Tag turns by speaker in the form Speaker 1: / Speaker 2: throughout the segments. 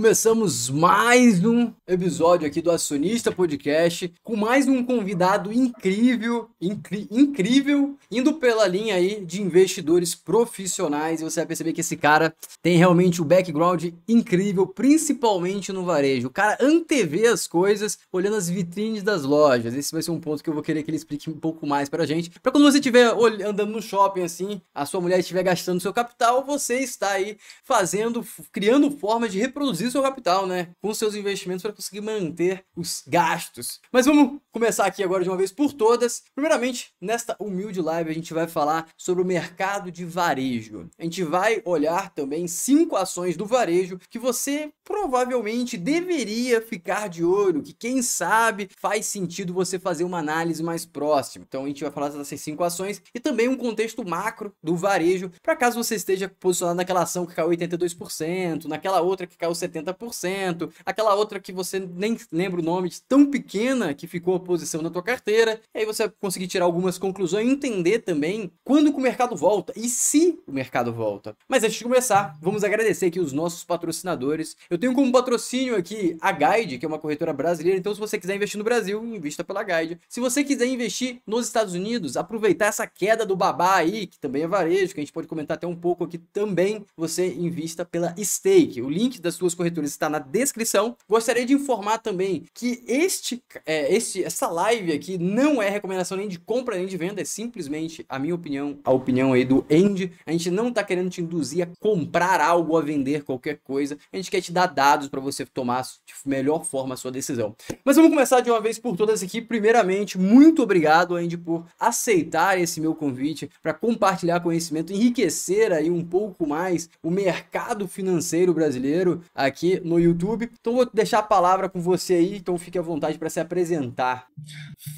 Speaker 1: Começamos mais um episódio aqui do Acionista Podcast com mais um convidado incrível, incrível, indo pela linha aí de investidores profissionais. E você vai perceber que esse cara tem realmente um background incrível, principalmente no varejo. O cara antevê as coisas olhando as vitrines das lojas. Esse vai ser um ponto que eu vou querer que ele explique um pouco mais pra gente. Pra quando você estiver andando no shopping assim, a sua mulher estiver gastando seu capital, você está aí fazendo, criando formas de reproduzir seu capital, né? Com seus investimentos para conseguir manter os gastos. Mas vamos começar aqui agora de uma vez por todas. Primeiramente, nesta humilde live, a gente vai falar sobre o mercado de varejo. A gente vai olhar também cinco ações do varejo que você provavelmente deveria ficar de olho, que quem sabe faz sentido você fazer uma análise mais próxima. Então a gente vai falar dessas cinco ações e também um contexto macro do varejo, para caso você esteja posicionado naquela ação que caiu 82%, naquela outra que caiu 70 50%, aquela outra que você nem lembra o nome, tão pequena que ficou a posição na tua carteira. E aí você vai conseguir tirar algumas conclusões e entender também quando que o mercado volta e se o mercado volta. Mas antes de começar, vamos agradecer aqui os nossos patrocinadores. Eu tenho como patrocínio aqui a Guide, que é uma corretora brasileira, então se você quiser investir no Brasil, invista pela Guide. Se você quiser investir nos Estados Unidos, aproveitar essa queda do babá aí, que também é varejo, que a gente pode comentar até um pouco aqui também, você invista pela Stake. O link das suas corretoras está na descrição. Gostaria de informar também que este, é, este, essa live aqui não é recomendação nem de compra nem de venda, é simplesmente a minha opinião, a opinião aí do Andy. A gente não está querendo te induzir a comprar algo, a vender qualquer coisa. A gente quer te dar dados para você tomar de melhor forma a sua decisão. Mas vamos começar de uma vez por todas aqui. Primeiramente, muito obrigado, Andy, por aceitar esse meu convite para compartilhar conhecimento, enriquecer aí um pouco mais o mercado financeiro brasileiro aqui no YouTube. Então vou deixar a palavra com você aí, então fique à vontade para se apresentar.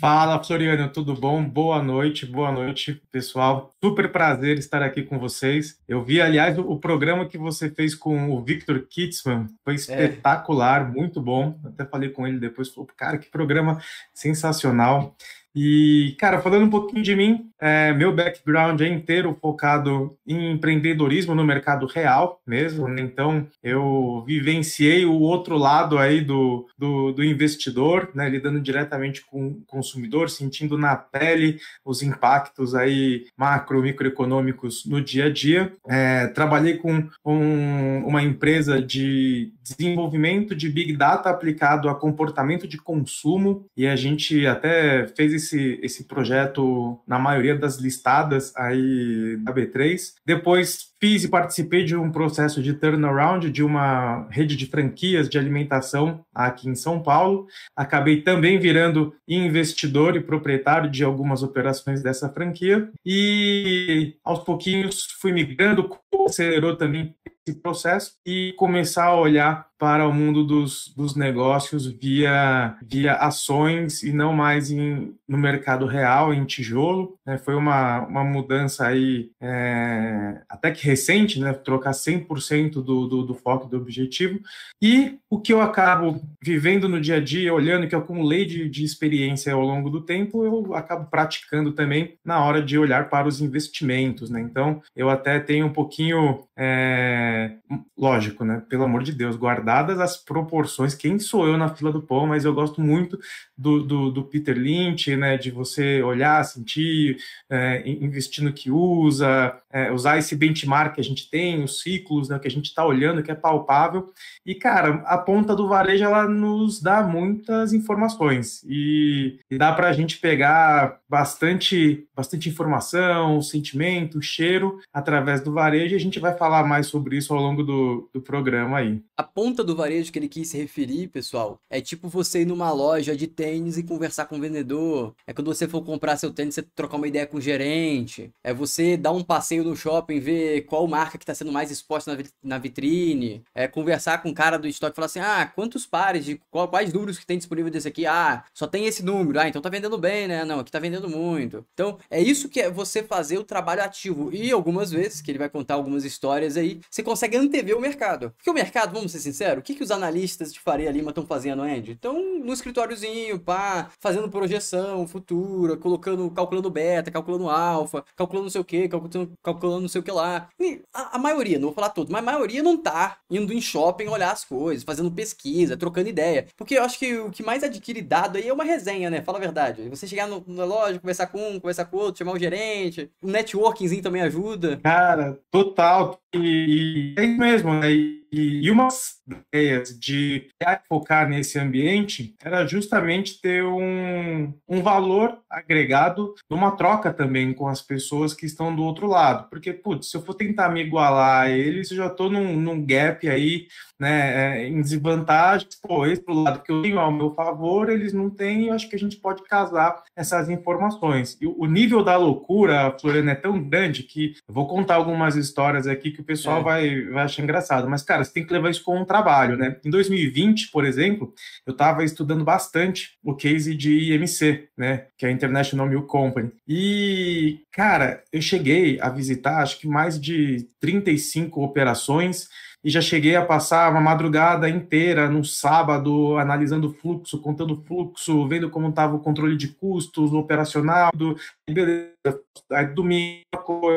Speaker 2: Fala, Floriano, tudo bom? Boa noite, boa noite, pessoal. Super prazer estar aqui com vocês. Eu vi, aliás, o, programa que você fez com o Victor Kitzman, foi é. espetacular, é. muito bom. Até falei com ele depois, falou, cara, que programa sensacional. E, cara, falando um pouquinho de mim, é, meu background é inteiro focado em empreendedorismo no mercado real mesmo, né? então eu vivenciei o outro lado aí do, do, do, investidor, né? lidando diretamente com o consumidor, sentindo na pele os impactos aí macro, microeconômicos no dia a dia. É, trabalhei com um, uma empresa de desenvolvimento de Big Data aplicado a comportamento de consumo e a gente até fez esse, esse projeto na maioria das listadas aí da B3. Depois fiz e participei de um processo de turnaround de uma rede de franquias de alimentação aqui em São Paulo. Acabei também virando investidor e proprietário de algumas operações dessa franquia e aos pouquinhos fui migrando, acelerou também esse processo e começar a olhar para o mundo dos, dos negócios via, via ações e não mais em, no mercado real, em tijolo. Né? Foi uma, uma mudança aí é, até que recente, né? trocar 100% do, do, do foco do objetivo. E o que eu acabo vivendo no dia a dia, olhando, que eu acumulei de, de experiência ao longo do tempo, eu acabo praticando também na hora de olhar para os investimentos. Né? Então, eu até tenho um pouquinho, é, lógico, né? pelo amor de Deus, guardar dadas as proporções, quem sou eu na fila do pão, mas eu gosto muito do, do, do Peter Lynch, né, de você olhar, sentir, é, investir no que usa, é, usar esse benchmark que a gente tem, os ciclos né, que a gente está olhando, que é palpável. E, cara, a ponta do varejo, ela nos dá muitas informações e, e dá para a gente pegar bastante, bastante informação, sentimento, cheiro através do varejo e a gente vai falar mais sobre isso ao longo do, do programa aí.
Speaker 1: A ponta do varejo que ele quis se referir, pessoal, é tipo você ir numa loja de tênis e conversar com o vendedor. É quando você for comprar seu tênis, você trocar uma ideia com o gerente. É você dar um passeio no shopping, ver qual marca que está sendo mais exposta na vitrine. É conversar com o cara do estoque e falar assim: ah, quantos pares de quais números que tem disponível desse aqui? Ah, só tem esse número. Ah, então tá vendendo bem, né? Não, aqui tá vendendo muito. Então, é isso que é você fazer o trabalho ativo. E algumas vezes, que ele vai contar algumas histórias aí, você consegue antever o mercado. Porque o mercado, vamos ser sinceros, o que, que os analistas de Faria Lima estão fazendo, Andy? Estão no escritóriozinho, pá, fazendo projeção futura, colocando, calculando beta, calculando alfa, calculando não sei o que, calculando, calculando não sei o que lá. A, a, maioria, não vou falar tudo, mas a maioria não tá indo em shopping olhar as coisas, fazendo pesquisa, trocando ideia. Porque eu acho que o que mais adquire dado aí é uma resenha, né? Fala a verdade. Você chegar no, na loja, conversar com um, conversar com outro, chamar o gerente, o networkingzinho também ajuda.
Speaker 2: Cara, total. E, é isso mesmo, né? E, e uma das ideias de focar nesse ambiente era justamente ter um, um valor agregado numa troca também com as pessoas que estão do outro lado. Porque, putz, se eu for tentar me igualar a eles, eu já estou num, num gap aí, né, é, em desvantagem. Pô, esse pro lado que eu tenho ao meu favor, eles não têm, eu acho que a gente pode casar essas informações. E o nível da loucura, Floriana, é tão grande que eu vou contar algumas histórias aqui que o pessoal é. vai, vai achar engraçado. Mas, cara, você tem que levar isso com um trabalho, né? Em 2020, por exemplo, eu estava estudando bastante o case de IMC, né? Que é a International Milk Company. E, cara, eu cheguei a visitar, acho que mais de 35 operações e já cheguei a passar uma madrugada inteira no sábado analisando fluxo, contando fluxo, vendo como estava o controle de custos, o operacional, do beleza, aí domingo,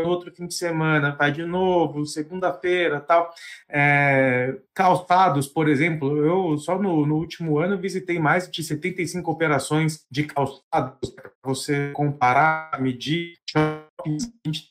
Speaker 2: outro fim de semana, vai de novo, segunda-feira, tal. É, calçados, por exemplo, eu só no, no último ano visitei mais de 75 operações de calçados para você comparar, medir,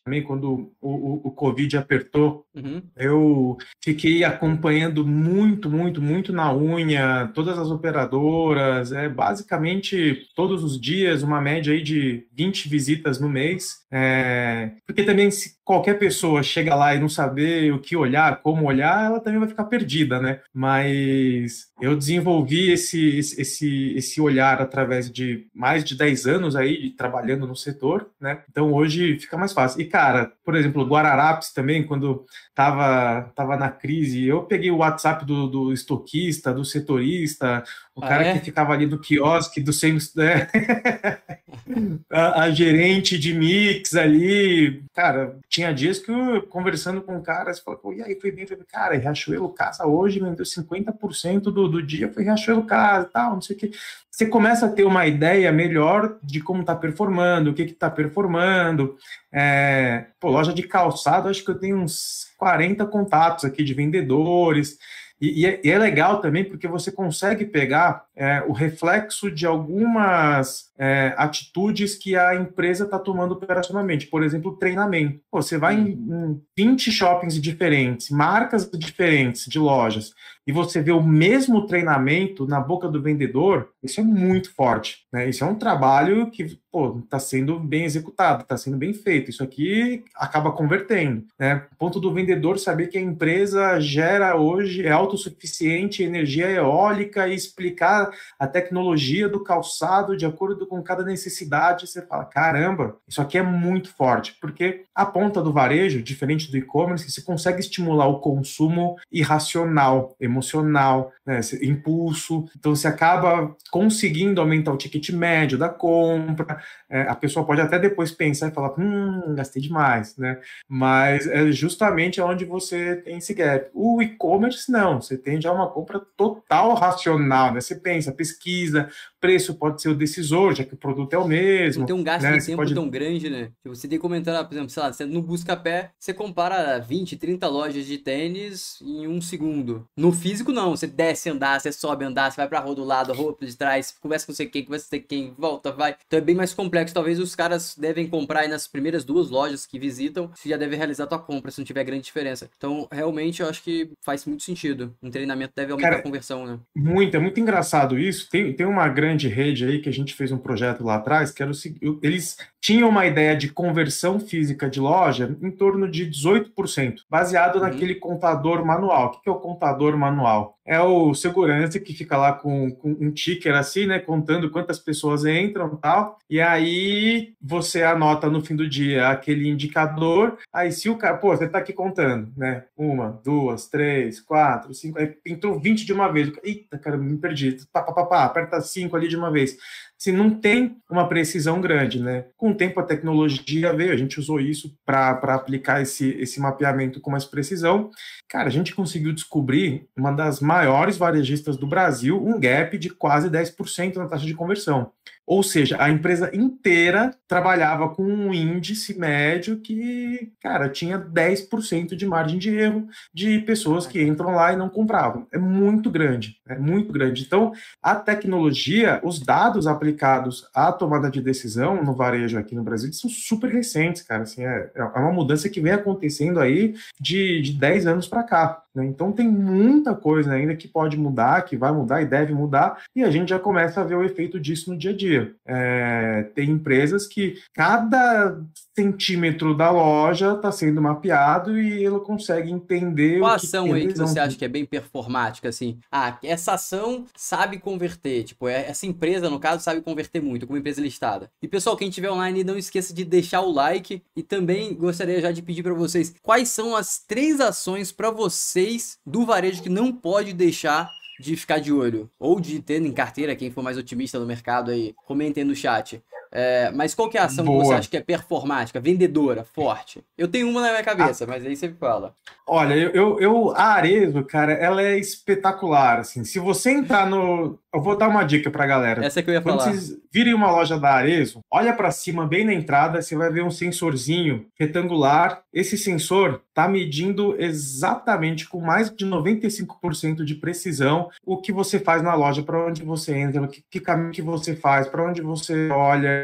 Speaker 2: também, quando o, o, o Covid apertou, uhum. eu fiquei acompanhando muito, muito, muito na unha todas as operadoras, é basicamente todos os dias, uma média aí de 20 visitas no mês. É, porque também, se qualquer pessoa chega lá e não saber o que olhar, como olhar, ela também vai ficar perdida, né? Mas eu desenvolvi esse, esse, esse olhar através de mais de 10 anos aí trabalhando no setor, né? Então hoje fica mais fácil. E, cara, por exemplo, o Guararapes também, quando tava, tava na crise, eu peguei o WhatsApp do, do estoquista, do setorista, o ah, cara é? que ficava ali do quiosque, do sem, né? a, a, gerente de mix ali, cara, tinha dias que eu conversando com o cara, você falou, e aí, foi bem, foi cara, Riachuelo Casa hoje vendeu 50% do, do dia, foi Riachuelo Casa tal, não sei o que. Você começa a ter uma ideia melhor de como está performando, o que está performando. É, pô, loja de calçado, acho que eu tenho uns 40 contatos aqui de vendedores. E, e, é, e, é, legal também porque você consegue pegar é, o reflexo de algumas é, atitudes que a empresa está tomando operacionalmente. Por exemplo, treinamento. Pô, você vai em, em 20 shoppings diferentes, marcas diferentes de lojas, e você vê o mesmo treinamento na boca do vendedor, isso é muito forte. Né? Isso é um trabalho que está sendo bem executado, está sendo bem feito. Isso aqui acaba convertendo. Né? O ponto do vendedor saber que a empresa gera hoje, é autossuficiente energia eólica e explicar a tecnologia do calçado de acordo com cada necessidade. Você fala, caramba, isso aqui é muito forte, porque a ponta do varejo, diferente do e-commerce, você consegue estimular o consumo irracional, emocional, né, impulso. Então você acaba conseguindo aumentar o ticket médio da compra. É, a pessoa pode até depois pensar e falar, hum, gastei demais, né? Mas é justamente onde você tem esse gap. O e-commerce não, você tem já uma compra total racional, né? Você pensa, pesquisa, preço pode ser o decisor, já que o produto é o mesmo.
Speaker 1: Não tem um gasto né? de tempo pode... tão grande, né? Que você tem que comentar, por exemplo, sei lá, você no Buscapé, você compara 20, 30 lojas de tênis em um segundo. No físico, não. Você desce andar, você sobe andar, você vai pra rua do lado, a rua de trás, conversa com você quem, conversa com você quem, volta, vai. Então é bem mais complexo. Talvez os caras devem comprar aí nas primeiras duas lojas que visitam, você já deve realizar a tua compra, se não tiver grande diferença. Então, realmente, eu acho que faz muito sentido. Um treinamento deve aumentar Cara, a conversão, né?
Speaker 2: Muito, é muito engraçado isso. Tem, tem uma grande rede aí que a gente fez um projeto lá atrás, que era o seguinte, eles tinham uma ideia de conversão física de loja em torno de 18%, baseado uhum. naquele contador manual. O que é o contador manual? É o segurança que fica lá com, com um ticker assim, né, contando quantas pessoas entram tal, e aí você anota no fim do dia aquele indicador, aí se o cara, pô, você tá aqui contando, né, uma, duas, três, quatro, cinco, aí entrou 20 de uma vez, eita, cara, me perdi, pá, pá, pá, pá, aperta cinco ali de uma vez se não tem uma precisão grande, né? Com o tempo a tecnologia veio, a gente usou isso para aplicar esse, esse mapeamento com mais precisão. Cara, a gente conseguiu descobrir uma das maiores varejistas do Brasil, um gap de quase 10% na taxa de conversão. Ou seja, a empresa inteira trabalhava com um índice médio que, cara, tinha 10% de margem de erro de pessoas que entram lá e não compravam. É muito grande, é muito grande. Então, a tecnologia, os dados aplicados à tomada de decisão no varejo aqui no Brasil são super recentes, cara. Assim, é, é uma mudança que vem acontecendo aí de, de 10 anos para cá. Né? Então, tem muita coisa ainda que pode mudar, que vai mudar e deve mudar, e a gente já começa a ver o efeito disso no dia a dia dia. É, tem empresas que cada centímetro da loja está sendo mapeado e ela consegue entender
Speaker 1: Qual ação aí que você acha que é bem performática, assim? Ah, essa ação sabe converter, tipo, é, essa empresa, no caso, sabe converter muito, como empresa listada. E pessoal, quem estiver online, não esqueça de deixar o like e também gostaria já de pedir para vocês quais são as três ações para vocês do varejo que não pode deixar de ficar de olho, ou de ter em carteira, quem for mais otimista no mercado aí, comentem no chat. É, mas qual que é a ação Boa. que você acha que é performática, vendedora, forte? Eu tenho uma na minha cabeça, ah. mas aí você me fala.
Speaker 2: Olha, eu, eu, eu, a Arezo, cara, ela é espetacular, assim. Se você entrar no... Eu vou dar uma dica pra galera.
Speaker 1: Essa é que eu ia
Speaker 2: Quando
Speaker 1: falar.
Speaker 2: vocês virem uma loja da Arezo, olha para cima, bem na entrada, você vai ver um sensorzinho retangular. Esse sensor tá medindo exatamente, com mais de 95% de precisão, o que você faz na loja, para onde você entra, que, que caminho que você faz, para onde você olha,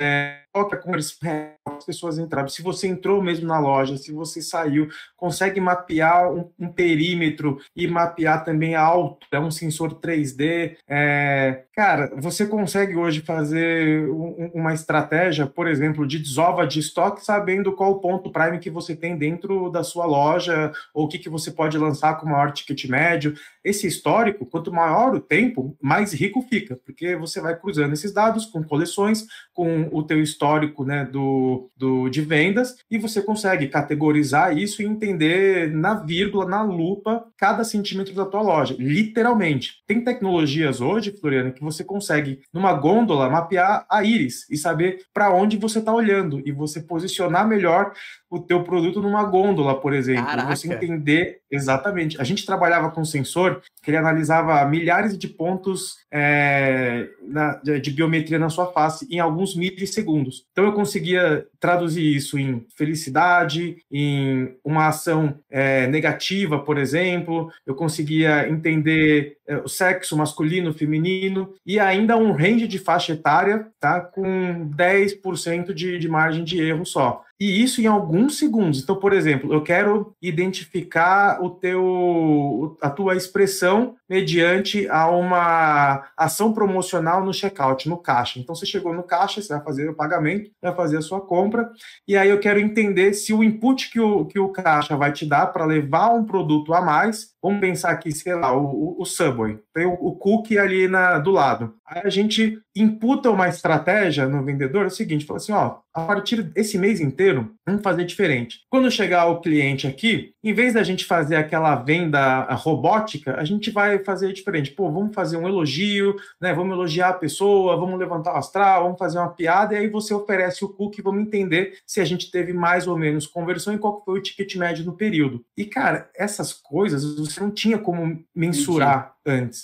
Speaker 2: é, qual que é a conversão as pessoas entraram, se você entrou mesmo na loja, se você saiu, consegue mapear um, um perímetro e mapear também a altura, é um sensor 3D. É, cara, você consegue hoje fazer um, uma estratégia, por exemplo, de desova de estoque, sabendo qual ponto prime que você tem dentro da sua loja, ou o que, que você pode lançar com maior ticket médio. Esse histórico, quanto maior o tempo, mais rico fica, porque você vai cruzando esses dados com coleções, com o teu histórico né, do, do, de vendas, e você consegue categorizar isso e entender na vírgula, na lupa, cada centímetro da tua loja, literalmente. Tem tecnologias hoje, Floriano, que você consegue, numa gôndola, mapear a íris e saber para onde você está olhando, e você posicionar melhor o teu produto numa gôndola, por exemplo. Caraca. Você entender exatamente. A gente trabalhava com um sensor que ele analisava milhares de pontos é, na, de biometria na sua face em alguns milissegundos. Então eu conseguia traduzir isso em felicidade, em uma ação é, negativa, por exemplo. Eu conseguia entender o sexo masculino, feminino e ainda um range de faixa etária, tá, com 10% de, de margem de erro só. E isso em alguns segundos. Então, por exemplo, eu quero identificar o teu, a tua expressão mediante a uma ação promocional no checkout, no caixa. Então, você chegou no caixa, você vai fazer o pagamento, vai fazer a sua compra, e aí eu quero entender se o input que o, que o caixa vai te dar para levar um produto a mais, vamos pensar aqui, sei lá, o, o Subway, tem o, o cookie ali na, do lado. Aí a gente imputa uma estratégia no vendedor, é o seguinte, fala assim, ó, a partir desse mês inteiro, vamos fazer diferente. Quando chegar o cliente aqui, em vez da gente fazer aquela venda robótica, a gente vai fazer diferente. Pô, vamos fazer um elogio, né? Vamos elogiar a pessoa, vamos levantar o astral, vamos fazer uma piada, e aí você oferece o cookie, vamos entender se a gente teve mais ou menos conversão e qual foi o ticket médio no período. E, cara, essas coisas você não tinha como mensurar antes.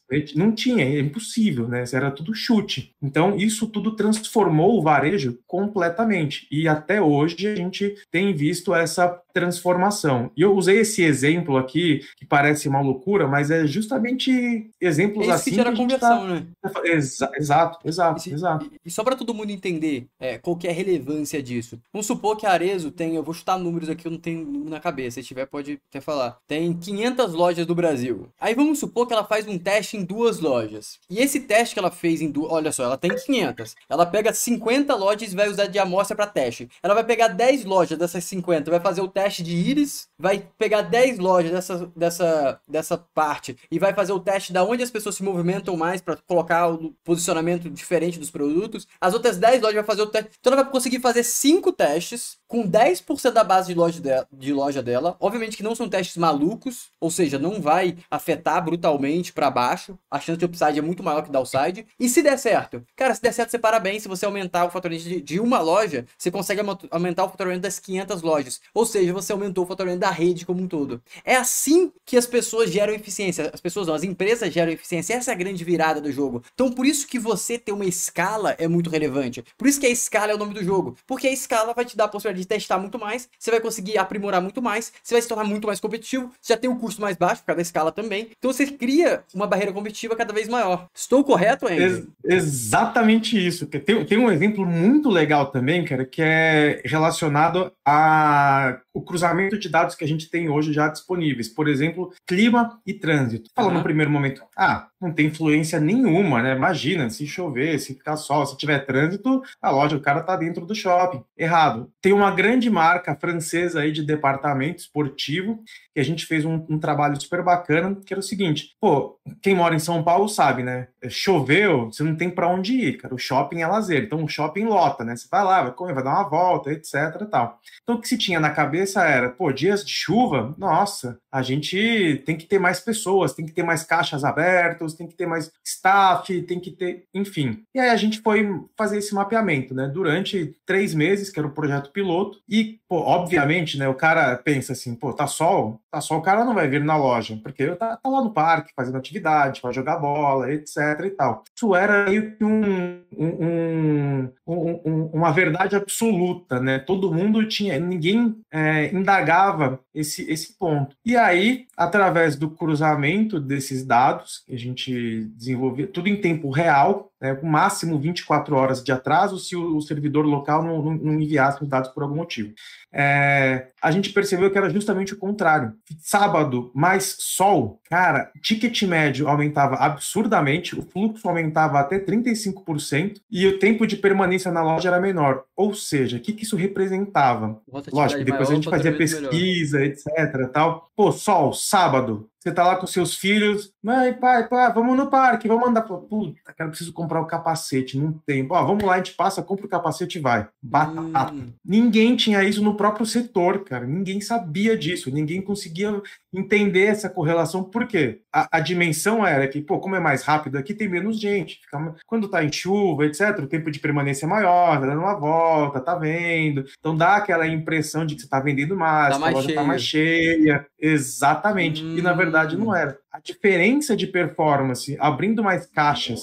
Speaker 2: Não tinha, é impossível, né? Era tudo chute. Então, isso tudo transformou o varejo completamente. E até hoje a gente tem visto essa transformação. E eu usei esse exemplo aqui, que parece uma loucura, mas é justamente exemplos
Speaker 1: esse
Speaker 2: assim.
Speaker 1: Que gera conversão, tá... né?
Speaker 2: Exa exato, exato, e, exato.
Speaker 1: E só para todo mundo entender é, qual que é a relevância disso. Vamos supor que a Arezo tem, eu vou chutar números aqui, eu não tenho na cabeça, se tiver pode até falar. Tem 500 lojas do Brasil. Aí vamos supor que ela faz um teste em duas lojas. E esse teste que ela fez em duas, olha só, ela tem 500. Ela pega 50 lojas e vai usar de amostra para teste. Ela vai pegar 10 lojas dessas 50, vai fazer o teste de íris, vai pegar 10 lojas dessa, dessa, dessa parte e vai fazer o teste da onde as pessoas se movimentam mais para colocar o posicionamento diferente dos produtos. As outras 10 lojas vai fazer o teste. Então ela vai conseguir fazer 5 testes com 10% da base de loja, de, de loja dela. Obviamente que não são testes malucos, ou seja, não vai afetar brutalmente para baixo. A chance de upside é muito maior que downside. E se der certo? Cara, se der certo, você parabéns. Se você aumentar o faturamento de, de uma loja, você consegue aumentar o faturamento das 500 lojas. Ou seja, você aumentou o faturamento da rede como um todo. É assim que as pessoas geram eficiência. As pessoas não, as empresas geram eficiência. Essa é a grande virada do jogo. Então, por isso que você ter uma escala é muito relevante. Por isso que a escala é o nome do jogo. Porque a escala vai te dar a possibilidade de testar muito mais, você vai conseguir aprimorar muito mais, você vai se tornar muito mais competitivo, você já tem um custo mais baixo por causa da escala também. Então você cria uma barreira competitiva cada vez maior. Estou correto, Andy? Ex
Speaker 2: exatamente isso. Tem, tem um exemplo muito legal também, cara, que é relacionado a o cruzamento de dados que a gente tem hoje já disponíveis. Por exemplo, clima e trânsito. Fala uhum. no primeiro momento, ah, não tem influência nenhuma, né? Imagina, se chover, se ficar sol, se tiver trânsito, a loja, o cara tá dentro do shopping. Errado. Tem uma grande marca francesa aí de departamento esportivo que a gente fez um, um trabalho super bacana, que era o seguinte, pô, quem mora em São Paulo sabe, né? Choveu, você não tem para onde ir, cara. O shopping é lazer, então o shopping lota, né? Você vai lá, vai comer, vai dar uma volta, etc tal. Então o que se tinha na cabeça era, pô, dias de chuva, nossa, a gente tem que ter mais pessoas, tem que ter mais caixas abertas, tem que ter mais staff, tem que ter, enfim. E aí a gente foi fazer esse mapeamento, né? Durante três meses, que era o projeto piloto, e, pô, obviamente, né, o cara pensa assim, pô, tá sol, tá sol, o cara não vai vir na loja, porque tá, tá lá no parque fazendo atividade, vai jogar bola, etc e tal. Isso era meio que um, um, um uma verdade absoluta, né? Todo mundo tinha, ninguém é, indagava esse, esse ponto. E aí, através do cruzamento desses dados, que a gente desenvolvia tudo em tempo real, né, com máximo 24 horas de atraso se o, servidor local não, não, enviasse os dados por algum motivo. É, a gente percebeu que era justamente o contrário. Sábado, mais sol, cara, ticket médio aumentava absurdamente, o fluxo aumentava até 35% e o tempo de permanência na loja era menor. Ou seja, o que, que isso representava? Lógico, depois a gente fazia pesquisa, melhor. etc. Tal. Pô, sol, sábado, você tá lá com seus filhos, mãe, pai, pai, vamos no parque, vamos andar. Puta, cara, preciso comprar o capacete, não tem. Ó, vamos lá, a gente passa, compra o capacete e vai. Batata. Hum. Ninguém tinha isso no próprio setor, cara. Ninguém sabia disso, ninguém conseguia entender essa correlação. Por quê? A, a dimensão era que, pô, como é mais rápido aqui, tem menos gente. Fica, quando tá em chuva, etc., o tempo de permanência é maior, tá dando uma volta, tá vendo. Então dá aquela impressão de que você tá vendendo mais, tá mais a loja cheia. tá mais cheia. Exatamente. Hum. E na verdade, verdade não era. A diferença de performance, abrindo mais caixas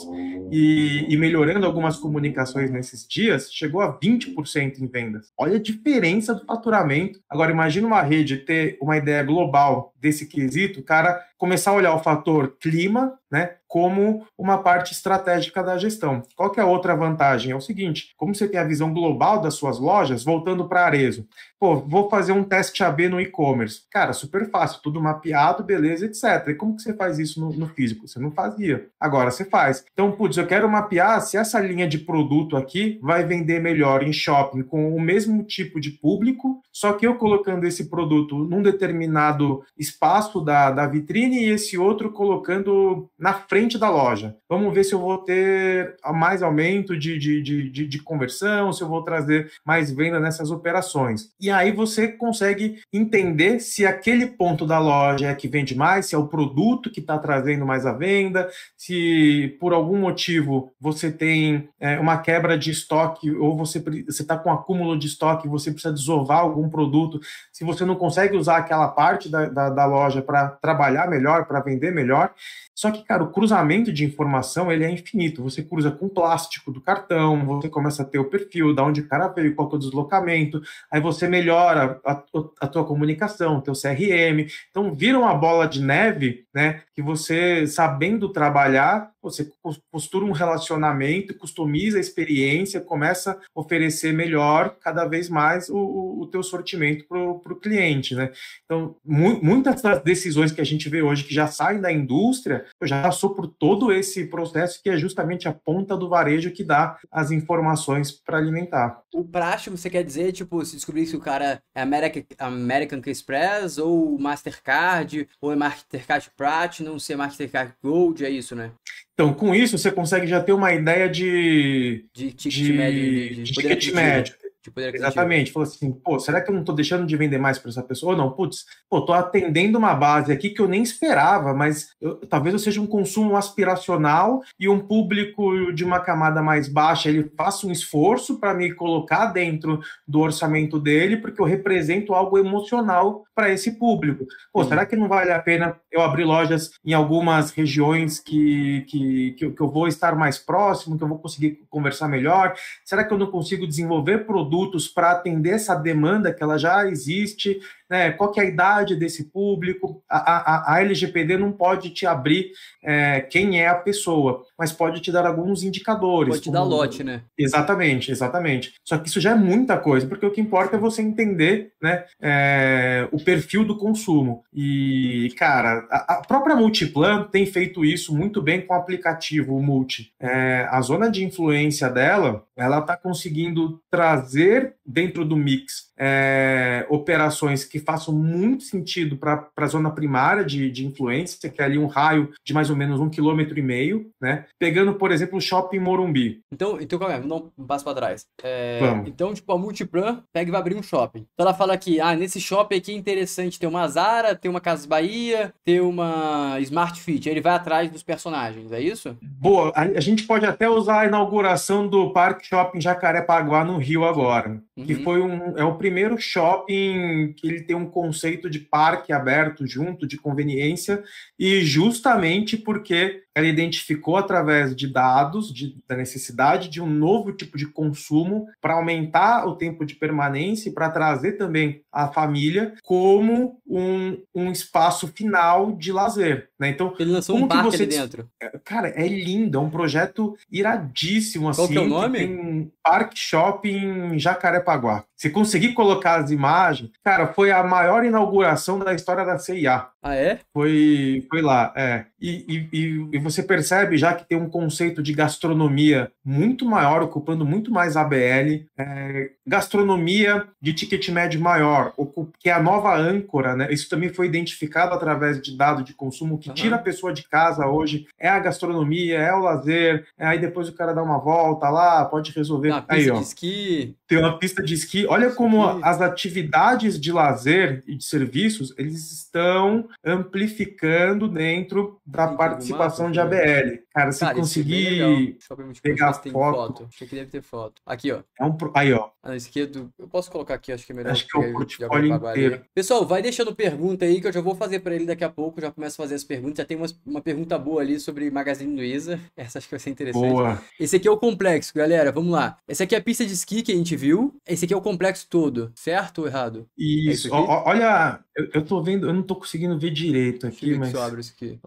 Speaker 2: e, e melhorando algumas comunicações nesses dias, chegou a 20% em vendas. Olha a diferença do faturamento. Agora, imagina uma rede ter uma ideia global desse quesito, o cara começar a olhar o fator clima, né, como uma parte estratégica da gestão. Qual que é a outra vantagem? É o seguinte, como você tem a visão global das suas lojas, voltando para Arezo, pô, vou fazer um teste AB no e-commerce. Cara, super fácil, tudo mapeado, beleza, etc. E como que você faz isso no, no, físico? Você não fazia. Agora você faz. Então, putz, eu quero mapear se essa linha de produto aqui vai vender melhor em shopping com o mesmo tipo de público, só que eu colocando esse produto num determinado espaço da, da vitrine e esse outro colocando na frente da loja. Vamos ver se eu vou ter mais aumento de, de, de, de, de conversão, se eu vou trazer mais venda nessas operações. E aí você consegue entender se aquele ponto da loja é que vende mais, se é o produto que está trazendo mais a venda, se por algum motivo você tem é, uma quebra de estoque ou você está com acúmulo de estoque e você precisa desovar algum produto, se você não consegue usar aquela parte da, da, da loja para trabalhar melhor, para vender melhor. Só que, cara, o cruzamento de informação ele é infinito. Você cruza com o plástico do cartão, você começa a ter o perfil, da onde o cara veio, qual é o deslocamento, aí você melhora a, a tua comunicação, teu CRM. Então vira uma bola de neve, né? Que você, sabendo trabalhar, você costura um relacionamento, customiza a experiência, começa a oferecer melhor cada vez mais o, o, teu sortimento para o cliente, né? Então, mu muitas das decisões que a gente vê hoje que já saem da indústria, já passou por todo esse processo que é justamente a ponta do varejo que dá as informações para alimentar.
Speaker 1: O prático, você quer dizer, tipo, se descobrir se o cara é American, American Express ou Mastercard, ou é Mastercard Platinum, se é Mastercard Gold, é isso, né?
Speaker 2: Então, com isso, você consegue já ter uma ideia de.
Speaker 1: De ticket de, médio. De, de, de
Speaker 2: ticket médio. Exatamente. Falou assim, pô, será que eu não estou deixando de vender mais para essa pessoa? Ou não, putz, pô, tô atendendo uma base aqui que eu nem esperava, mas eu, talvez eu seja um consumo aspiracional e um público de uma camada mais baixa, ele faça um esforço para me colocar dentro do orçamento dele, porque eu represento algo emocional para esse público. Pô, será que não vale a pena eu abrir lojas em algumas regiões que, que, que, eu vou estar mais próximo, que eu vou conseguir conversar melhor? Será que eu não consigo desenvolver produtos produtos para atender essa demanda que ela já existe, né? Qual que é a idade desse público? A, a, a LGPD não pode te abrir é, quem é a pessoa, mas pode te dar alguns indicadores.
Speaker 1: Pode te como... dar lote, né?
Speaker 2: Exatamente, exatamente. Só que isso já é muita coisa, porque o que importa é você entender, né, é, o perfil do consumo. E, cara, a, a, própria Multiplan tem feito isso muito bem com o aplicativo o Multi. É, a zona de influência dela, ela está conseguindo trazer dentro do mix é, operações que façam muito sentido para a zona primária de, de influência, que é ali um raio de mais ou menos um quilômetro e meio, né? Pegando, por exemplo, o shopping Morumbi.
Speaker 1: Então, então calma aí, vamos dar um passo para trás. É, então, tipo, a Multiplan pega e vai abrir um shopping. Então ela fala que, ah, nesse shopping aqui é interessante ter uma Zara, ter uma Casas Bahia, ter uma Smart Fit. Aí ele vai atrás dos personagens, é isso?
Speaker 2: Boa, a, a gente pode até usar a inauguração do Parque Shopping Jacarepaguá no Rio agora, uhum. que foi um, é o primeiro shopping que ele tem um conceito de parque aberto junto, de conveniência, e justamente porque ela identificou através de dados de, da necessidade de um novo tipo de consumo para aumentar o tempo de permanência e para trazer também a família como um, um espaço final de lazer. Né? Então,
Speaker 1: ele lançou um parque você... ali dentro.
Speaker 2: É, cara, é lindo, é um projeto iradíssimo.
Speaker 1: Qual
Speaker 2: assim,
Speaker 1: que é o assim, nome?
Speaker 2: Tem um Parque Shopping Jacarepaguá. Se conseguir colocar as imagens, cara, foi a maior inauguração da história da CIA.
Speaker 1: Ah, é?
Speaker 2: Foi, foi lá, é. E, e, e, você percebe já que tem um conceito de gastronomia muito maior, ocupando muito mais ABL, é, gastronomia de ticket médio maior, que é a nova âncora, né? Isso também foi identificado através de dados de consumo que uhum. tira a pessoa de casa hoje, é a gastronomia, é o lazer, é, aí depois o cara dá uma volta lá, pode resolver.
Speaker 1: Uma
Speaker 2: aí,
Speaker 1: ó, de esqui.
Speaker 2: Tem uma pista de esqui. Olha como as atividades de lazer e de serviços, eles estão amplificando dentro da participação de ABL. Cara, se Cara, conseguir pegar foto...
Speaker 1: foto. Acho que deve ter foto. Aqui, ó.
Speaker 2: É um pro... Aí, ó.
Speaker 1: Ah, esquerdo. Eu posso colocar aqui, acho que é melhor.
Speaker 2: Acho que é o portfólio inteiro.
Speaker 1: Pessoal, vai deixando pergunta aí que eu já vou fazer para ele daqui a pouco. Já começo a fazer as perguntas. Já tem uma, uma pergunta boa ali sobre Magazine Luiza. Essa acho que vai ser interessante.
Speaker 2: Boa.
Speaker 1: Esse aqui é o complexo, galera. Vamos lá. Essa aqui é a pista de esqui que a gente viu. Esse aqui é o complexo todo. Certo ou errado?
Speaker 2: Isso. É isso olha, eu, eu tô vendo, eu não tô conseguindo ver direito aqui, Deixa eu mas.
Speaker 1: Eu abro isso aqui.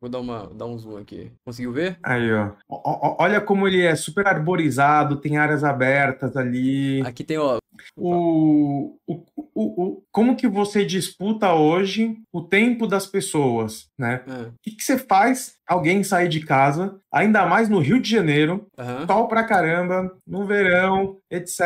Speaker 1: Vou dar, uma, dar um zoom aqui. Conseguiu ver?
Speaker 2: Aí, ó. O, olha como ele é super arborizado, tem áreas abertas ali.
Speaker 1: Aqui tem, ó.
Speaker 2: O, o, o, o, como que você disputa hoje o tempo das pessoas, né? É. O que, que você faz alguém sair de casa, ainda mais no Rio de Janeiro, uhum. sol pra caramba, no verão, etc.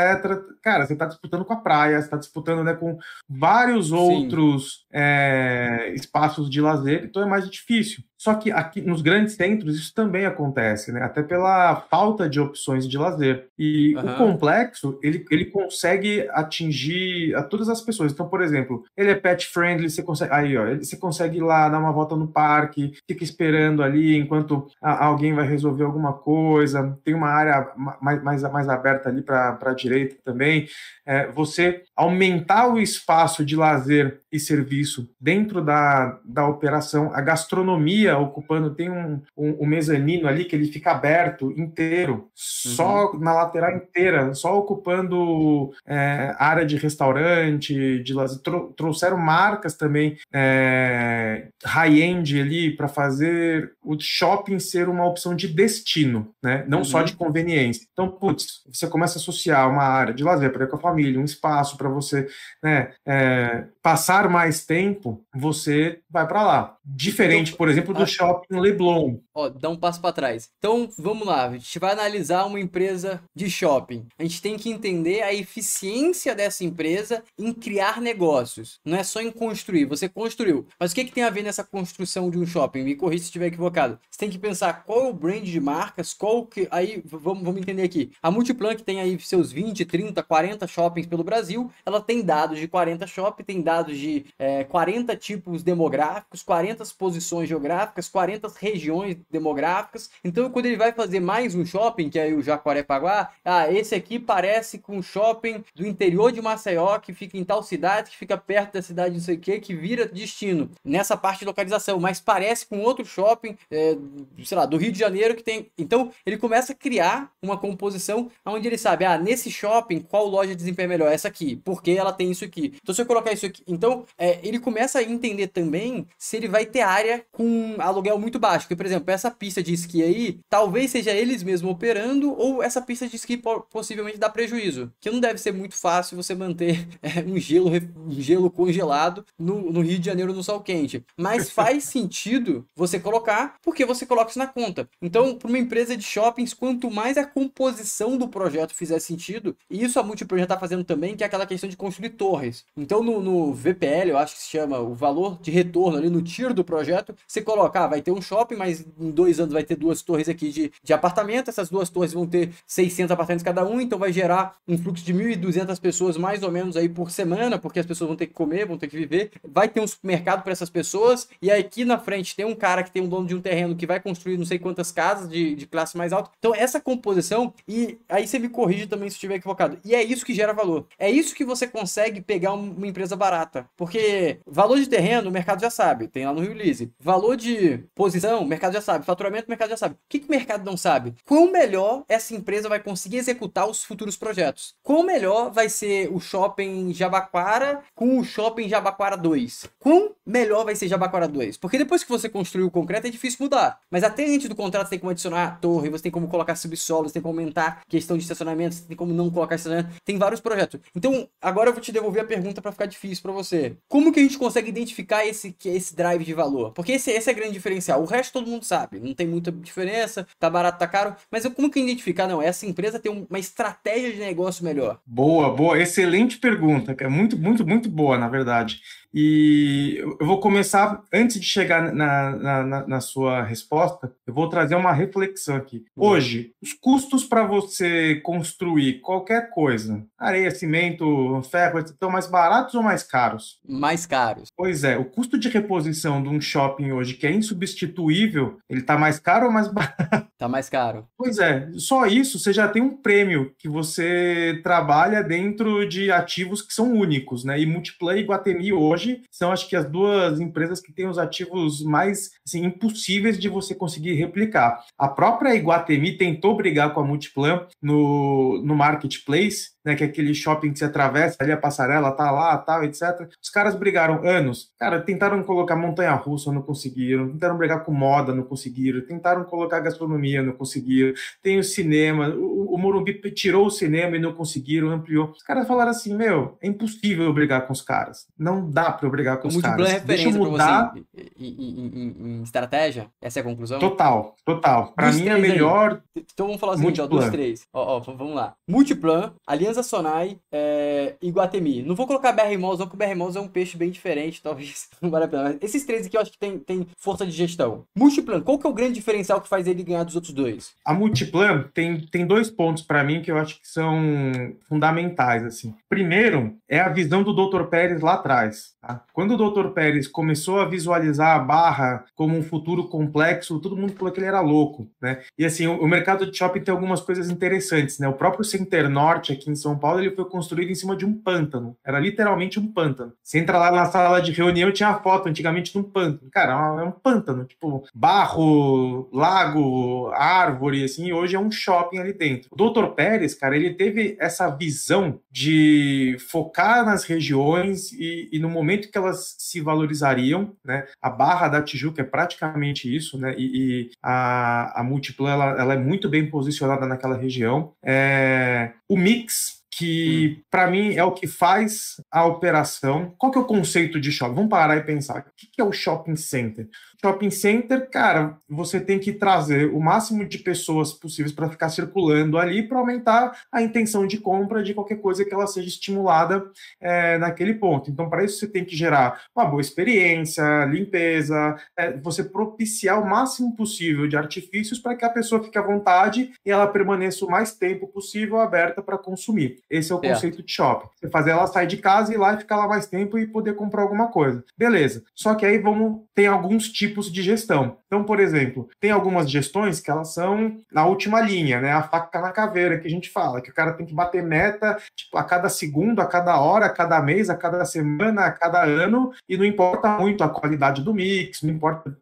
Speaker 2: Cara, você tá disputando com a praia, você tá disputando né, com vários Sim. outros é, espaços de lazer, então é mais difícil. Só que aqui nos grandes centros isso também acontece, né? Até pela falta de opções de lazer. E uhum. o complexo, ele, ele consegue atingir a todas as pessoas. Então, por exemplo, ele é pet friendly, você consegue. Aí, ó, você consegue ir lá dar uma volta no parque, fica esperando ali enquanto a, alguém vai resolver alguma coisa. Tem uma área mais, mais, mais aberta ali para a direita também. É, você aumentar o espaço de lazer e serviço dentro da, da operação, a gastronomia ocupando, tem um, um, um mezanino ali que ele fica aberto inteiro, uhum. só na lateral inteira, só ocupando é, área de restaurante, de lazer. trouxeram marcas também é, high-end ali para fazer o shopping ser uma opção de destino, né? não uhum. só de conveniência. Então, putz, você começa a associar uma área de lazer para com a família, um espaço para você né, é, passar mais tempo, você vai para lá. Diferente, então, por exemplo, do shopping Leblon.
Speaker 1: Ó, dá um passo para trás. Então, vamos lá. A gente vai analisar uma empresa de shopping. A gente tem que entender a eficiência dessa empresa em criar negócios. Não é só em construir. Você construiu. Mas o que, que tem a ver nessa construção de um shopping? Me corrija se estiver equivocado. Você tem que pensar qual é o brand de marcas, qual que. Aí, vamos, vamos entender aqui. A Multiplan, que tem aí seus 20, 30, 40 shoppings pelo Brasil, ela tem dados de 40 shoppings, tem dados de é, 40 tipos demográficos, 40 posições geográficas, 40 regiões demográficas. Então, quando ele vai fazer mais um shopping, que é o Jacarepaguá, ah, esse aqui parece com um shopping do interior de Maceió, que fica em tal cidade, que fica perto da cidade não sei o que, que vira destino. Nessa parte de localização, mas parece com outro shopping, é, sei lá, do Rio de Janeiro que tem. Então, ele começa a criar uma composição onde ele sabe, ah, nesse shopping, qual loja desempenha melhor? Essa aqui, porque ela tem isso aqui. Então, se eu colocar isso aqui. Então, é, ele começa a entender também se ele vai ter área com aluguel muito baixo. Porque, por exemplo, essa pista de esqui aí, talvez seja eles mesmos operando, ou essa pista de esqui possivelmente dá prejuízo. Que não deve ser muito fácil você manter é, um, gelo, um gelo congelado no, no Rio de Janeiro no sol quente. Mas faz sentido você colocar, porque você coloca isso na conta. Então, para uma empresa de shoppings, quanto mais a composição do projeto fizer sentido, e isso a Multiplan já está fazendo também, que é aquela questão de construir torres. Então, no, no, VPL, eu acho que se chama o valor de retorno ali no tiro do projeto, você coloca, ah, vai ter um shopping, mas em dois anos vai ter duas torres aqui de, de apartamento, essas duas torres vão ter 600 apartamentos cada um, então vai gerar um fluxo de 1.200 pessoas mais ou menos aí por semana, porque as pessoas vão ter que comer, vão ter que viver, vai ter um supermercado para essas pessoas, e aí aqui na frente tem um cara que tem um dono de um terreno que vai construir não sei quantas casas de, de classe mais alta. Então, essa composição, e aí você me corrige também se estiver equivocado. E é isso que gera valor. É isso que você consegue pegar uma empresa barata. Porque valor de terreno, o mercado já sabe, tem lá no Rio Lise. Valor de posição, o mercado já sabe. Faturamento, o mercado já sabe. O que, que o mercado não sabe? Quão melhor essa empresa vai conseguir executar os futuros projetos? Quão melhor vai ser o shopping Jabaquara com o shopping Jabaquara 2? Quão melhor vai ser Jabaquara 2? Porque depois que você construiu o concreto é difícil mudar. Mas até antes do contrato você tem como adicionar torre, você tem como colocar subsolo, você tem como aumentar questão de estacionamento, tem como não colocar estacionamento. Tem vários projetos. Então, agora eu vou te devolver a pergunta para ficar difícil para você. Como que a gente consegue identificar esse, esse drive de valor? Porque esse, esse é grande diferencial. O resto todo mundo sabe. Não tem muita diferença, tá barato, tá caro. Mas eu, como que identificar? Não, essa empresa tem uma estratégia de negócio melhor.
Speaker 2: Boa, boa. Excelente pergunta. É muito, muito, muito boa, na verdade. E eu vou começar, antes de chegar na, na, na, sua resposta, eu vou trazer uma reflexão aqui. Hoje, os custos para você construir qualquer coisa, areia, cimento, ferro, estão mais baratos ou mais caros?
Speaker 1: Mais caros.
Speaker 2: Pois é, o custo de reposição de um shopping hoje, que é insubstituível, ele está mais caro ou mais barato?
Speaker 1: Está mais caro.
Speaker 2: Pois é, só isso você já tem um prêmio que você trabalha dentro de ativos que são únicos, né? E Multiplay e Guatemi hoje hoje são, acho que, as duas empresas que têm os ativos mais assim, impossíveis de você conseguir replicar. A própria Iguatemi tentou brigar com a Multiplan no, no marketplace, né, que é aquele shopping que você atravessa ali a passarela, tá lá, tal, etc. Os caras brigaram anos. Cara, tentaram colocar montanha-russa, não conseguiram. Tentaram brigar com moda, não conseguiram. Tentaram colocar gastronomia, não conseguiram. Tem o cinema. O, o Morumbi tirou o cinema e não conseguiram, ampliou. Os caras falaram assim, meu, é impossível brigar com os caras. Não dá para brigar com o os caras.
Speaker 1: É Deixa eu mudar. Em, em, em, em, estratégia? Essa é a conclusão?
Speaker 2: Total, total. Para mim é melhor.
Speaker 1: Aí. Então vamos falar assim, ó, dos três. Ó, ó, vamos lá. Multiplan, Aliança Aliança Sonai é, e Guatemi. Não vou colocar BR não, porque o BR é um peixe bem diferente, talvez não vale a pena. Mas esses três aqui eu acho que tem, tem força de gestão. Multiplan, qual que é o grande diferencial que faz ele ganhar dos outros dois?
Speaker 2: A Multiplan tem, tem dois pontos para mim que eu acho que são fundamentais. assim. Primeiro, é a visão do Dr. Pérez lá atrás. Tá? Quando o Dr. Pérez começou a visualizar a barra como um futuro complexo, todo mundo falou que ele era louco. Né? E assim, o, o mercado de shopping tem algumas coisas interessantes. Né? O próprio Center Norte aqui em São são Paulo, ele foi construído em cima de um pântano. Era literalmente um pântano. Você entra lá na sala de reunião, tinha a foto antigamente de um pântano. Cara, é um pântano, tipo, barro, lago, árvore, assim, hoje é um shopping ali dentro. O Dr. Pérez, cara, ele teve essa visão de focar nas regiões e, e no momento que elas se valorizariam, né? A Barra da Tijuca é praticamente isso, né? E, e a, a Multiplan, ela, ela, é muito bem posicionada naquela região. É, o mix que hum. para mim é o que faz a operação. Qual que é o conceito de shopping? Vamos parar e pensar. O que é o shopping center? Shopping center, cara, você tem que trazer o máximo de pessoas possíveis para ficar circulando ali para aumentar a intenção de compra de qualquer coisa que ela seja estimulada é, naquele ponto. Então, para isso, você tem que gerar uma boa experiência, limpeza, é, você propiciar o máximo possível de artifícios para que a pessoa fique à vontade e ela permaneça o mais tempo possível aberta para consumir. Esse é o conceito de shopping. Você fazer ela sair de casa e ir lá e ficar lá mais tempo e poder comprar alguma coisa. Beleza. Só que aí vamos tem alguns tipos de gestão. Então, por exemplo, tem algumas gestões que elas são na última linha, né? A faca na caveira que a gente fala, que o cara tem que bater meta tipo, a cada segundo, a cada hora, a cada mês, a cada semana, a cada ano, e não importa muito a qualidade do mix, não importa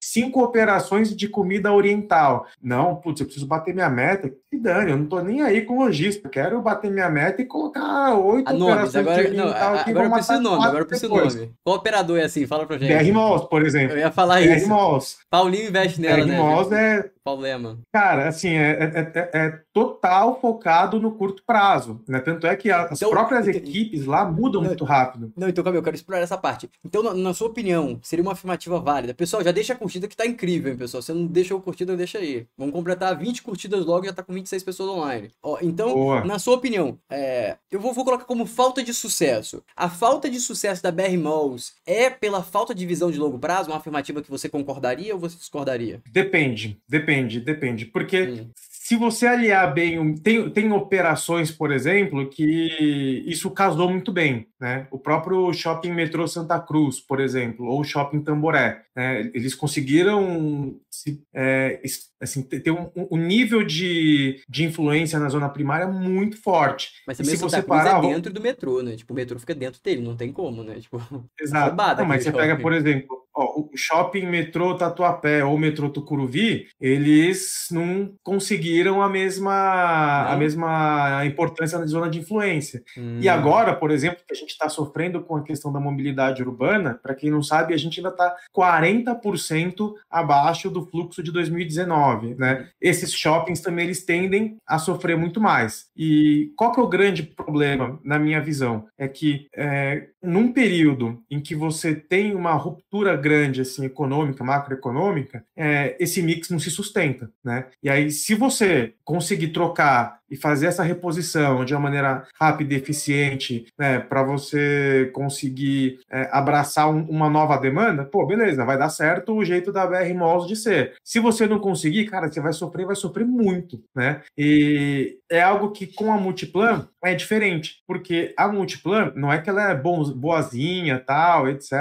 Speaker 2: cinco operações de comida oriental. Não, putz, eu preciso bater minha meta. Que dane, eu não tô nem aí com lojista. Quero bater minha meta e colocar oito
Speaker 1: operações agora, de oriental não. Agora eu preciso nome, agora eu preciso nome. Qual operador é assim? Fala pra gente.
Speaker 2: BR Malls, por exemplo.
Speaker 1: Eu ia falar
Speaker 2: BR
Speaker 1: isso.
Speaker 2: Malls.
Speaker 1: Paulinho investe nela,
Speaker 2: BR
Speaker 1: né?
Speaker 2: Malls é...
Speaker 1: Problema.
Speaker 2: Cara, assim, é, é, é, é, total focado no curto prazo, né? Tanto é que as então, próprias então, equipes lá mudam não, muito rápido.
Speaker 1: Não, então, Camilo, eu quero explorar essa parte. Então, na, na, sua opinião, seria uma afirmativa válida? Pessoal, já deixa a curtida que tá incrível, hein, pessoal? Você não deixou curtida, deixa aí. Vamos completar 20 curtidas logo e já tá com 26 pessoas online. Ó, então, Boa. na sua opinião, é, eu vou, vou, colocar como falta de sucesso. A falta de sucesso da BR Malls é pela falta de visão de longo prazo? Uma afirmativa que você concordaria ou você discordaria?
Speaker 2: Depende, depende, depende. Porque hum se você aliar bem, tem, tem operações, por exemplo, que isso casou muito bem, né? O próprio Shopping Metrô Santa Cruz, por exemplo, ou Shopping Tamboré, né? Eles conseguiram se, é, assim, ter um, um, nível de, de influência na zona primária muito forte.
Speaker 1: Mas também
Speaker 2: se você
Speaker 1: Cruz
Speaker 2: parar,
Speaker 1: é dentro do metrô, né? Tipo, o metrô fica dentro dele, não tem como, né? Tipo,
Speaker 2: Exato. Não, mas você shopping. pega, por exemplo, ó, o shopping metrô Tatuapé ou metrô Tucuruvi, eles não conseguiram a mesma, a mesma importância na zona de influência. Hum. E agora, por exemplo, que a gente está sofrendo com a questão da mobilidade urbana, para quem não sabe, a gente ainda está 40% abaixo do fluxo de 2019, né? Esses shoppings também eles tendem a sofrer muito mais. E qual que é o grande problema, na minha visão? É que é, num período em que você tem uma ruptura grande assim econômica, macroeconômica, é, esse mix não se sustenta, né? E aí, se você conseguir trocar e fazer essa reposição de uma maneira rápida e eficiente, né, para você conseguir é, abraçar um, uma nova demanda, pô, beleza, vai dar certo o jeito da BR Malls de ser. Se você não conseguir, cara, você vai sofrer, vai sofrer muito, né? E é algo que com a Multiplan é diferente, porque a Multiplan não é que ela é boazinha, tal, etc.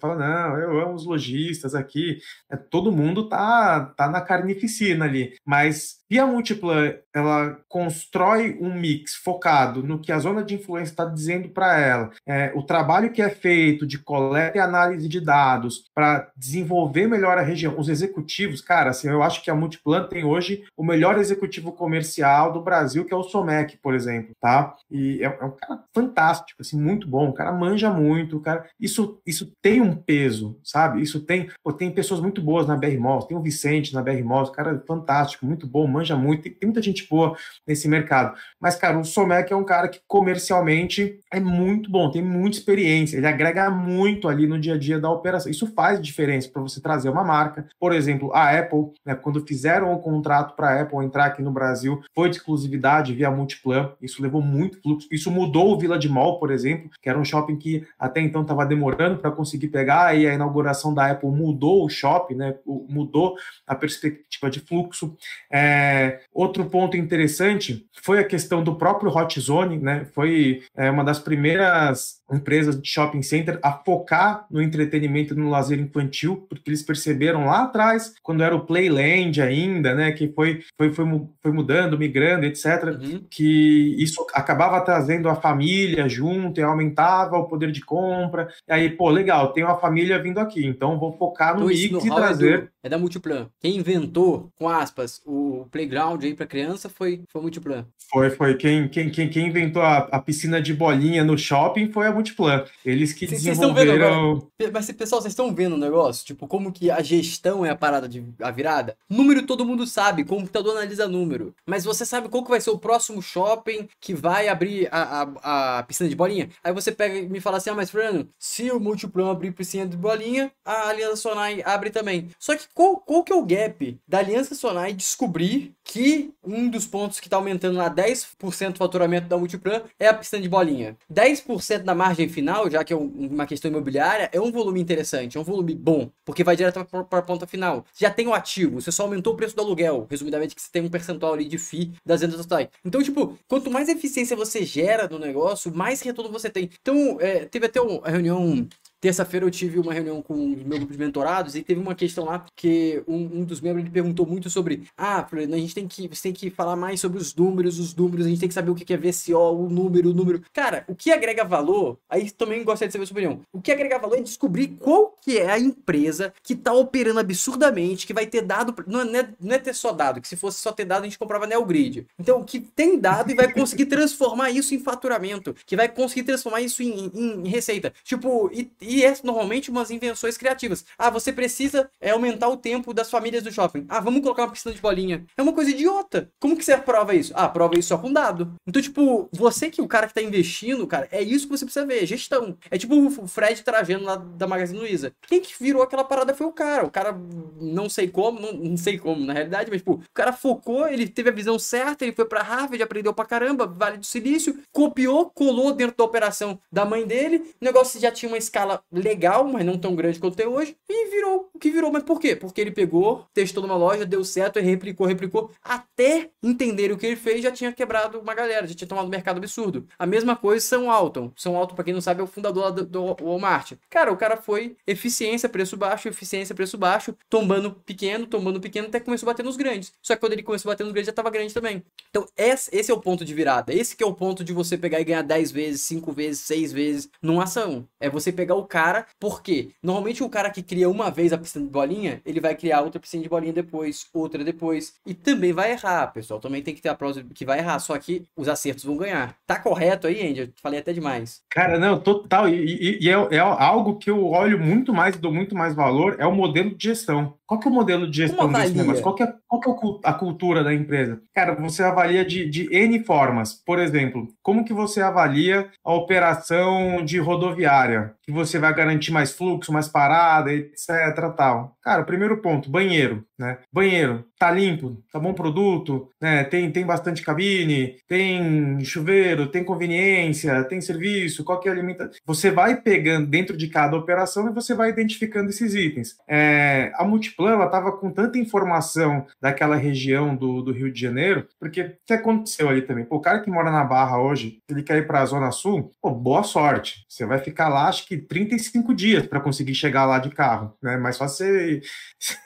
Speaker 2: Fala, não, eu amo os lojistas aqui, é, todo mundo tá, tá na carnificina ali, mas e a Multiplan, ela constrói um mix focado no que a zona de influência está dizendo para ela, é, o trabalho que é feito de coleta e análise de dados para desenvolver melhor a região, os executivos, cara, assim, eu acho que a Multiplan tem hoje o melhor executivo comercial do Brasil, que é o Somec, por exemplo, tá? E é, é um cara fantástico, assim, muito bom, o cara manja muito, o cara, isso, isso tem um peso, sabe? Isso tem, pô, tem pessoas muito boas na BR Malls, tem o Vicente na BR Malls, cara fantástico, muito bom, manja muito, tem, tem muita gente boa nesse mercado. Mas, cara, o Somec é um cara que comercialmente é muito bom, tem muita experiência, ele agrega muito ali no dia a dia da operação. Isso faz diferença para você trazer uma marca. Por exemplo, a Apple, né, quando fizeram o contrato para a Apple entrar aqui no Brasil, foi de exclusividade via Multiplan. Isso levou muito fluxo. Isso mudou o Vila de Mall, por exemplo, que era um shopping que até então estava demorando para conseguir pegar, e a inauguração da Apple mudou o shopping, né, mudou a perspectiva de fluxo. É, outro ponto interessante foi a questão do próprio Hot Zone, né? Foi é, uma das primeiras empresas de shopping center a focar no entretenimento e no lazer infantil, porque eles perceberam lá atrás, quando era o Playland ainda, né? Que foi, foi, foi, foi mudando, migrando, etc., uhum. que isso acabava trazendo a família junto e aumentava o poder de compra. E aí, pô, legal, tem uma família vindo aqui, então vou focar no então, mix e trazer.
Speaker 1: É, do, é da Multiplan. Quem inventou, com aspas, o playground aí para criança foi, foi multiplayer. Multiplan.
Speaker 2: Foi, foi. Quem, quem, quem, quem inventou a, a, piscina de bolinha no shopping foi a Multiplan. Eles que cês, desenvolveram...
Speaker 1: Cês Mas, pessoal, vocês estão vendo o negócio? Tipo, como que a gestão é a parada de a virada? Número todo mundo sabe, computador analisa número. Mas você sabe qual que vai ser o próximo shopping que vai abrir a, a, a piscina de bolinha? Aí você pega e me fala assim, ah, mas Fernando, se o Multiplan abrir piscina de bolinha, a Aliança Sonai abre também. Só que qual, qual que é o gap da Aliança Sonai descobrir que um dos pontos que está aumentando lá 10% do faturamento da Multiplan é a piscina de bolinha. 10% da margem final, já que é uma questão imobiliária, é um volume interessante, é um volume bom, porque vai direto para a ponta final. Você já tem o ativo, você só aumentou o preço do aluguel, resumidamente que você tem um percentual ali de FII das vendas totais. Então, tipo, quanto mais eficiência você gera no negócio, mais retorno você tem. Então, é, teve até uma reunião Terça-feira eu tive uma reunião com o meu grupo de mentorados e teve uma questão lá que um, um dos membros ele perguntou muito sobre: ah, a gente tem que, você tem que falar mais sobre os números, os números, a gente tem que saber o que é VCO, o número, o número. Cara, o que agrega valor, aí também gostaria de saber a sua opinião. O que agrega valor é descobrir qual que é a empresa que está operando absurdamente, que vai ter dado. Não é, não é ter só dado, que se fosse só ter dado, a gente comprava Neogrid. Então, que tem dado e vai conseguir transformar isso em faturamento, que vai conseguir transformar isso em, em, em receita. Tipo, e, e e é normalmente umas invenções criativas. Ah, você precisa é, aumentar o tempo das famílias do shopping. Ah, vamos colocar uma piscina de bolinha. É uma coisa idiota. Como que você aprova isso? Ah, aprova isso só com dado. Então, tipo, você que o cara que tá investindo, cara, é isso que você precisa ver, gestão. É tipo o Fred Trajano lá da Magazine Luiza. Quem que virou aquela parada foi o cara. O cara, não sei como, não, não sei como na realidade, mas, tipo, o cara focou, ele teve a visão certa, ele foi pra Harvard, aprendeu pra caramba, Vale do Silício, copiou, colou dentro da operação da mãe dele, o negócio já tinha uma escala legal, mas não tão grande quanto tem hoje, e virou o que virou. Mas por quê? Porque ele pegou, testou numa loja, deu certo, replicou, replicou, até entender o que ele fez, já tinha quebrado uma galera, já tinha tomado um mercado absurdo. A mesma coisa São Alton. São Alton, pra quem não sabe, é o fundador do, do Walmart. Cara, o cara foi eficiência, preço baixo, eficiência, preço baixo, tombando pequeno, tombando pequeno, até começou a bater nos grandes. Só que quando ele começou a bater nos grandes, já tava grande também. Então, esse é o ponto de virada. Esse que é o ponto de você pegar e ganhar 10 vezes, 5 vezes, 6 vezes numa ação. É você pegar o cara, porque normalmente o cara que cria uma vez a piscina de bolinha, ele vai criar outra piscina de bolinha depois, outra depois, e também vai errar, pessoal. Também tem que ter a prova que vai errar, só que os acertos vão ganhar. Tá correto aí, Andy? Eu falei até demais.
Speaker 2: Cara, não, total. E, e, e é, é, algo que eu olho muito mais e dou muito mais valor, é o modelo de gestão. Qual que é o modelo de gestão desse negócio? Qual que, é, qual que é a cultura da empresa? Cara, você avalia de, de N formas. Por exemplo, como que você avalia a operação de rodoviária? Que você vai garantir mais fluxo, mais parada, etc, tal. Cara, primeiro ponto, banheiro, né? Banheiro, tá limpo, tá bom produto, né? Tem, tem bastante cabine, tem chuveiro, tem conveniência, tem serviço, qual que é a alimentação. Você vai pegando dentro de cada operação e você vai identificando esses itens. É, a Multiplan, ela tava com tanta informação daquela região do, do Rio de Janeiro, porque o que aconteceu ali também? Pô, o cara que mora na Barra hoje, ele quer ir para a Zona Sul, pô, boa sorte. Você vai ficar lá, acho que 35 dias para conseguir chegar lá de carro, né? Mais fácil você,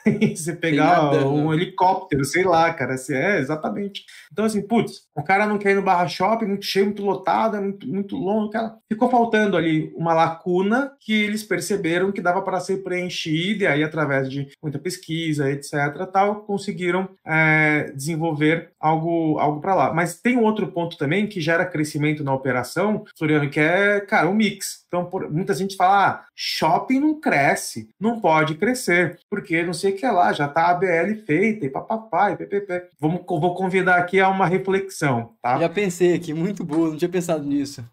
Speaker 2: você pegar um né? Helicóptero, sei lá, cara. Assim, é, exatamente. Então, assim, putz, o cara não quer ir no Barra Shopping, muito cheio, muito lotado, é muito, muito longo. Cara. Ficou faltando ali uma lacuna que eles perceberam que dava para ser preenchida, e aí, através de muita pesquisa, etc., tal, conseguiram é, desenvolver algo, algo para lá. Mas tem outro ponto também que gera crescimento na operação, Floriano, que é, cara, o mix. Então, por, muita gente fala, ah, shopping não cresce, não pode crescer, porque não sei o que é lá, já tá a BL feita, papapá, e ppp. Vamos, vou convidar aqui a uma reflexão, tá?
Speaker 1: Já pensei aqui, muito boa, não tinha pensado nisso.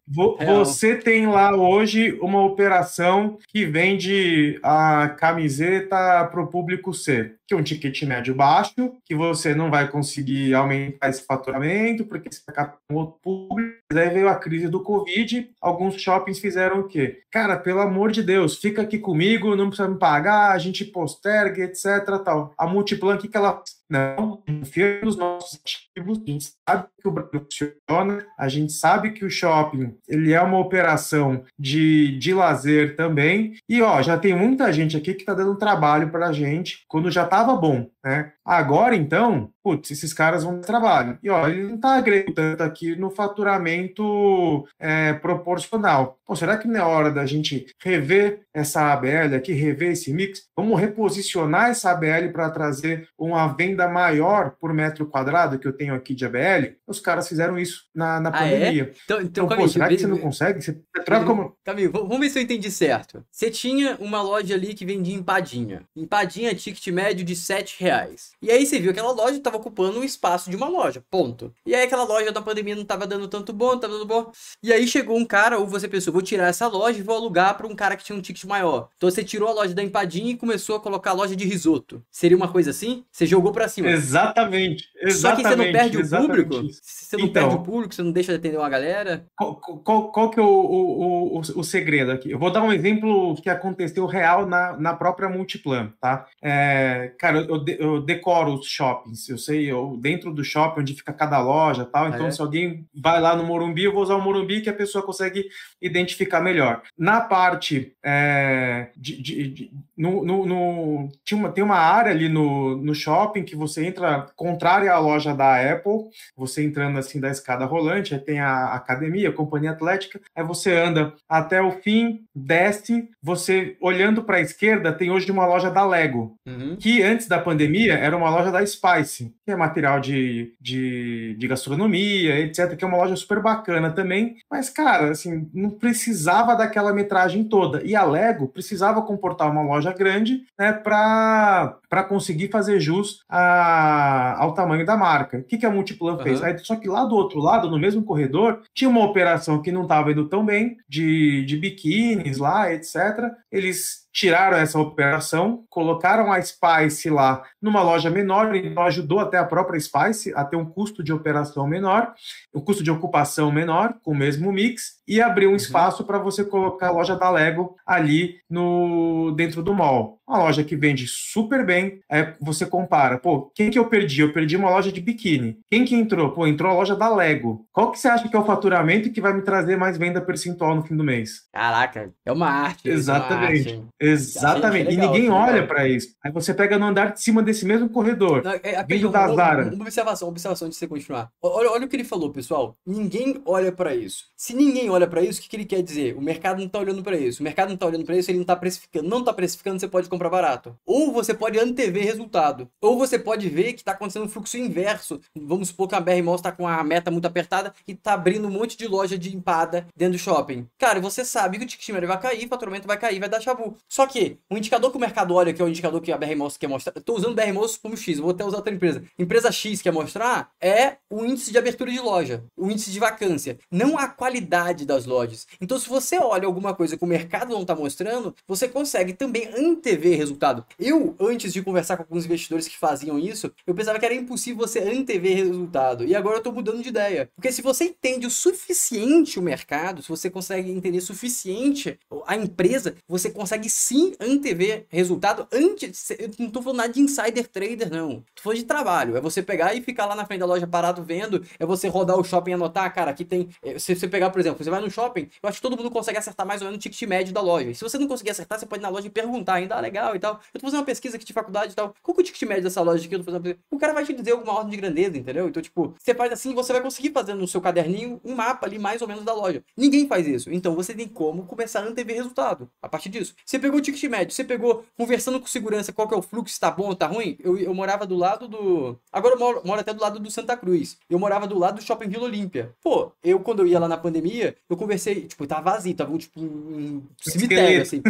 Speaker 2: você tem lá hoje uma operação que vende a camiseta para o público C que é um ticket médio baixo, que você não vai conseguir aumentar esse faturamento, porque você vai com outro público. Aí veio a crise do Covid, alguns shoppings fizeram o quê? Cara, pelo amor de Deus, fica aqui comigo, não precisa me pagar, a gente posterga, etc. Tal. A Multiplan, o que, que ela não confia nos nossos ativos, a gente sabe que o Brasil funciona, a gente sabe que o shopping ele é uma operação de, de lazer também, e ó, já tem muita gente aqui que está dando trabalho para a gente quando já estava bom, né? Agora, então, putz, esses caras vão trabalho. E ó, ele não está agregando tanto aqui no faturamento é, proporcional. Pô, será que não é hora da gente rever essa ABL aqui, rever esse mix? Vamos reposicionar essa ABL para trazer uma venda maior por metro quadrado que eu tenho aqui de ABL? Os caras fizeram isso na, na ah, é? pandemia. É?
Speaker 1: Então, então, então pô,
Speaker 2: será que você não consegue? Você
Speaker 1: troca como. Camilo, vamos ver se eu entendi certo. Você tinha uma loja ali que vendia empadinha. Empadinha, ticket médio de 7 reais. E aí você viu que aquela loja estava ocupando o espaço de uma loja, ponto. E aí aquela loja da pandemia não estava dando tanto bom, não tava dando bom. E aí chegou um cara, ou você pensou, vou tirar essa loja e vou alugar para um cara que tinha um ticket maior. Então você tirou a loja da empadinha e começou a colocar a loja de risoto. Seria uma coisa assim? Você jogou para cima.
Speaker 2: Exatamente. Exatamente. Só que
Speaker 1: você não perde o público? Você não então, perde o público, você não deixa de atender uma galera?
Speaker 2: Qual, qual, qual que é o, o, o, o, segredo aqui? Eu vou dar um exemplo que aconteceu real na, na própria Multiplan, tá? É, cara, eu, eu decoro os shoppings, eu sei, eu, dentro do shopping onde fica cada loja tal, então é. se alguém vai lá no Morumbi, eu vou usar o Morumbi que a pessoa consegue identificar melhor. Na parte é, de, de, de no, no, no, tinha uma, tem uma área ali no, no shopping que você entra contrária à loja da Apple, você entrando assim da escada rolante, aí tem a academia, a companhia atlética, aí você anda até o fim, desce, você olhando para a esquerda tem hoje uma loja da Lego, uhum. que antes da pandemia era uma loja da Spice, que é material de, de, de gastronomia, etc, que é uma loja super bacana também, mas cara, assim, não precisava daquela metragem toda, e a Lego precisava comportar uma loja grande, né, para conseguir fazer jus a, ao tamanho da marca. O que, que a Multiplan uhum. fez? Aí, só que lá do outro lado, no mesmo corredor, tinha uma operação que não estava indo tão bem, de, de biquínis lá, etc. Eles tiraram essa operação, colocaram a Spice lá numa loja menor, e então ajudou até a própria Spice a ter um custo de operação menor, um custo de ocupação menor, com o mesmo mix, e abriu um uhum. espaço para você colocar a loja da Lego ali no dentro do mall. Uma loja que vende super bem, é, você compara, pô, quem que eu perdi? Eu perdi uma loja de biquíni. Quem que entrou? Pô, entrou a loja da Lego. Qual que você acha que é o faturamento que vai me trazer mais venda percentual no fim do mês?
Speaker 1: Caraca, é uma arte.
Speaker 2: Exatamente.
Speaker 1: É uma arte,
Speaker 2: Exatamente. Legal, e ninguém olha para isso. Aí você pega no andar de cima desse mesmo corredor. Não, é, vindo da Zara.
Speaker 1: Uma, observação, uma observação antes de você continuar. Olha, olha o que ele falou, pessoal. Ninguém olha para isso. Se ninguém olha para isso, o que, que ele quer dizer? O mercado não tá olhando para isso. O mercado não tá olhando para isso, ele não tá precificando. Não tá precificando, você pode comprar barato. Ou você pode antever resultado. Ou você pode ver que tá acontecendo um fluxo inverso. Vamos supor que a BR Malls tá com a meta muito apertada e tá abrindo um monte de loja de empada dentro do shopping. Cara, você sabe que o ticket médio vai cair, o faturamento vai cair, vai dar chabu. Só que o indicador que o mercado olha, que é o indicador que a BR Malls quer mostrar, tô usando BR Malls como X, vou até usar outra empresa. Empresa X quer mostrar é o índice de abertura de loja, o índice de vacância, não a qualidade das lojas. Então, se você olha alguma coisa que o mercado não está mostrando, você consegue também antever resultado. Eu, antes de conversar com alguns investidores que faziam isso, eu pensava que era impossível você antever resultado. E agora eu estou mudando de ideia. Porque se você entende o suficiente o mercado, se você consegue entender o suficiente a empresa, você consegue sim antever resultado antes. Eu não estou falando nada de insider trader, não. Tô falando de trabalho. É você pegar e ficar lá na frente da loja parado vendo, é você rodar o shopping e anotar, cara, aqui tem. É, se você pegar, por exemplo, você vai no shopping, eu acho que todo mundo consegue acertar mais ou menos o ticket médio da loja. E se você não conseguir acertar, você pode ir na loja e perguntar ainda, ah, legal e tal. Eu tô fazendo uma pesquisa aqui de faculdade e tal. Qual que é o ticket médio dessa loja aqui? Eu tô fazendo O cara vai te dizer alguma ordem de grandeza, entendeu? Então, tipo, você faz assim, você vai conseguir fazer no seu caderninho um mapa ali mais ou menos da loja. Ninguém faz isso. Então você tem como começar a antever resultado a partir disso. Você pegou o ticket médio, você pegou conversando com segurança qual que é o fluxo, se tá bom ou tá ruim. Eu, eu morava do lado do. Agora eu moro, moro até do lado do Santa Cruz. Eu morava do lado do Shopping Vila Olímpia. Pô, eu quando eu ia lá na pandemia, eu conversei, tipo, tava vazio, tava tipo um cemitério, assim.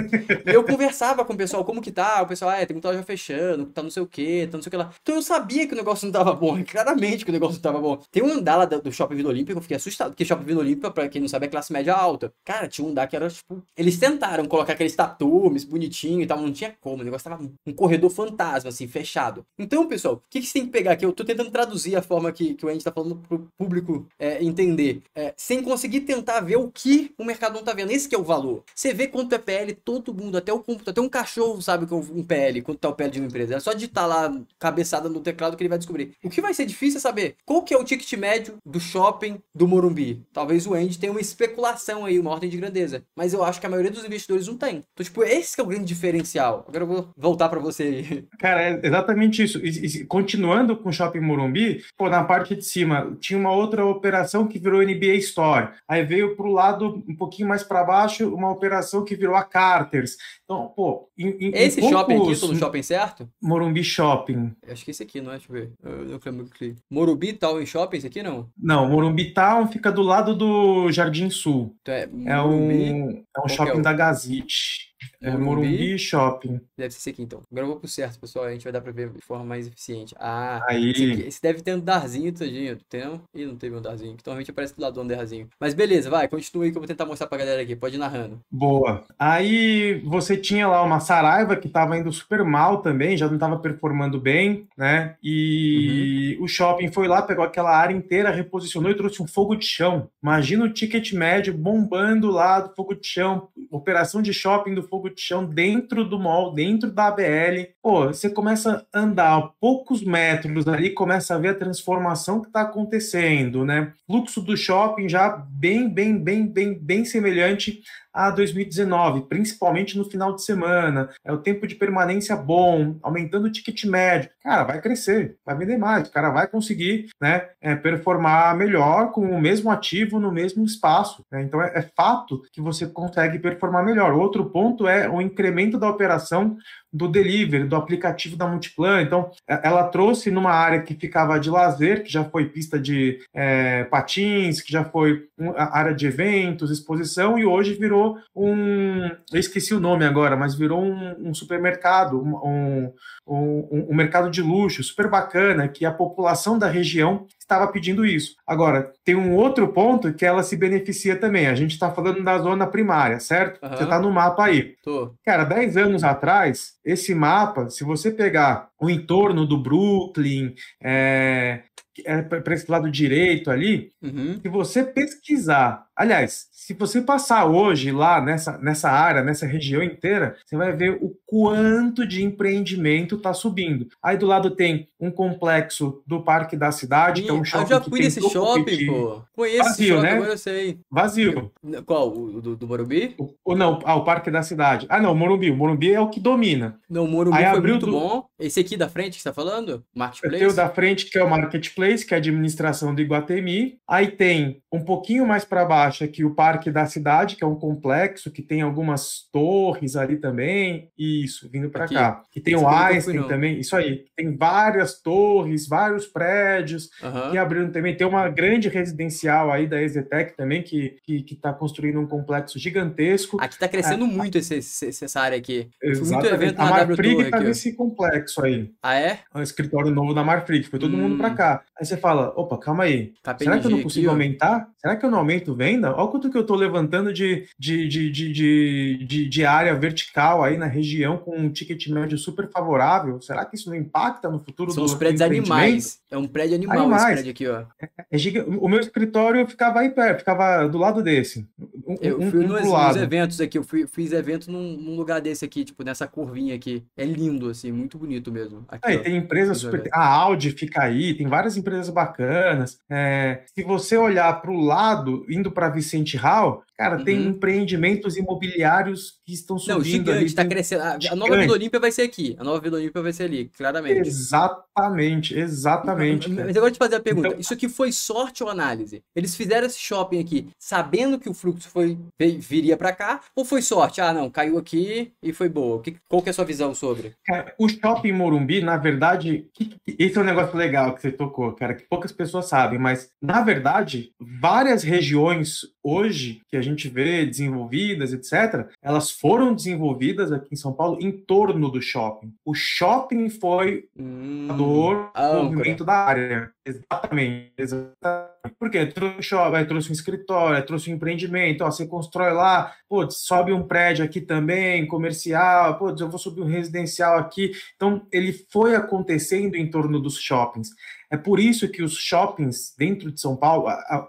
Speaker 1: E eu conversava com o pessoal, como que tá? O pessoal, ah, é, tem muita loja fechando, tá não sei o que, tá não sei o que lá. Então eu sabia que o negócio não tava bom, claramente que o negócio não tava bom. Tem um andar lá do Shopping Vila Olímpia que eu fiquei assustado, porque Shopping Vila Olímpia, pra quem não sabe, é classe média alta. Cara, tinha um andar que era, tipo, eles tentaram colocar aqueles tatumes bonitinho e tal, não tinha como, o negócio tava um corredor fantasma, assim, fechado. Então, pessoal, o que, que você tem que pegar aqui? Eu tô tentando traduzir a forma que, que o Andy tá falando pro público é, entender, é, sem conseguir tentar ver o que o mercado não tá vendo. Esse que é o valor. Você vê quanto é PL, todo mundo, até o computador, até um cachorro não sabe um PL, quanto tá o PL de uma empresa. É só digitar lá, cabeçada no teclado que ele vai descobrir. O que vai ser difícil é saber qual que é o ticket médio do shopping do Morumbi. Talvez o Andy tenha uma especulação aí, uma ordem de grandeza. Mas eu acho que a maioria dos investidores não tem. Então, tipo, esse é o grande diferencial. Agora eu vou voltar para você aí.
Speaker 2: Cara, é exatamente isso. E, e, continuando com o Shopping Morumbi, pô, na parte de cima tinha uma outra operação que virou NBA Store. Aí veio para o lado um pouquinho mais para baixo uma operação que virou a Carters. Então, pô,
Speaker 1: em, em, esse shopping aqui, tô no shopping certo?
Speaker 2: Morumbi Shopping.
Speaker 1: Acho que esse aqui, não é? Deixa eu ver. Eu, eu lembro que... Morumbi Town Shopping, esse aqui não?
Speaker 2: Não, Morumbi Town fica do lado do Jardim Sul. Então é, é um, é um shopping é da Gazite. É Morumbi, Morumbi Shopping.
Speaker 1: Deve ser esse aqui, então. Agora eu vou pro certo, pessoal. A gente vai dar pra ver de forma mais eficiente. Ah,
Speaker 2: Aí.
Speaker 1: Esse, aqui, esse deve ter um darzinho, tadinho. Tem não? Ih, não teve um darzinho. Então realmente aparece do lado do andarzinho. Mas beleza, vai. Continua aí que eu vou tentar mostrar pra galera aqui. Pode ir narrando.
Speaker 2: Boa. Aí você tinha lá uma Saraiva que tava indo super mal também, já não tava performando bem, né? E uhum. o shopping foi lá, pegou aquela área inteira, reposicionou e trouxe um fogo de chão. Imagina o ticket médio bombando lá do fogo de chão. Operação de shopping do fogo de chão dentro do mall, dentro da ABL. Pô, você começa a andar poucos metros ali, começa a ver a transformação que está acontecendo, né? Fluxo do shopping já bem, bem, bem, bem, bem semelhante a 2019, principalmente no final de semana. É o tempo de permanência bom, aumentando o ticket médio. Cara, vai crescer, vai vender mais, o cara vai conseguir né, é, performar melhor com o mesmo ativo no mesmo espaço. Né? Então é, é fato que você consegue performar melhor. Outro ponto é o incremento da operação do delivery, do aplicativo da Multiplan. Então, é, ela trouxe numa área que ficava de lazer, que já foi pista de é, patins, que já foi área de eventos, exposição, e hoje virou um. Eu esqueci o nome agora, mas virou um, um supermercado, um, um mercado de luxo super bacana, que a população da região estava pedindo isso. Agora, tem um outro ponto que ela se beneficia também. A gente está falando da zona primária, certo? Uhum. Você está no mapa aí.
Speaker 1: Tô.
Speaker 2: Cara, 10 anos atrás, esse mapa, se você pegar o entorno do Brooklyn, é, é, para esse lado direito ali, uhum. se você pesquisar, aliás, se você passar hoje lá nessa, nessa área, nessa região inteira, você vai ver o quanto de empreendimento está subindo. Aí do lado tem um complexo do Parque da Cidade, que é um shopping. Eu
Speaker 1: já fui nesse shopping, pô. Conheço Vazio, esse shopping, né? agora eu sei.
Speaker 2: Vazio.
Speaker 1: Qual? O do, do Morumbi?
Speaker 2: O, o, não, ah, o Parque da Cidade. Ah, não, o Morumbi. O Morumbi é o que domina.
Speaker 1: Não, o Morumbi Aí foi muito do... bom. Esse aqui da frente que você está falando?
Speaker 2: Marketplace? Tem o da frente, que é o Marketplace, que é a administração do Iguatemi. Aí tem um pouquinho mais para baixo aqui o Parque da Cidade, que é um complexo que tem algumas torres ali também. Isso, vindo para cá. Que tem Esse o Einstein também. Isso aí. Tem várias torres, vários prédios uhum. que abriram também. Tem uma grande residencial aí da Exetec também, que está construindo um complexo gigantesco.
Speaker 1: Aqui está crescendo é, muito esse, esse, essa área aqui.
Speaker 2: Exatamente. Muito evento a Marfrig está nesse complexo aí.
Speaker 1: Ah, é?
Speaker 2: O escritório novo da Marfrig. Foi todo hum. mundo para cá. Aí você fala, opa, calma aí. Tá Será que eu não consigo aqui, aumentar? Será que eu não aumento venda? Olha quanto que eu estou levantando de, de, de, de, de, de, área vertical aí na região com um ticket médio super favorável. Será que isso não impacta no futuro
Speaker 1: São do os prédios animais. É um prédio animal animais. esse prédio aqui, ó. É,
Speaker 2: é o meu escritório ficava aí perto, ficava do lado desse.
Speaker 1: Um, eu fui um nos, nos, eventos aqui, eu fui, fiz evento num, num, lugar desse aqui, tipo, nessa curvinha aqui. É lindo, assim, muito bonito mesmo.
Speaker 2: Aqui, aí, tem empresas super... A Audi fica aí, tem várias empresas bacanas. É, se você olhar para o lado, indo para Vicente Hall, Cara, uhum. tem empreendimentos imobiliários que estão subindo. Não,
Speaker 1: gigante, está crescendo. A, a nova Vila Olímpia vai ser aqui. A nova Vila Olímpia vai ser ali, claramente.
Speaker 2: Exatamente, exatamente.
Speaker 1: Mas, mas agora te fazer a pergunta: então... isso aqui foi sorte ou análise? Eles fizeram esse shopping aqui sabendo que o fluxo foi, viria para cá? Ou foi sorte? Ah, não, caiu aqui e foi boa. Que, qual que é a sua visão sobre?
Speaker 2: Cara, o shopping Morumbi, na verdade, esse é um negócio legal que você tocou, cara, que poucas pessoas sabem, mas na verdade, várias regiões hoje que a gente vê desenvolvidas, etc., elas foram desenvolvidas aqui em São Paulo em torno do shopping. O shopping foi hum, o movimento da área. Exatamente, exatamente. Porque trouxe um shopping, trouxe um escritório, trouxe um empreendimento, ó, você constrói lá, pô, sobe um prédio aqui também, comercial, pô, eu vou subir um residencial aqui. Então, ele foi acontecendo em torno dos shoppings. É por isso que os shoppings dentro de São Paulo, a, a,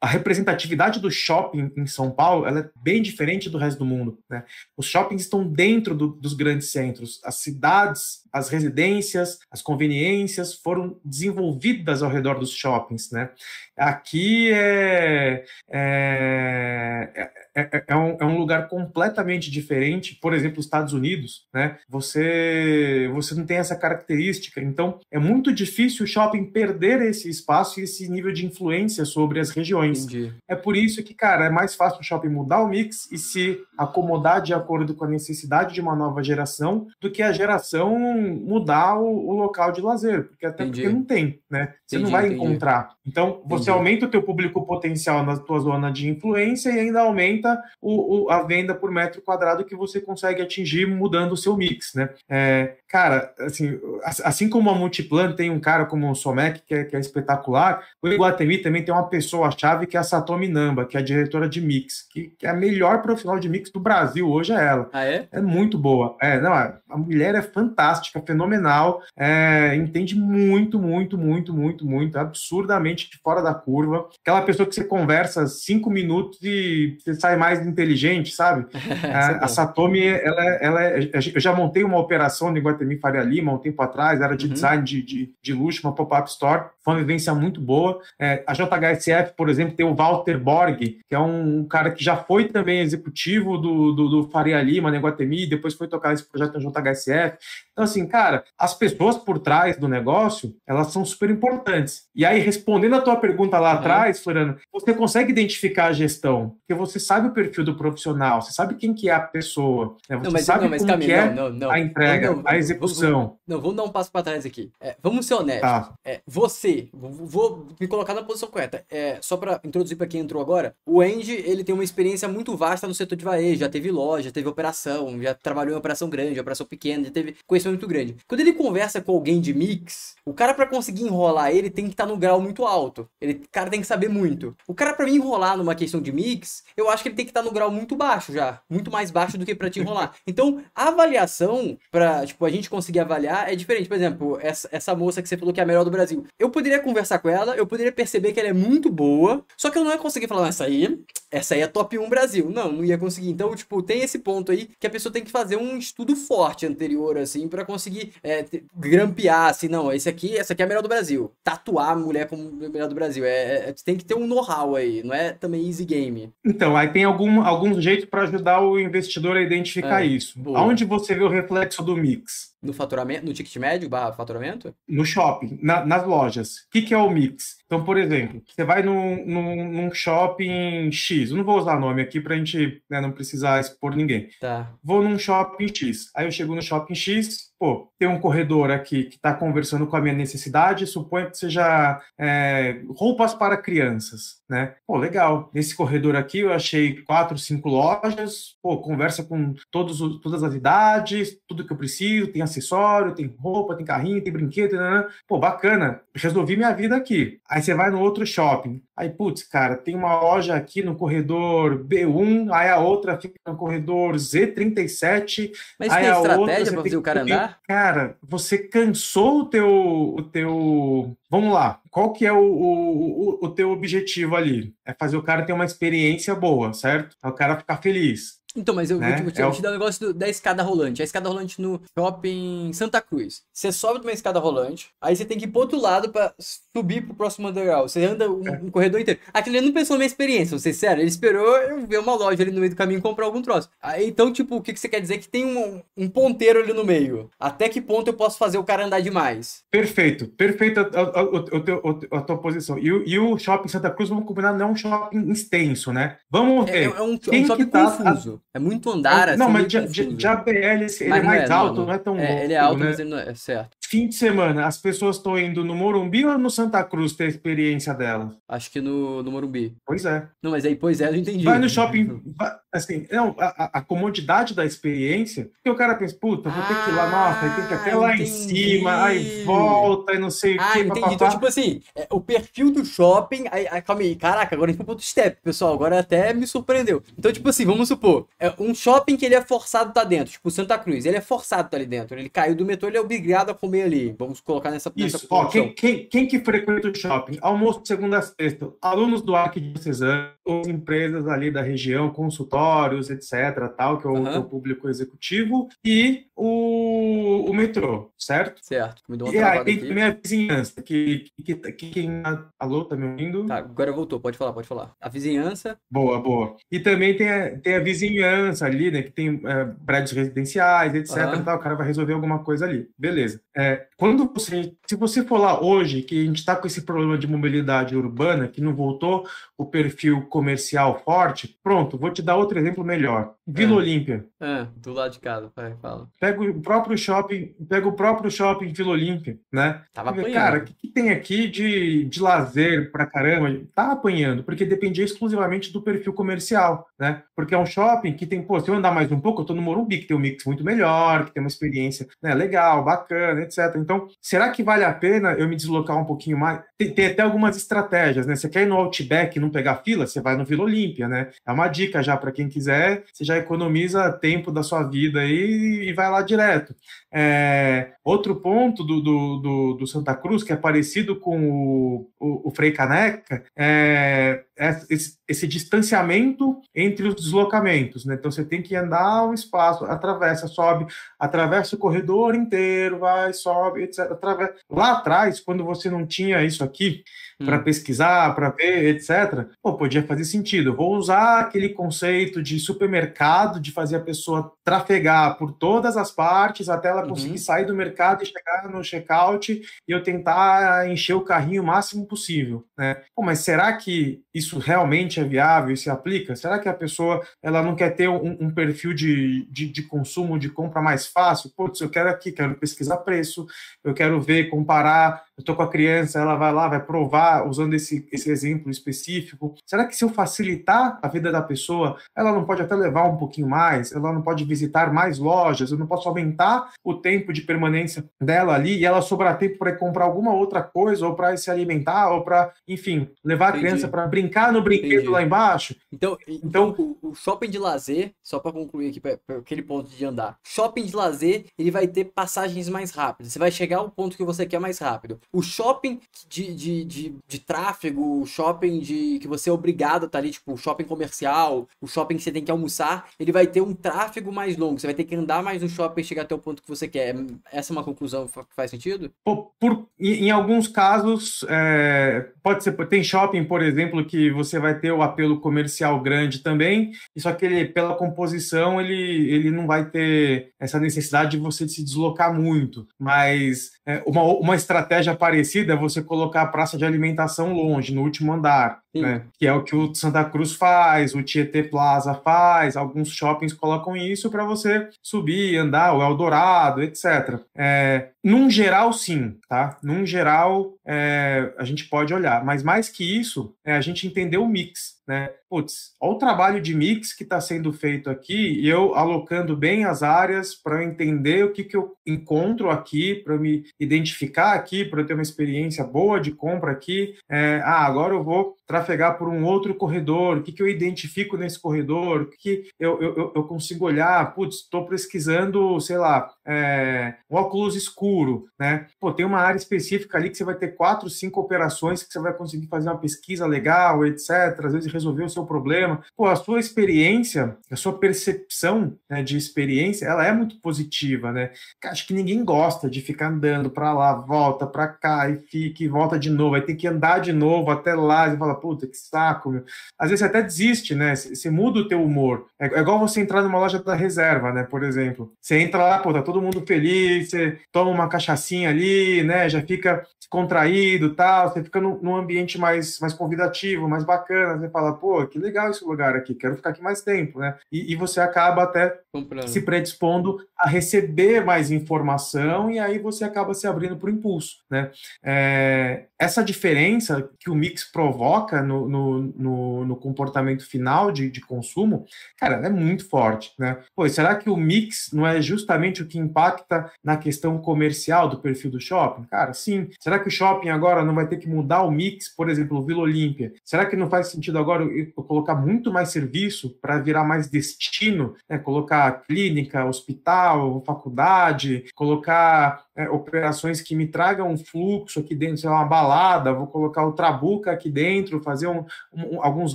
Speaker 2: a representatividade do shopping em São Paulo é bem diferente do resto do mundo. Né? Os shoppings estão dentro do, dos grandes centros. As cidades, as residências, as conveniências foram desenvolvidas ao redor dos shoppings. Né? Aqui é, é, é, é, é um, é um lugar completamente diferente. Por exemplo, os Estados Unidos, né? você, você não tem essa característica. Então, é muito difícil shopping perder esse espaço e esse nível de influência sobre as regiões. Entendi. É por isso que, cara, é mais fácil o shopping mudar o mix e se acomodar de acordo com a necessidade de uma nova geração do que a geração mudar o, o local de lazer, porque até entendi. porque não tem, né? Você entendi, não vai encontrar. Então, você aumenta o teu público potencial na tua zona de influência e ainda aumenta o, o, a venda por metro quadrado que você consegue atingir mudando o seu mix, né? É, cara, assim, assim como a Multiplan tem um cara como o Somek, que é, que é espetacular. O Iguatemi também tem uma pessoa-chave que é a Satomi Namba, que é a diretora de mix, que, que, é a melhor profissional de mix do Brasil hoje é ela.
Speaker 1: Ah, é?
Speaker 2: É muito boa. É, não, a mulher é fantástica, fenomenal, é, entende muito, muito, muito, muito, muito, absurdamente de fora da curva. Aquela pessoa que você conversa cinco minutos e você sai mais inteligente, sabe? é, a Satomi, ela, ela é, eu já montei uma operação no Iguatemi Faria Lima um tempo atrás, era de uhum. design de, de, de luxo, uma pop-up store, foi uma vivência muito boa. É, a JHSF, por exemplo, tem o Walter Borg, que é um cara que já foi também executivo do, do, do Faria Lima, na Guatemi, depois foi tocar esse projeto na JHSF. Então, assim, cara, as pessoas por trás do negócio, elas são super importantes. E aí, respondendo a tua pergunta lá uhum. atrás, Floriano, você consegue identificar a gestão, porque você sabe o perfil do profissional, você sabe quem que é a pessoa, né? você não, mas, sabe não, mas, como Camilo, que é não, não, a entrega, a execução.
Speaker 1: Vamos, não, vamos dar um passo para trás aqui. É, vamos ser honestos. Tá. É, você, vou me colocar na posição correta. É, só para introduzir para quem entrou agora, o Andy ele tem uma experiência muito vasta no setor de varejo, já teve loja, teve operação, já trabalhou em operação grande, operação pequena, já teve conhecimento muito grande. Quando ele conversa com alguém de mix, o cara para conseguir enrolar ele tem que estar tá no grau muito alto. Ele, o cara tem que saber muito. O cara para me enrolar numa questão de mix, eu acho que ele tem que estar tá no grau muito baixo já, muito mais baixo do que para te enrolar. Então, a avaliação para, tipo, a gente conseguir avaliar é diferente. Por exemplo, essa, essa moça que você falou que é a melhor do Brasil. Eu poderia conversar com ela, eu poderia perceber que ela é muito boa, só que eu não ia conseguir falar, essa aí, essa aí é top 1 Brasil. Não, não ia conseguir. Então, tipo, tem esse ponto aí que a pessoa tem que fazer um estudo forte anterior, assim, para conseguir é, grampear, assim, não, esse aqui, essa aqui é a melhor do Brasil. Tatuar a mulher como a melhor do Brasil. É, é tem que ter um know-how aí, não é também easy game.
Speaker 2: Então, aí tem algum, alguns jeitos para ajudar o investidor a identificar é, isso. Boa. Onde você vê o reflexo do mix?
Speaker 1: No faturamento, no ticket médio barra faturamento?
Speaker 2: No shopping, na, nas lojas. O que, que é o mix? Então, por exemplo, você vai num, num, num shopping X, eu não vou usar nome aqui para a gente né, não precisar expor ninguém.
Speaker 1: Tá.
Speaker 2: Vou num shopping X. Aí eu chego no shopping X, pô, tem um corredor aqui que está conversando com a minha necessidade, suponho que seja é, roupas para crianças, né? Pô, legal. Nesse corredor aqui eu achei quatro, cinco lojas, pô, conversa com todos, todas as idades, tudo que eu preciso, tem acessório, tem roupa, tem carrinho, tem brinquedo, né? pô, bacana, resolvi minha vida aqui. Aí você vai no outro shopping, aí, putz, cara, tem uma loja aqui no corredor B1, aí a outra fica no corredor Z37.
Speaker 1: Mas aí tem a estratégia para fazer o cara andar?
Speaker 2: Cara, você cansou o teu, o teu. Vamos lá. Qual que é o, o, o, teu objetivo ali? É fazer o cara ter uma experiência boa, certo? É o cara ficar feliz.
Speaker 1: Então, mas eu né? vou, te, é vou te dar um negócio do, da escada rolante. A escada rolante no shopping Santa Cruz. Você sobe de uma escada rolante, aí você tem que ir pro outro lado pra subir pro próximo degrau. Você anda um, é. um corredor inteiro. Aquele não pensou na minha experiência, vou ser sério. Ele esperou eu ver uma loja ali no meio do caminho comprar algum troço. Aí, então, tipo, o que, que você quer dizer? Que tem um, um ponteiro ali no meio. Até que ponto eu posso fazer o cara andar demais?
Speaker 2: Perfeito. Perfeito a, a, a, a, tua posição. E, e, o shopping Santa Cruz, vamos combinar, não é um shopping extenso, né? Vamos é, ver.
Speaker 1: É, é um, é shopping tá, confuso. É muito andar,
Speaker 2: é, Não, assim, mas de, de, de ABL ele é mais não é, alto, não, não, é tão
Speaker 1: é, Ele é alto, né? mas ele não é certo.
Speaker 2: Fim de semana, as pessoas estão indo no Morumbi ou no Santa Cruz ter a experiência dela?
Speaker 1: Acho que no, no Morumbi.
Speaker 2: Pois é.
Speaker 1: Não, mas aí, pois é, eu entendi.
Speaker 2: Vai no shopping, vai, assim, não, a, a, comodidade da experiência, porque o cara pensa, puta, vou ter que ir lá, nossa, aí tem que ir até lá entendi. em cima, aí volta e não sei
Speaker 1: ah, o que. Entendi. Papapá. Então, tipo assim, é, o perfil do shopping, aí, aí, calma aí, caraca, agora a gente foi outro step, pessoal, agora até me surpreendeu. Então, tipo assim, vamos supor, é um shopping que ele é forçado tá dentro, tipo Santa Cruz, ele é forçado tá ali dentro, ele caiu do metrô, ele é obrigado a comer ali, vamos colocar nessa
Speaker 2: Isso, nessa ó, quem, quem, quem, que frequenta o shopping? Almoço segunda a sexta, alunos do Cesar, empresas ali da região, consultórios, etc, tal, que é o, uhum. é o público executivo, e o, o metrô, certo?
Speaker 1: Certo.
Speaker 2: Me deu uma e aí tem também a vizinhança, que, que, que, que quem... Alô, tá me ouvindo?
Speaker 1: Tá, agora voltou, pode falar, pode falar. A vizinhança...
Speaker 2: Boa, boa. E também tem a, tem a vizinhança ali, né, que tem é, prédios residenciais, etc, uhum. tal, o cara vai resolver alguma coisa ali. Beleza. É, quando você... Se você for lá hoje, que a gente tá com esse problema de mobilidade urbana, que não voltou o perfil comercial forte, pronto, vou te dar outro exemplo melhor. Vila é. Olímpia.
Speaker 1: É, do lado de casa, vai, fala.
Speaker 2: Pega o próprio shopping, pega o próprio shopping Vila Olímpia, né?
Speaker 1: Tava apanhando.
Speaker 2: Cara, o que, que, tem aqui de, de lazer pra caramba? Tá apanhando, porque dependia exclusivamente do perfil comercial, né? Porque é um shopping que tem, pô, se eu andar mais um pouco, eu tô no Morumbi, que tem um mix muito melhor, que tem uma experiência né, legal, bacana, etc. Então, será que vale a pena eu me deslocar um pouquinho mais? Tem, tem até algumas estratégias, né? Você quer ir no Outback e não pegar fila, você vai no Vila Olímpia, né? É uma dica já para quem quiser, você já economiza tempo da sua vida e vai lá direto. É, outro ponto do, do, do, do, Santa Cruz, que é parecido com o, o, o Frei Caneca, é esse, esse, distanciamento entre os deslocamentos. Né? Então você tem que andar um espaço, atravessa, sobe, atravessa o corredor inteiro, vai, sobe, etc. Atravessa. Lá atrás, quando você não tinha isso aqui, para hum. pesquisar, para ver, etc., pô, podia fazer sentido. Eu vou usar aquele conceito de supermercado, de fazer a pessoa trafegar por todas as partes até ela conseguir uhum. sair do mercado e chegar no checkout e eu tentar encher o carrinho o máximo possível. Né? Pô, mas será que isso realmente é viável e se aplica? Será que a pessoa ela não quer ter um, um perfil de, de, de, consumo, de compra mais fácil? Putz, eu quero aqui, quero pesquisar preço, eu quero ver, comparar. Eu estou com a criança, ela vai lá, vai provar, usando esse, esse exemplo específico. Será que se eu facilitar a vida da pessoa, ela não pode até levar um pouquinho mais? Ela não pode visitar mais lojas? Eu não posso aumentar o tempo de permanência dela ali e ela sobrar tempo para comprar alguma outra coisa ou para se alimentar ou para, enfim, levar Entendi. a criança para brincar no brinquedo Entendi. lá embaixo.
Speaker 1: Então, então, então o shopping de lazer, só para concluir aqui para aquele ponto de andar. Shopping de lazer, ele vai ter passagens mais rápidas. Você vai chegar ao ponto que você quer mais rápido. O shopping de, de, de, de tráfego, o shopping de que você é obrigado a estar tá ali, tipo, o shopping comercial, o shopping que você tem que almoçar, ele vai ter um tráfego mais longo. Você vai ter que andar mais no shopping e chegar até o ponto que você quer. Essa é uma conclusão que faz sentido?
Speaker 2: Por, por em, alguns casos, é, pode ser. Tem shopping, por exemplo, que você vai ter o apelo comercial grande também, só que ele, pela composição, ele, ele não vai ter essa necessidade de você se deslocar muito. Mas é, uma, uma estratégia parecida é você colocar a praça de alimentação longe, no último andar. Né? Que é o que o Santa Cruz faz, o Tietê Plaza faz, alguns shoppings colocam isso para você subir, andar, o Eldorado, etc. É, num geral, sim, tá? Num geral, é, a gente pode olhar, mas mais que isso, é a gente entender o mix né? Putz, olha o trabalho de mix que está sendo feito aqui e eu alocando bem as áreas para entender o que, que eu encontro aqui, para me identificar aqui, para eu ter uma experiência boa de compra aqui. É, ah, agora eu vou trafegar por um outro corredor, o que, que eu identifico nesse corredor, o que, que eu, eu, eu consigo olhar, putz, estou pesquisando, sei lá, é, óculos escuro, né? Pô, tem uma área específica ali que você vai ter quatro, cinco operações que você vai conseguir fazer uma pesquisa legal, etc. Às vezes resolver o seu problema. Pô, a sua experiência, a sua percepção né, de experiência, ela é muito positiva, né? Acho que ninguém gosta de ficar andando para lá, volta para cá e fica e volta de novo, aí tem que andar de novo até lá e fala, puta, que saco, meu. Às vezes você até desiste, né? Você muda o teu humor. É, é igual você entrar numa loja da reserva, né? Por exemplo. Você entra lá, pô, tá todo todo mundo feliz, você toma uma cachaçinha ali, né? Já fica contraído tal, você fica num, num, ambiente mais, mais convidativo, mais bacana, você fala, pô, que legal esse lugar aqui, quero ficar aqui mais tempo, né? E, e você acaba até Comprando. se predispondo a receber mais informação e aí você acaba se abrindo por impulso, né? É, essa diferença que o mix provoca no, no, no, no comportamento final de, de consumo, cara, é muito forte, né? Pô, será que o mix não é justamente o que impacta na questão comercial do perfil do shopping? Cara, sim. Será que o shopping agora não vai ter que mudar o mix, por exemplo, Vila Olímpia? Será que não faz sentido agora eu colocar muito mais serviço para virar mais destino, né? Colocar clínica, hospital, faculdade, colocar é, operações que me tragam um fluxo aqui dentro, sei lá, uma balada, vou colocar o Trabuca aqui dentro, fazer um, um, alguns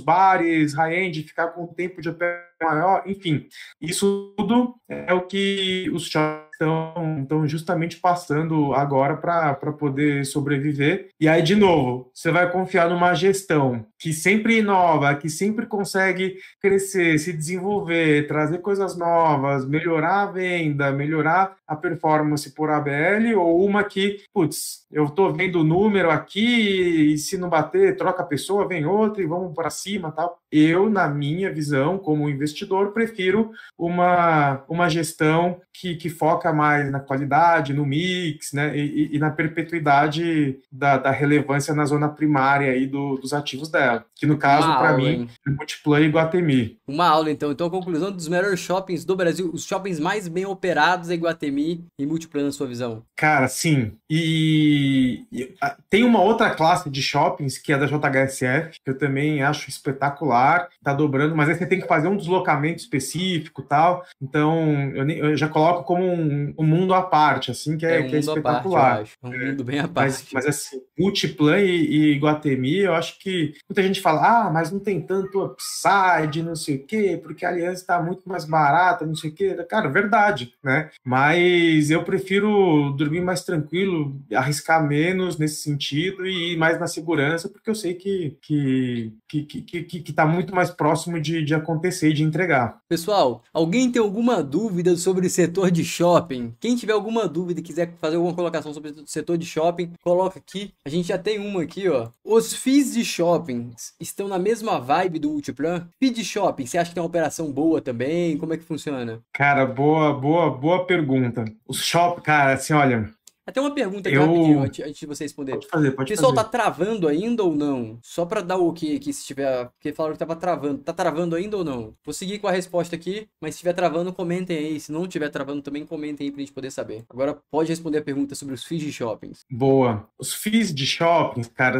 Speaker 2: bares high-end, ficar com o tempo de operação maior, enfim, isso tudo é o que os estão, justamente passando agora para poder sobreviver. E aí, de novo, você vai confiar numa gestão que sempre inova, que sempre consegue crescer, se desenvolver, trazer coisas novas, melhorar a venda, melhorar a performance por ABL, ou uma que, putz, eu estou vendo o número aqui e se não bater, troca a pessoa, vem outra e vamos para cima tal. Eu, na minha visão, como investidor, prefiro uma, uma gestão que, que foca mais na qualidade, no mix, né, e, e na perpetuidade da, da, relevância na zona primária aí do, dos ativos dela, que no caso, para mim, é Multiplay e Guatemi.
Speaker 1: Uma aula, então. Então, a conclusão dos melhores shoppings do Brasil, os shoppings mais bem operados é Guatemi e Multiplay, na sua visão?
Speaker 2: Cara, sim. E, e tem uma outra classe de shoppings, que é da JHSF, que eu também acho espetacular, tá dobrando, mas aí você tem que fazer um deslocamento específico tal. Então, eu, eu já coloco como um, um, mundo à parte, assim, que é, é um que é espetacular.
Speaker 1: Parte, é um mundo bem à parte.
Speaker 2: Mas, mas assim, Multiplan e, e Guatemi, eu acho que muita gente fala, ah, mas não tem tanto upside, não sei o quê, porque a aliança está muito mais barata, não sei o quê. Cara, verdade, né? Mas eu prefiro dormir mais tranquilo, arriscar menos nesse sentido e ir mais na segurança, porque eu sei que que que, que, que, que tá muito mais próximo de, de acontecer e de entregar.
Speaker 1: Pessoal, alguém tem alguma dúvida sobre o setor de shopping? Quem tiver alguma dúvida e quiser fazer alguma colocação sobre o setor de shopping, coloca aqui. A gente já tem uma aqui, ó. Os FIIs de shoppings estão na mesma vibe do Multiplan? FII de shopping, você acha que tem uma operação boa também? Como é que funciona?
Speaker 2: Cara, boa, boa, boa pergunta. Os shopping, cara, assim, olha,
Speaker 1: até uma pergunta aqui eu... rapidinho, antes, de você responder.
Speaker 2: Pode fazer, pode
Speaker 1: O pessoal
Speaker 2: fazer.
Speaker 1: tá travando ainda ou não? Só para dar o ok aqui, se tiver. Porque falaram que tava travando. Tá travando ainda ou não? Vou seguir com a resposta aqui, mas se estiver travando, comentem aí. Se não estiver travando também, comentem aí pra gente poder saber. Agora pode responder a pergunta sobre os FIIs de shoppings.
Speaker 2: Boa. Os FIIs de shoppings, cara,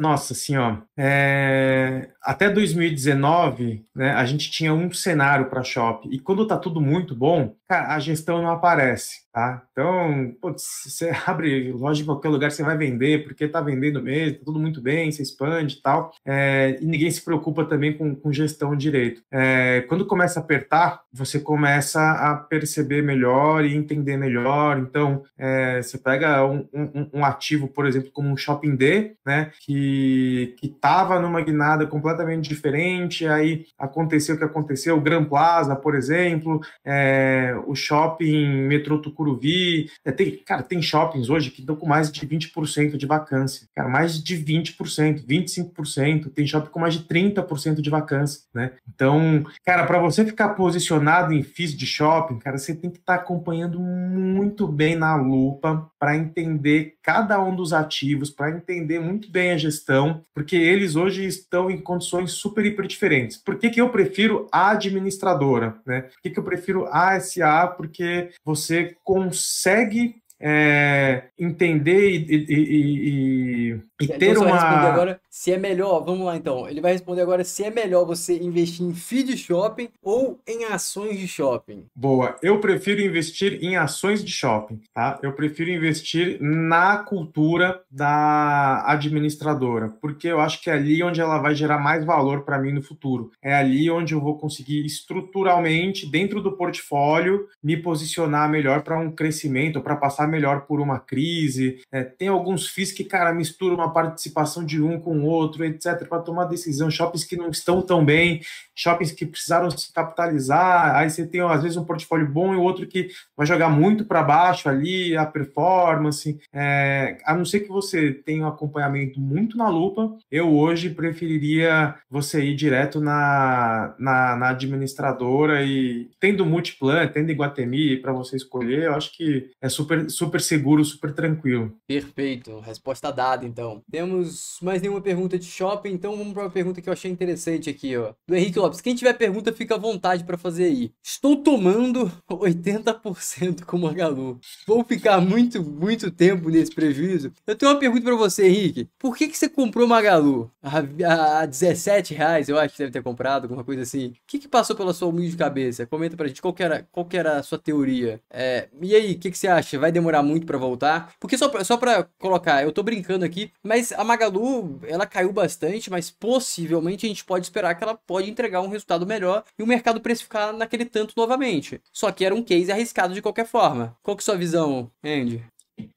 Speaker 2: nossa, assim, ó. É... Até 2019, né, a gente tinha um cenário para shopping. E quando tá tudo muito bom, cara, a gestão não aparece. Tá? Então, putz, você abre loja em qualquer lugar, você vai vender, porque está vendendo mesmo, tá tudo muito bem, você expande e tal, é, e ninguém se preocupa também com, com gestão direito. É, quando começa a apertar, você começa a perceber melhor e entender melhor. Então, é, você pega um, um, um, ativo, por exemplo, como um Shopping D, né, que estava numa guinada completamente diferente, aí aconteceu o que aconteceu, o Gran Plaza, por exemplo, é, o Shopping Metrô Tucuruvi, Curuvi. É, tem, cara, tem shoppings hoje que estão com mais de 20% de vacância. Cara, mais de 20%, 25%. Tem shopping com mais de 30% de vacância, né? Então, cara, para você ficar posicionado em FIIs de shopping, cara, você tem que estar tá acompanhando muito bem na lupa para entender cada um dos ativos, para entender muito bem a gestão, porque eles hoje estão em condições super hiper diferentes. Por que, que eu prefiro a administradora, né? Por que, que eu prefiro a SA? Porque você consegue é, entender e, e, e, e
Speaker 1: e ter uma. agora se é melhor, vamos lá então. Ele vai responder agora se é melhor você investir em feed shopping ou em ações de shopping.
Speaker 2: Boa, eu prefiro investir em ações de shopping, tá? Eu prefiro investir na cultura da administradora, porque eu acho que é ali onde ela vai gerar mais valor para mim no futuro. É ali onde eu vou conseguir estruturalmente, dentro do portfólio, me posicionar melhor para um crescimento, para passar passar melhor por uma crise. É, tem alguns FIIs que, cara, misturam uma participação de um com o outro, etc., para tomar decisão. Shoppings que não estão tão bem, shoppings que precisaram se capitalizar. Aí você tem, às vezes, um portfólio bom e outro que vai jogar muito para baixo ali, a performance. É, a não ser que você tenha um acompanhamento muito na lupa, eu hoje preferiria você ir direto na, na, na administradora e tendo multiplan, tendo Iguatemi para você escolher, eu acho que é super, super seguro, super tranquilo.
Speaker 1: Perfeito, resposta dada então. Temos mais nenhuma pergunta de shopping, então vamos para uma pergunta que eu achei interessante aqui, ó. Do Henrique Lopes. Quem tiver pergunta, fica à vontade para fazer aí. Estou tomando 80% com Magalu. Vou ficar muito, muito tempo nesse prejuízo. Eu tenho uma pergunta para você, Henrique. Por que, que você comprou Magalu? A, a 17 reais, eu acho que deve ter comprado, alguma coisa assim. O que, que passou pela sua humilde cabeça? Comenta pra gente qual era, qual era a sua teoria. É, e aí, o que, que você acha? Vai demorar muito para voltar? Porque só pra, só pra colocar, eu tô brincando aqui, mas a Magalu, ela caiu bastante, mas possivelmente a gente pode esperar que ela pode entregar um resultado melhor e o mercado precificar naquele tanto novamente. Só que era um case arriscado de qualquer forma. Qual que é a sua visão, Andy?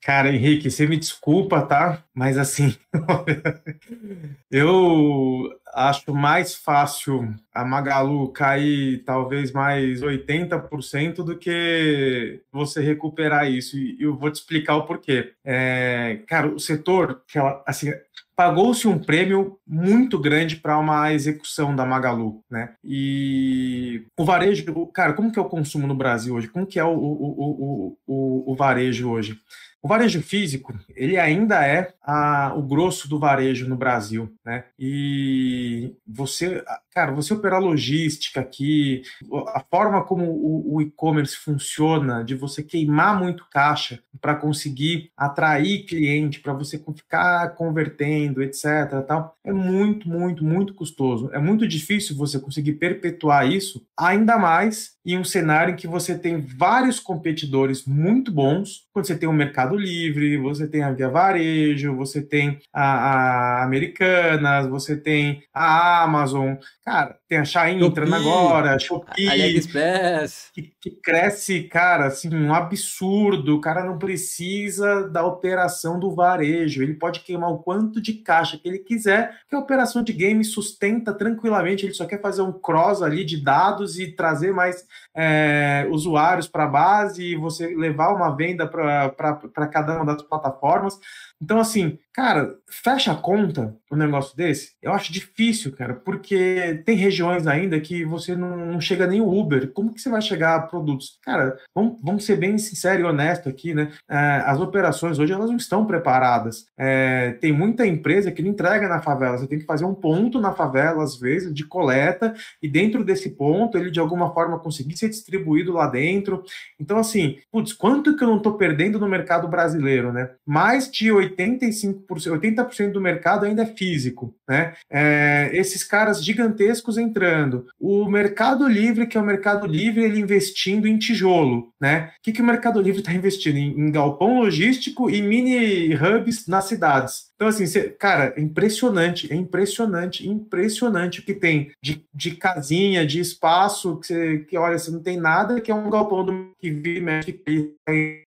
Speaker 2: Cara, Henrique, você me desculpa, tá? Mas assim, eu acho mais fácil a Magalu cair talvez mais 80% do que você recuperar isso. E eu vou te explicar o porquê. É, cara, o setor, assim, pagou-se um prêmio muito grande para uma execução da Magalu, né? E o varejo, cara, como que é o consumo no Brasil hoje? Como que é o, o, o, o, o varejo hoje? O varejo físico, ele ainda é a, o grosso do varejo no Brasil, né? E você, cara, você operar logística aqui, a forma como o, o e-commerce funciona, de você queimar muito caixa para conseguir atrair cliente, para você ficar convertendo, etc, tal, é muito, muito, muito custoso. É muito difícil você conseguir perpetuar isso, ainda mais em um cenário em que você tem vários competidores muito bons, quando você tem o Mercado Livre, você tem a Via Varejo, você tem a, a Americanas, você tem a Amazon, cara, tem a Shein entrando agora, a Shopee,
Speaker 1: AliExpress,
Speaker 2: que, que cresce, cara, assim, um absurdo, o cara não precisa da operação do varejo, ele pode queimar o quanto de caixa que ele quiser, que a operação de game sustenta tranquilamente, ele só quer fazer um cross ali de dados e trazer mais é, usuários para a base e você levar uma venda para cada uma das plataformas. Então, assim, cara, fecha a conta um negócio desse. Eu acho difícil, cara, porque tem regiões ainda que você não, não chega nem o Uber. Como que você vai chegar a produtos? Cara, vamos, vamos ser bem sincero e honesto aqui, né? É, as operações hoje elas não estão preparadas. É, tem muita empresa que não entrega na favela. Você tem que fazer um ponto na favela, às vezes, de coleta, e dentro desse ponto ele de alguma forma conseguir ser distribuído lá dentro. Então, assim, putz, quanto que eu não estou perdendo no mercado brasileiro, né? Mais de 85%, 80% do mercado ainda é físico, né? É, esses caras gigantescos entrando. O Mercado Livre, que é o Mercado Livre, ele investindo em tijolo, né? O que, que o Mercado Livre está investindo? Em, em galpão logístico e mini hubs nas cidades. Então, assim, cê, cara, é impressionante, é impressionante, impressionante o que tem de, de casinha, de espaço, que, você, que olha, você não tem nada, que é um galpão do que vive, mexe,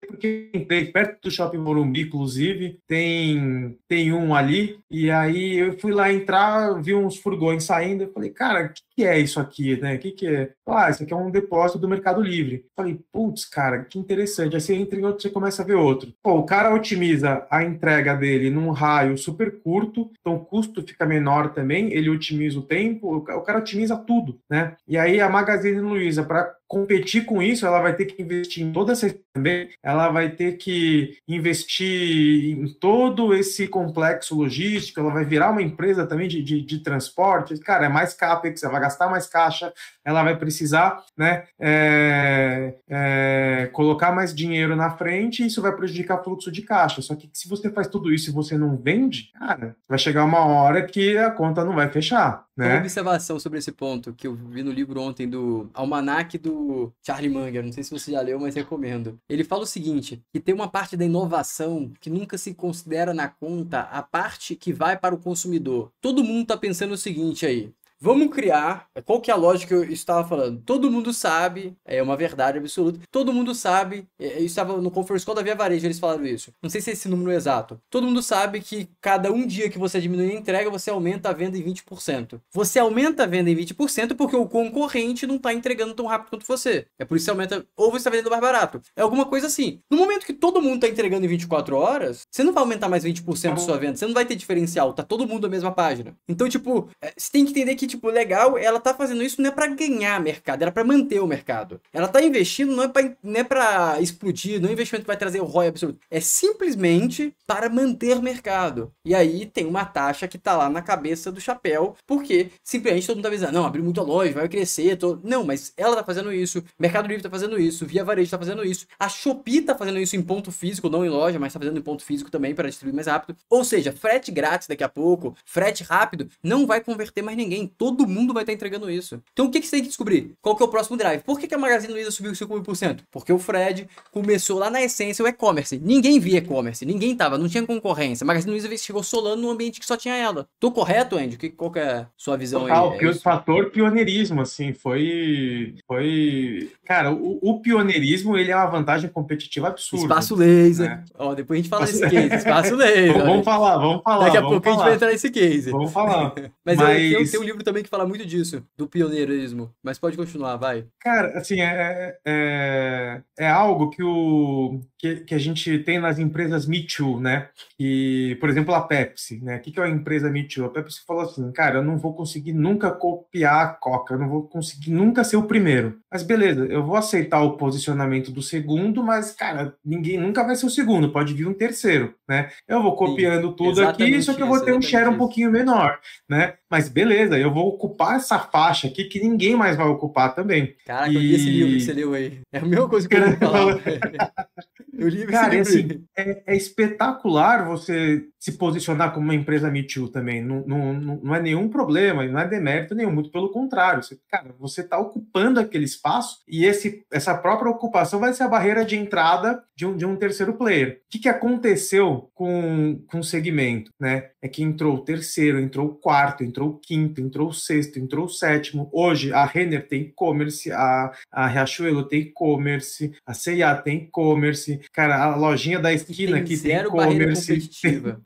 Speaker 2: porque entrei perto do Shopping Morumbi, inclusive, tem, tem um ali, e aí eu fui lá entrar, vi uns furgões saindo, eu falei, cara, o que, que, é isso aqui, né? O que, que é? Ah, isso aqui é um depósito do Mercado Livre. Eu falei, putz, cara, que interessante. Aí você entra em outro, você começa a ver outro. Pô, o cara otimiza a entrega dele num raio super curto, então o custo fica menor também, ele otimiza o tempo, o cara otimiza tudo, né? E aí a Magazine Luiza, para competir com isso, ela vai ter que investir em toda essa também, ela vai ter que investir em todo esse complexo logístico, ela vai virar uma empresa também de, de, de transporte, cara, é mais capex, ela vai gastar mais caixa, ela vai precisar, né, é, é, colocar mais dinheiro na frente e isso vai prejudicar o fluxo de caixa, só que se você faz tudo isso e você não vende, cara, vai chegar uma hora que a conta não vai fechar, né?
Speaker 1: Uma observação sobre esse ponto que eu vi no livro ontem do Almanac do Charlie Munger, não sei se você já leu, mas recomendo. Ele fala o seguinte, que tem uma parte da inovação que nunca se considera na conta a parte que vai para o consumidor. Todo mundo está pensando o seguinte aí, vamos criar. Qual que é a lógica que eu estava falando? Todo mundo sabe, é uma verdade absoluta. Todo mundo sabe. É, eu estava no Conference Call da Via Varejo, eles falaram isso. Não sei se é esse número exato. Todo mundo sabe que cada um dia que você diminui a entrega, você aumenta a venda em 20%. Você aumenta a venda em 20% porque o concorrente não está entregando tão rápido quanto você. É por isso que aumenta. Ou você está vendendo mais barato. É alguma coisa assim. No momento que todo mundo está entregando em 24 horas, você não vai aumentar mais 20% da sua venda. Você não vai ter diferencial. Tá todo mundo na mesma página. Então, tipo, é, você tem que entender que, tipo, legal, ela tá fazendo isso não é para ganhar mercado, era para manter o mercado. Ela tá investindo não é para é para explodir, não é um investimento que vai trazer o ROI absoluto. É simplesmente para manter mercado. E aí tem uma taxa que tá lá na cabeça do chapéu, porque simplesmente todo mundo tá avisando, não, abriu muita loja, vai crescer. Tô... Não, mas ela tá fazendo isso, Mercado Livre tá fazendo isso, Via Varejo tá fazendo isso, a Shopee tá fazendo isso em ponto físico, não em loja, mas tá fazendo em ponto físico também para distribuir mais rápido. Ou seja, frete grátis daqui a pouco, frete rápido, não vai converter mais ninguém. Todo mundo vai estar tá entregando isso. Então o que, que você tem que descobrir? Qual que é o próximo drive? Por que, que a Magazine Luiza subiu 5%? Porque o Fred começou lá na essência o e-commerce. Ninguém via e-commerce, ninguém tava, não tinha concorrência. A Magazine Luiza chegou solando num ambiente que só tinha ela. Tô correto, Andy? Que, qual que é a sua visão
Speaker 2: Total,
Speaker 1: aí?
Speaker 2: É o fator pioneirismo, assim, foi. Foi. Cara, o, o, pioneirismo ele é uma vantagem competitiva absurda.
Speaker 1: Espaço laser. Né? Ó, depois a gente fala desse case. Espaço laser.
Speaker 2: vamos falar, vamos falar.
Speaker 1: Daqui a
Speaker 2: pouco
Speaker 1: falar. a gente vai entrar nesse case.
Speaker 2: Vamos falar.
Speaker 1: Mas, Mas... Eu, eu tenho um livro também que fala muito disso, do pioneirismo. Mas pode continuar, vai.
Speaker 2: Cara, assim, é, é, é algo que, o, que, que, a gente tem nas empresas Me Too, né? E, por exemplo, a Pepsi, né? O que, que é a empresa Me Too? A Pepsi falou assim, cara, eu não vou conseguir nunca copiar a Coca, eu não vou conseguir nunca ser o primeiro. Mas beleza, eu vou aceitar o posicionamento do segundo, mas, cara, ninguém nunca vai ser o segundo, pode vir um terceiro, né? Eu vou copiando Sim, tudo aqui, só que eu vou ter um share isso. um pouquinho menor, né? Mas beleza, eu vou ocupar essa faixa aqui que ninguém mais vai ocupar também.
Speaker 1: Caraca, e... eu li esse livro que você leu aí. É a mesma coisa que eu vou falar.
Speaker 2: eu li Cara, livro. Assim, é, é, espetacular você se posicionar como uma empresa Me Too também. Não, não, não é nenhum problema, não é demérito nenhum, muito pelo contrário. Você, cara, você está ocupando aquele espaço e esse, essa própria ocupação vai ser a barreira de entrada de um, de um terceiro player. O que, que aconteceu com, com o segmento? Né? É que entrou o terceiro, entrou o quarto, entrou o quinto, entrou o sexto, entrou o sétimo. Hoje a Renner tem e-commerce, a, a Riachuelo tem e-commerce, a C&A tem e-commerce, cara, a lojinha da esquina que tem e-commerce.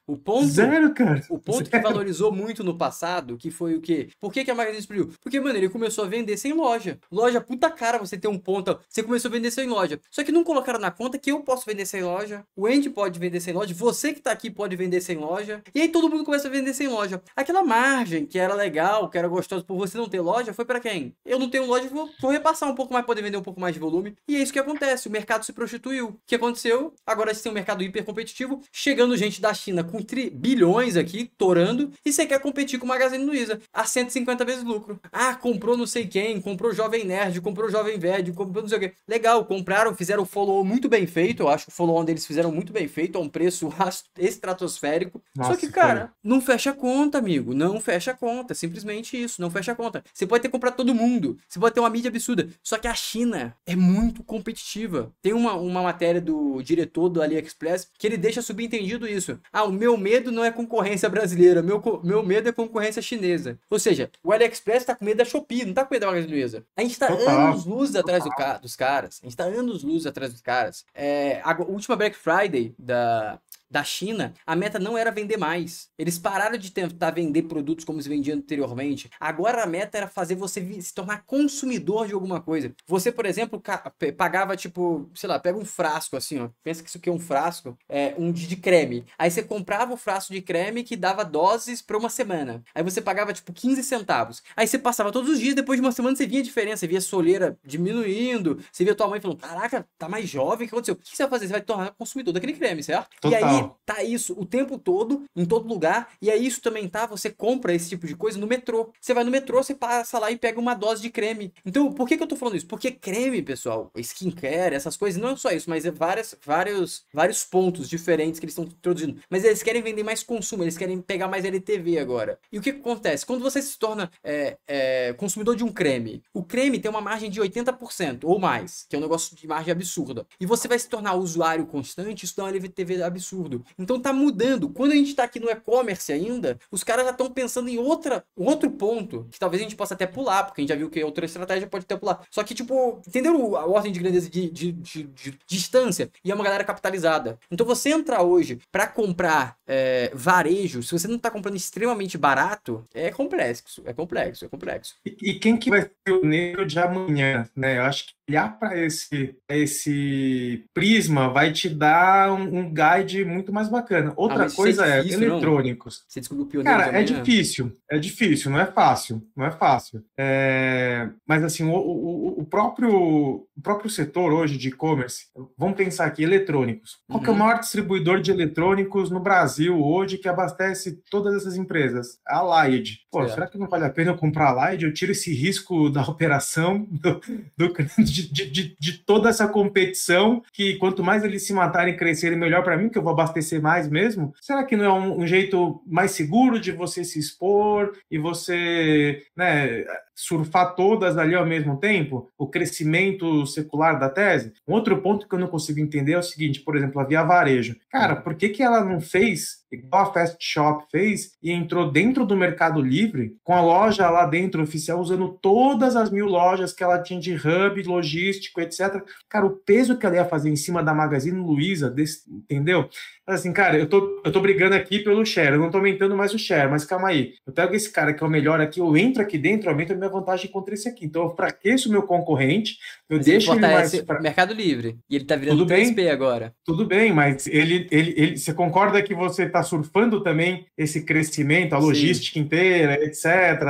Speaker 1: O ponto,
Speaker 2: zero, cara.
Speaker 1: O ponto zero. que valorizou muito no passado, que foi o quê? Por que, que a Magazine explodiu? Porque, mano, ele começou a vender sem loja. Loja, puta cara, você tem um ponto. Você começou a vender sem loja. Só que não colocaram na conta que eu posso vender sem loja, o Andy pode vender sem loja, você que tá aqui pode vender sem loja. E aí todo mundo começa a vender sem loja. Aquela margem que era legal, que era gostoso por você não ter loja, foi para quem? Eu não tenho loja, vou, vou repassar um pouco mais, poder vender um pouco mais de volume. E é isso que acontece. O mercado se prostituiu. O que aconteceu? Agora você tem um mercado hiper competitivo, chegando gente da China com tri bilhões aqui, torando, e você quer competir com o Magazine Luiza a 150 vezes lucro. Ah, comprou não sei quem, comprou Jovem Nerd, comprou Jovem Velho, comprou não sei o quê. Legal, compraram, fizeram o follow muito bem feito. Eu acho que o follow-on deles fizeram muito bem feito, a um preço estratosférico. Nossa, Só que, cara, cara, não fecha conta, amigo. Não fecha conta. É simplesmente isso, não fecha a conta. Você pode ter comprado todo mundo, você pode ter uma mídia absurda. Só que a China é muito competitiva. Tem uma, uma matéria do diretor do AliExpress que ele deixa subentendido isso. Ah, o meu medo não é concorrência brasileira, meu, meu medo é concorrência chinesa. Ou seja, o AliExpress tá com medo da Shopee, não tá com medo da Magazine Luiza. A gente tá Total. anos luz atrás do ca dos caras. A gente tá anos luz atrás dos caras. É, a última Black Friday da, da China, a meta não era vender mais. Eles pararam de tentar vender produtos como se vendiam anteriormente. Agora a meta era fazer você se tornar consumidor de alguma coisa. Você, por exemplo, pagava tipo, sei lá, pega um frasco assim, ó. Pensa que isso aqui é um frasco, é um de, creme. Aí você comprava o frasco de creme que dava doses para uma semana. Aí você pagava tipo 15 centavos. Aí você passava todos os dias, depois de uma semana você via a diferença, você via a soleira diminuindo, você via tua mãe falando: "Caraca, tá mais jovem, o que aconteceu?" O que você vai fazer? Você vai tornar consumidor daquele creme, certo? Total. E aí tá isso o tempo todo, em todo lugar. E aí isso também tá, você compra esse tipo de coisa no metrô. Você vai no metrô, você passa lá e pega uma dose de creme. Então, por que, que eu tô falando isso? Porque creme, pessoal, skincare, essas coisas, não é só isso, mas é várias, vários, vários pontos diferentes que eles estão introduzindo. Mas eles querem vender mais consumo, eles querem pegar mais LTV agora. E o que, que acontece? Quando você se torna é, é, consumidor de um creme, o creme tem uma margem de 80% ou mais, que é um negócio de margem absurda. E você vai se tornar usuário constante, isso dá um LTV absurdo. Tudo. Então tá mudando. Quando a gente tá aqui no e-commerce ainda, os caras já estão pensando em outra, outro ponto, que talvez a gente possa até pular, porque a gente já viu que outra estratégia pode até pular. Só que, tipo, entendeu a ordem de grandeza de, de, de, de distância? E é uma galera capitalizada. Então você entrar hoje para comprar é, varejo, se você não tá comprando extremamente barato, é complexo, é complexo, é complexo.
Speaker 2: E, e quem que vai ser o negro de amanhã, né? Eu acho que olhar para esse, esse prisma vai te dar um, um guide muito mais bacana. Outra ah, coisa é, difícil, é eletrônicos. Não?
Speaker 1: Você descobriu o pioneiro
Speaker 2: Cara, é difícil, é difícil, não é fácil, não é fácil. É... Mas assim, o, o, o, próprio, o próprio setor hoje de e-commerce, vamos pensar aqui, eletrônicos. Qual uhum. é o uhum. maior distribuidor de eletrônicos no Brasil hoje que abastece todas essas empresas? A Laid. Pô, será que não vale a pena eu comprar a Laid? Eu tiro esse risco da operação do, do de, de, de, toda essa competição, que quanto mais eles se matarem e crescerem, melhor para mim, que eu vou abastecer mais mesmo. Será que não é um, um, jeito mais seguro de você se expor e você né, surfar todas ali ao mesmo tempo? O crescimento secular da tese? Um outro ponto que eu não consigo entender é o seguinte, por exemplo, a Via Varejo. Cara, por que, que ela não fez igual a Fast Shop fez e entrou dentro do Mercado Livre com a loja lá dentro oficial usando todas as mil lojas que ela tinha de hub, logístico, etc. Cara, o peso que ela ia fazer em cima da Magazine Luiza, entendeu? Assim, cara, eu tô, eu tô brigando aqui pelo share, eu não tô aumentando mais o share, mas calma aí. Eu pego esse cara que é o melhor aqui, eu entro aqui dentro, aumento minha vantagem contra esse aqui. Então eu fraqueço o meu concorrente, eu mas deixo ele, mais.
Speaker 1: Pra... Mercado Livre. E ele tá virando Tudo 3P bem, agora.
Speaker 2: Tudo bem, mas ele, ele, ele, você concorda que você tá surfando também esse crescimento, a logística Sim. inteira, etc.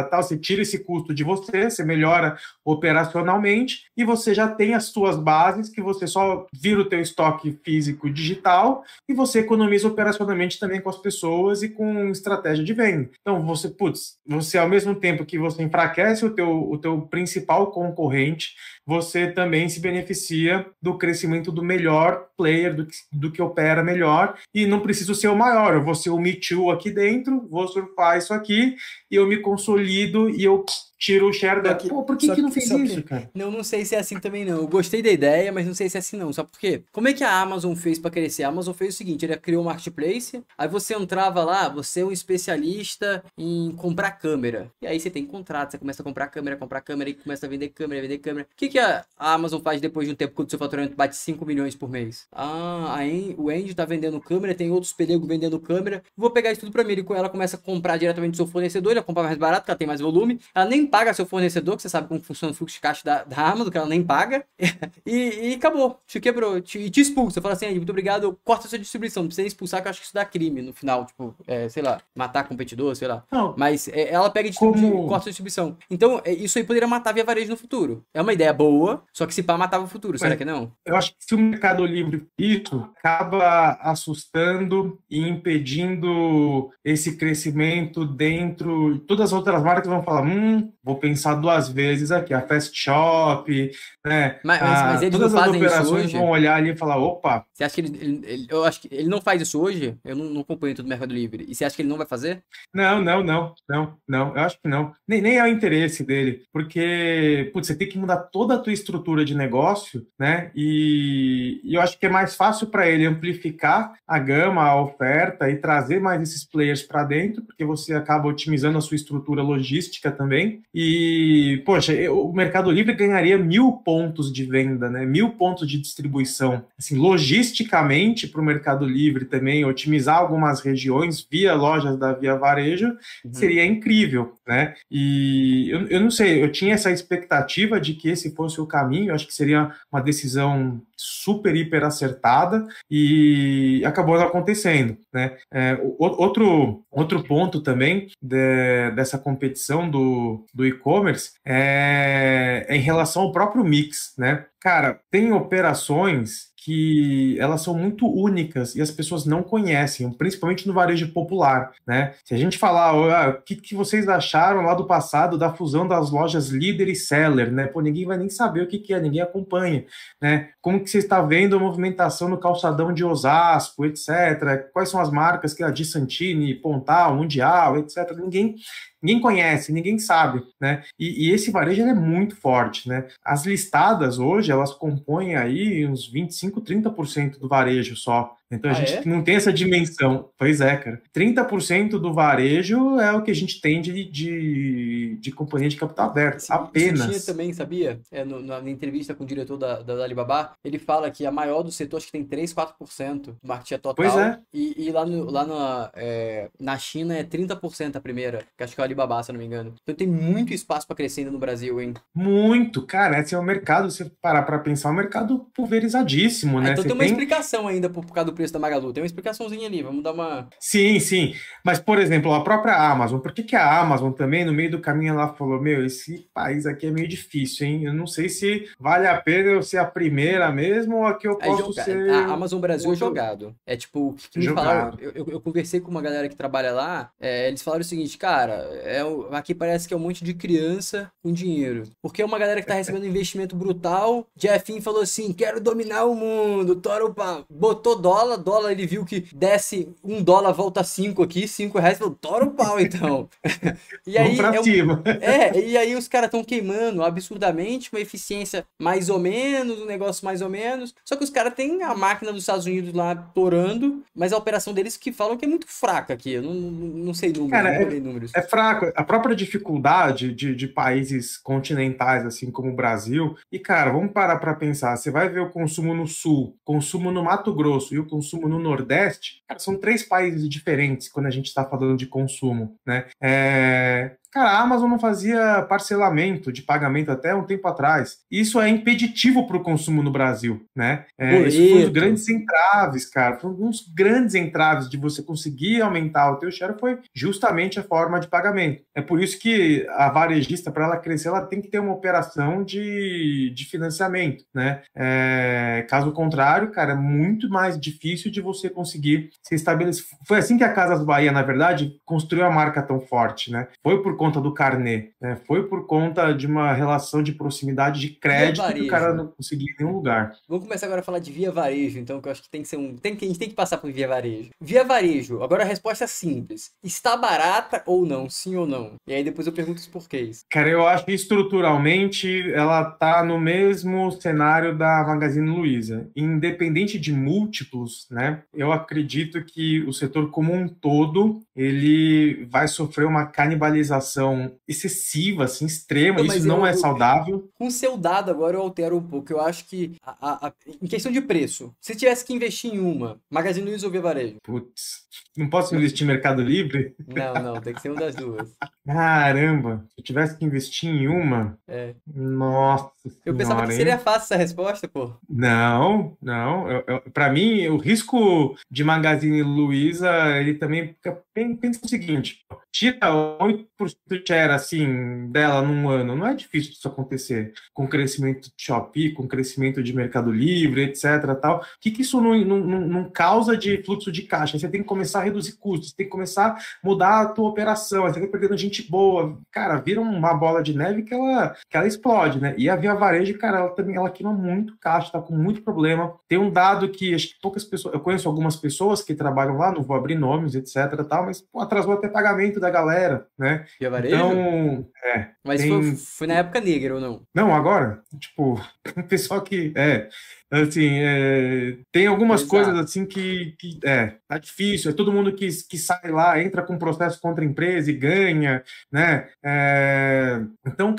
Speaker 2: Tal, você tira esse custo de você, você melhora operacionalmente e você já tem as suas bases que você só vira o teu estoque físico digital e você economiza operacionalmente também com as pessoas e com estratégia de venda. Então, você, putz, você ao mesmo tempo que você enfraquece o teu, o teu principal concorrente, você também se beneficia do crescimento do melhor player, do que, do que opera melhor, e não preciso ser o maior, eu vou ser o Me Too aqui dentro, vou surfar isso aqui, e eu me consolido e eu tira o share daqui. Pô, por que, que, que não fez isso, que, cara?
Speaker 1: Não, não sei se é assim também, não. Eu gostei da ideia, mas não sei se é assim, não. Só porque, como é que a Amazon fez para crescer? A Amazon fez o seguinte: ele criou um marketplace, aí você entrava lá, você é um especialista em comprar câmera. E aí você tem contrato, você começa a comprar câmera, comprar câmera e começa a vender câmera, vender câmera. O que, que a Amazon faz depois de um tempo quando o seu faturamento bate 5 milhões por mês? Ah, aí o Andy tá vendendo câmera, tem outros pelegos vendendo câmera. Vou pegar isso tudo pra mim. Ela começa a comprar diretamente do seu fornecedor, ele compra mais barato, porque ela tem mais volume. Ela nem paga seu fornecedor, que você sabe como funciona o fluxo de caixa da, da Amazon, que ela nem paga. e, e, acabou. Te quebrou. Te, e te expulsa. Fala assim, muito obrigado, corta sua distribuição. Não precisa expulsar, que eu acho que isso dá crime no final. Tipo, é, sei lá, matar competidor, sei lá. Não. Mas é, ela pega e como... corta a distribuição. Então, é, isso aí poderia matar via varejo no futuro. É uma ideia boa, só que se pá matava o futuro. Será que não?
Speaker 2: Eu acho que se o Mercado Livre isso acaba assustando e impedindo esse crescimento dentro. Todas as outras marcas vão falar: hum, vou pensar duas vezes aqui. A Fast Shop, né?
Speaker 1: Mas, mas, mas eles todas as operações
Speaker 2: vão olhar ali e falar: opa.
Speaker 1: Você acha que ele, ele, ele, Eu acho que ele não faz isso hoje? Eu não, não acompanho tudo do Mercado Livre. E você acha que ele não vai fazer?
Speaker 2: Não, não, não, não, não. Eu acho que não. Nem, nem é o interesse dele. Porque, putz, você tem que mudar toda a tua estrutura de negócio, né? E, e eu acho que é mais fácil para ele amplificar a gama, a oferta e trazer mais esses players para dentro, porque você acaba otimizando a sua estrutura logística também. E, poxa, o Mercado Livre ganharia mil pontos de venda, né? Mil pontos de distribuição. Assim, logisticamente para o Mercado Livre também, otimizar algumas regiões via lojas da Via Varejo, uhum. seria incrível, né? E eu, eu não sei, eu tinha essa expectativa de que esse fosse o caminho, eu acho que seria uma decisão super, hiper acertada e acabou acontecendo, né? É, outro, outro ponto também de, dessa competição do, do e-commerce é, é em relação ao próprio mix, né? Cara, tem operações que elas são muito únicas e as pessoas não conhecem, principalmente no varejo popular, né? Se a gente falar, ah, o que, que vocês acharam lá do passado da fusão das lojas líder e seller, né? Pô, ninguém vai nem saber o que, que é, ninguém acompanha, né? Como que você está vendo a movimentação no calçadão de Osasco, etc. Quais são as marcas que é a de Santini, Pontal, Mundial, etc. Ninguém ninguém conhece, ninguém sabe, né? E, e esse varejo é muito forte, né? As listadas hoje, elas compõem aí uns 25 25, 30% do varejo só. Então a
Speaker 1: Ah,
Speaker 2: gente
Speaker 1: é?
Speaker 2: não tem essa dimensão. Pois é, cara. 30% do varejo é o que a gente tem de, de, de companhia de capital aberto.
Speaker 1: Isso-
Speaker 2: apenas.
Speaker 1: Isso tinha também, sabia? É, no- na, entrevista com o diretor da, da Alibaba, ele fala que a maior do setor, acho que tem 3, 4% do market share total.
Speaker 2: Pois é.
Speaker 1: E, e lá, no, lá na, é, na China é 30% a primeira, que acho que é o Alibaba, se eu não me engano. Então tem muito espaço para crescer ainda no Brasil, hein?
Speaker 2: Muito, cara. Esse é um mercado, se você parar para pensar, é um mercado pulverizadíssimo,
Speaker 1: Ah,
Speaker 2: né?
Speaker 1: então
Speaker 2: Você
Speaker 1: tem uma
Speaker 2: tem-
Speaker 1: explicação ainda por, por causa do preço da Magalu. Tem uma explicaçãozinha ali, vamos dar uma.
Speaker 2: Sim, sim. Mas, por exemplo, a própria Amazon, por que que a Amazon também, no meio do caminho, ela falou: Meu, esse país aqui é meio difícil, hein? Eu não sei se vale a pena eu ser a primeira mesmo ou aqui eu
Speaker 1: É
Speaker 2: posso
Speaker 1: joga-
Speaker 2: ser.
Speaker 1: A Amazon Brasil é jogado. É tipo, que que me falaram, eu, eu- eu conversei com uma galera que trabalha lá, é, eles falaram o seguinte, cara, é, aqui parece que é um monte de criança com dinheiro. Porque é uma galera que tá recebendo um investimento brutal, Jeffin falou assim, quero dominar o mundo, tora o pau. Botou dólar, dólar, ele viu que desce um dólar, volta cinco aqui, cinco reais, falou, tora o pau então. e aí, é é, e aí os caras estão queimando absurdamente, uma eficiência mais ou menos, um negócio mais ou menos. Só que os caras têm a máquina dos Estados Unidos lá torando, mas a operação deles que falam que é muito fraca aqui. Eu não, não não sei números,
Speaker 2: Cara,
Speaker 1: não olhei números.
Speaker 2: É fraco. A própria dificuldade de, de países continentais, assim como o Brasil. E, cara, vamos parar para pensar. Você vai ver o consumo no Sul, consumo no Mato Grosso e o consumo no Nordeste. Cara, são três países diferentes quando a gente está falando de consumo, né? É, Cara, a Amazon não fazia parcelamento de pagamento até um tempo atrás. Isso é impeditivo para o consumo no Brasil, né? É, isso foi um dos grandes entraves, cara. Foi um dos grandes entraves de você conseguir aumentar o teu share foi justamente a forma de pagamento. É por isso que a varejista, para ela crescer, ela tem que ter uma operação de, de financiamento, né? É, caso contrário, cara, é muito mais difícil de você conseguir se estabelecer. Foi assim que a Casas Bahia, na verdade, construiu a marca tão forte, né? Foi por conta do carnê, né? Foi por conta de uma relação de proximidade de crédito que o cara não conseguia em nenhum lugar.
Speaker 1: Vamos começar agora a falar de via varejo, então, que eu acho que tem que ser um. Tem que, a gente tem que passar por via varejo. Via varejo, agora a resposta é simples. Está barata ou não? Sim ou não? E aí depois eu pergunto os porquês.
Speaker 2: Cara, eu acho que estruturalmente ela tá no mesmo cenário da Magazine Luiza. Independente de múltiplos, né? Eu acredito que o setor como um todo ele vai sofrer uma canibalização excessiva, assim, extrema.
Speaker 1: Não,
Speaker 2: Isso não
Speaker 1: eu-
Speaker 2: é
Speaker 1: eu-
Speaker 2: saudável.
Speaker 1: Com seu dado agora eu altero um pouco. Eu acho que, a- a- a- em questão de preço, se tivesse que investir em uma, Magazine Luiza ou Via Varejo?
Speaker 2: Putz, não posso investir em Mercado Livre?
Speaker 1: Não, não, tem que ser uma das duas.
Speaker 2: Caramba, se eu tivesse que investir em uma,
Speaker 1: É.
Speaker 2: nossa
Speaker 1: Eu pensava
Speaker 2: senhora,
Speaker 1: que
Speaker 2: hein?
Speaker 1: seria fácil essa resposta, pô.
Speaker 2: Não, não. Eu, eu, para mim, o risco de Magazine Luiza, ele também fica. Pen- Pensa o seguinte: tira 8% de share assim dela num ano. Não é difícil disso acontecer com crescimento de Shopee, com crescimento de Mercado Livre, etc. Tal. O que, que isso não, não, não, causa de fluxo de caixa? Você tem que começar a reduzir custos, você tem que começar a mudar a tua operação, você vai perdendo gente boa. Cara, vira uma bola de neve que ela, que ela explode, né? E a Via Varejo, cara, ela também ela queima muito caixa, tá com muito problema. Tem um dado que acho que poucas pessoas, eu conheço algumas pessoas que trabalham lá, não vou abrir nomes, etc, tal, mas pô, atrasou até pagamento da galera, né?
Speaker 1: Via Varejo?
Speaker 2: Então, é,
Speaker 1: Mas
Speaker 2: tem-
Speaker 1: foi, foi na época negra ou não?
Speaker 2: não, agora, tipo, o pessoal que, é, assim, é, tem algumas
Speaker 1: Exato.
Speaker 2: coisas assim que, que, é, tá difícil, é todo mundo que, que sai lá, entra com processo contra a empresa e ganha, né, é,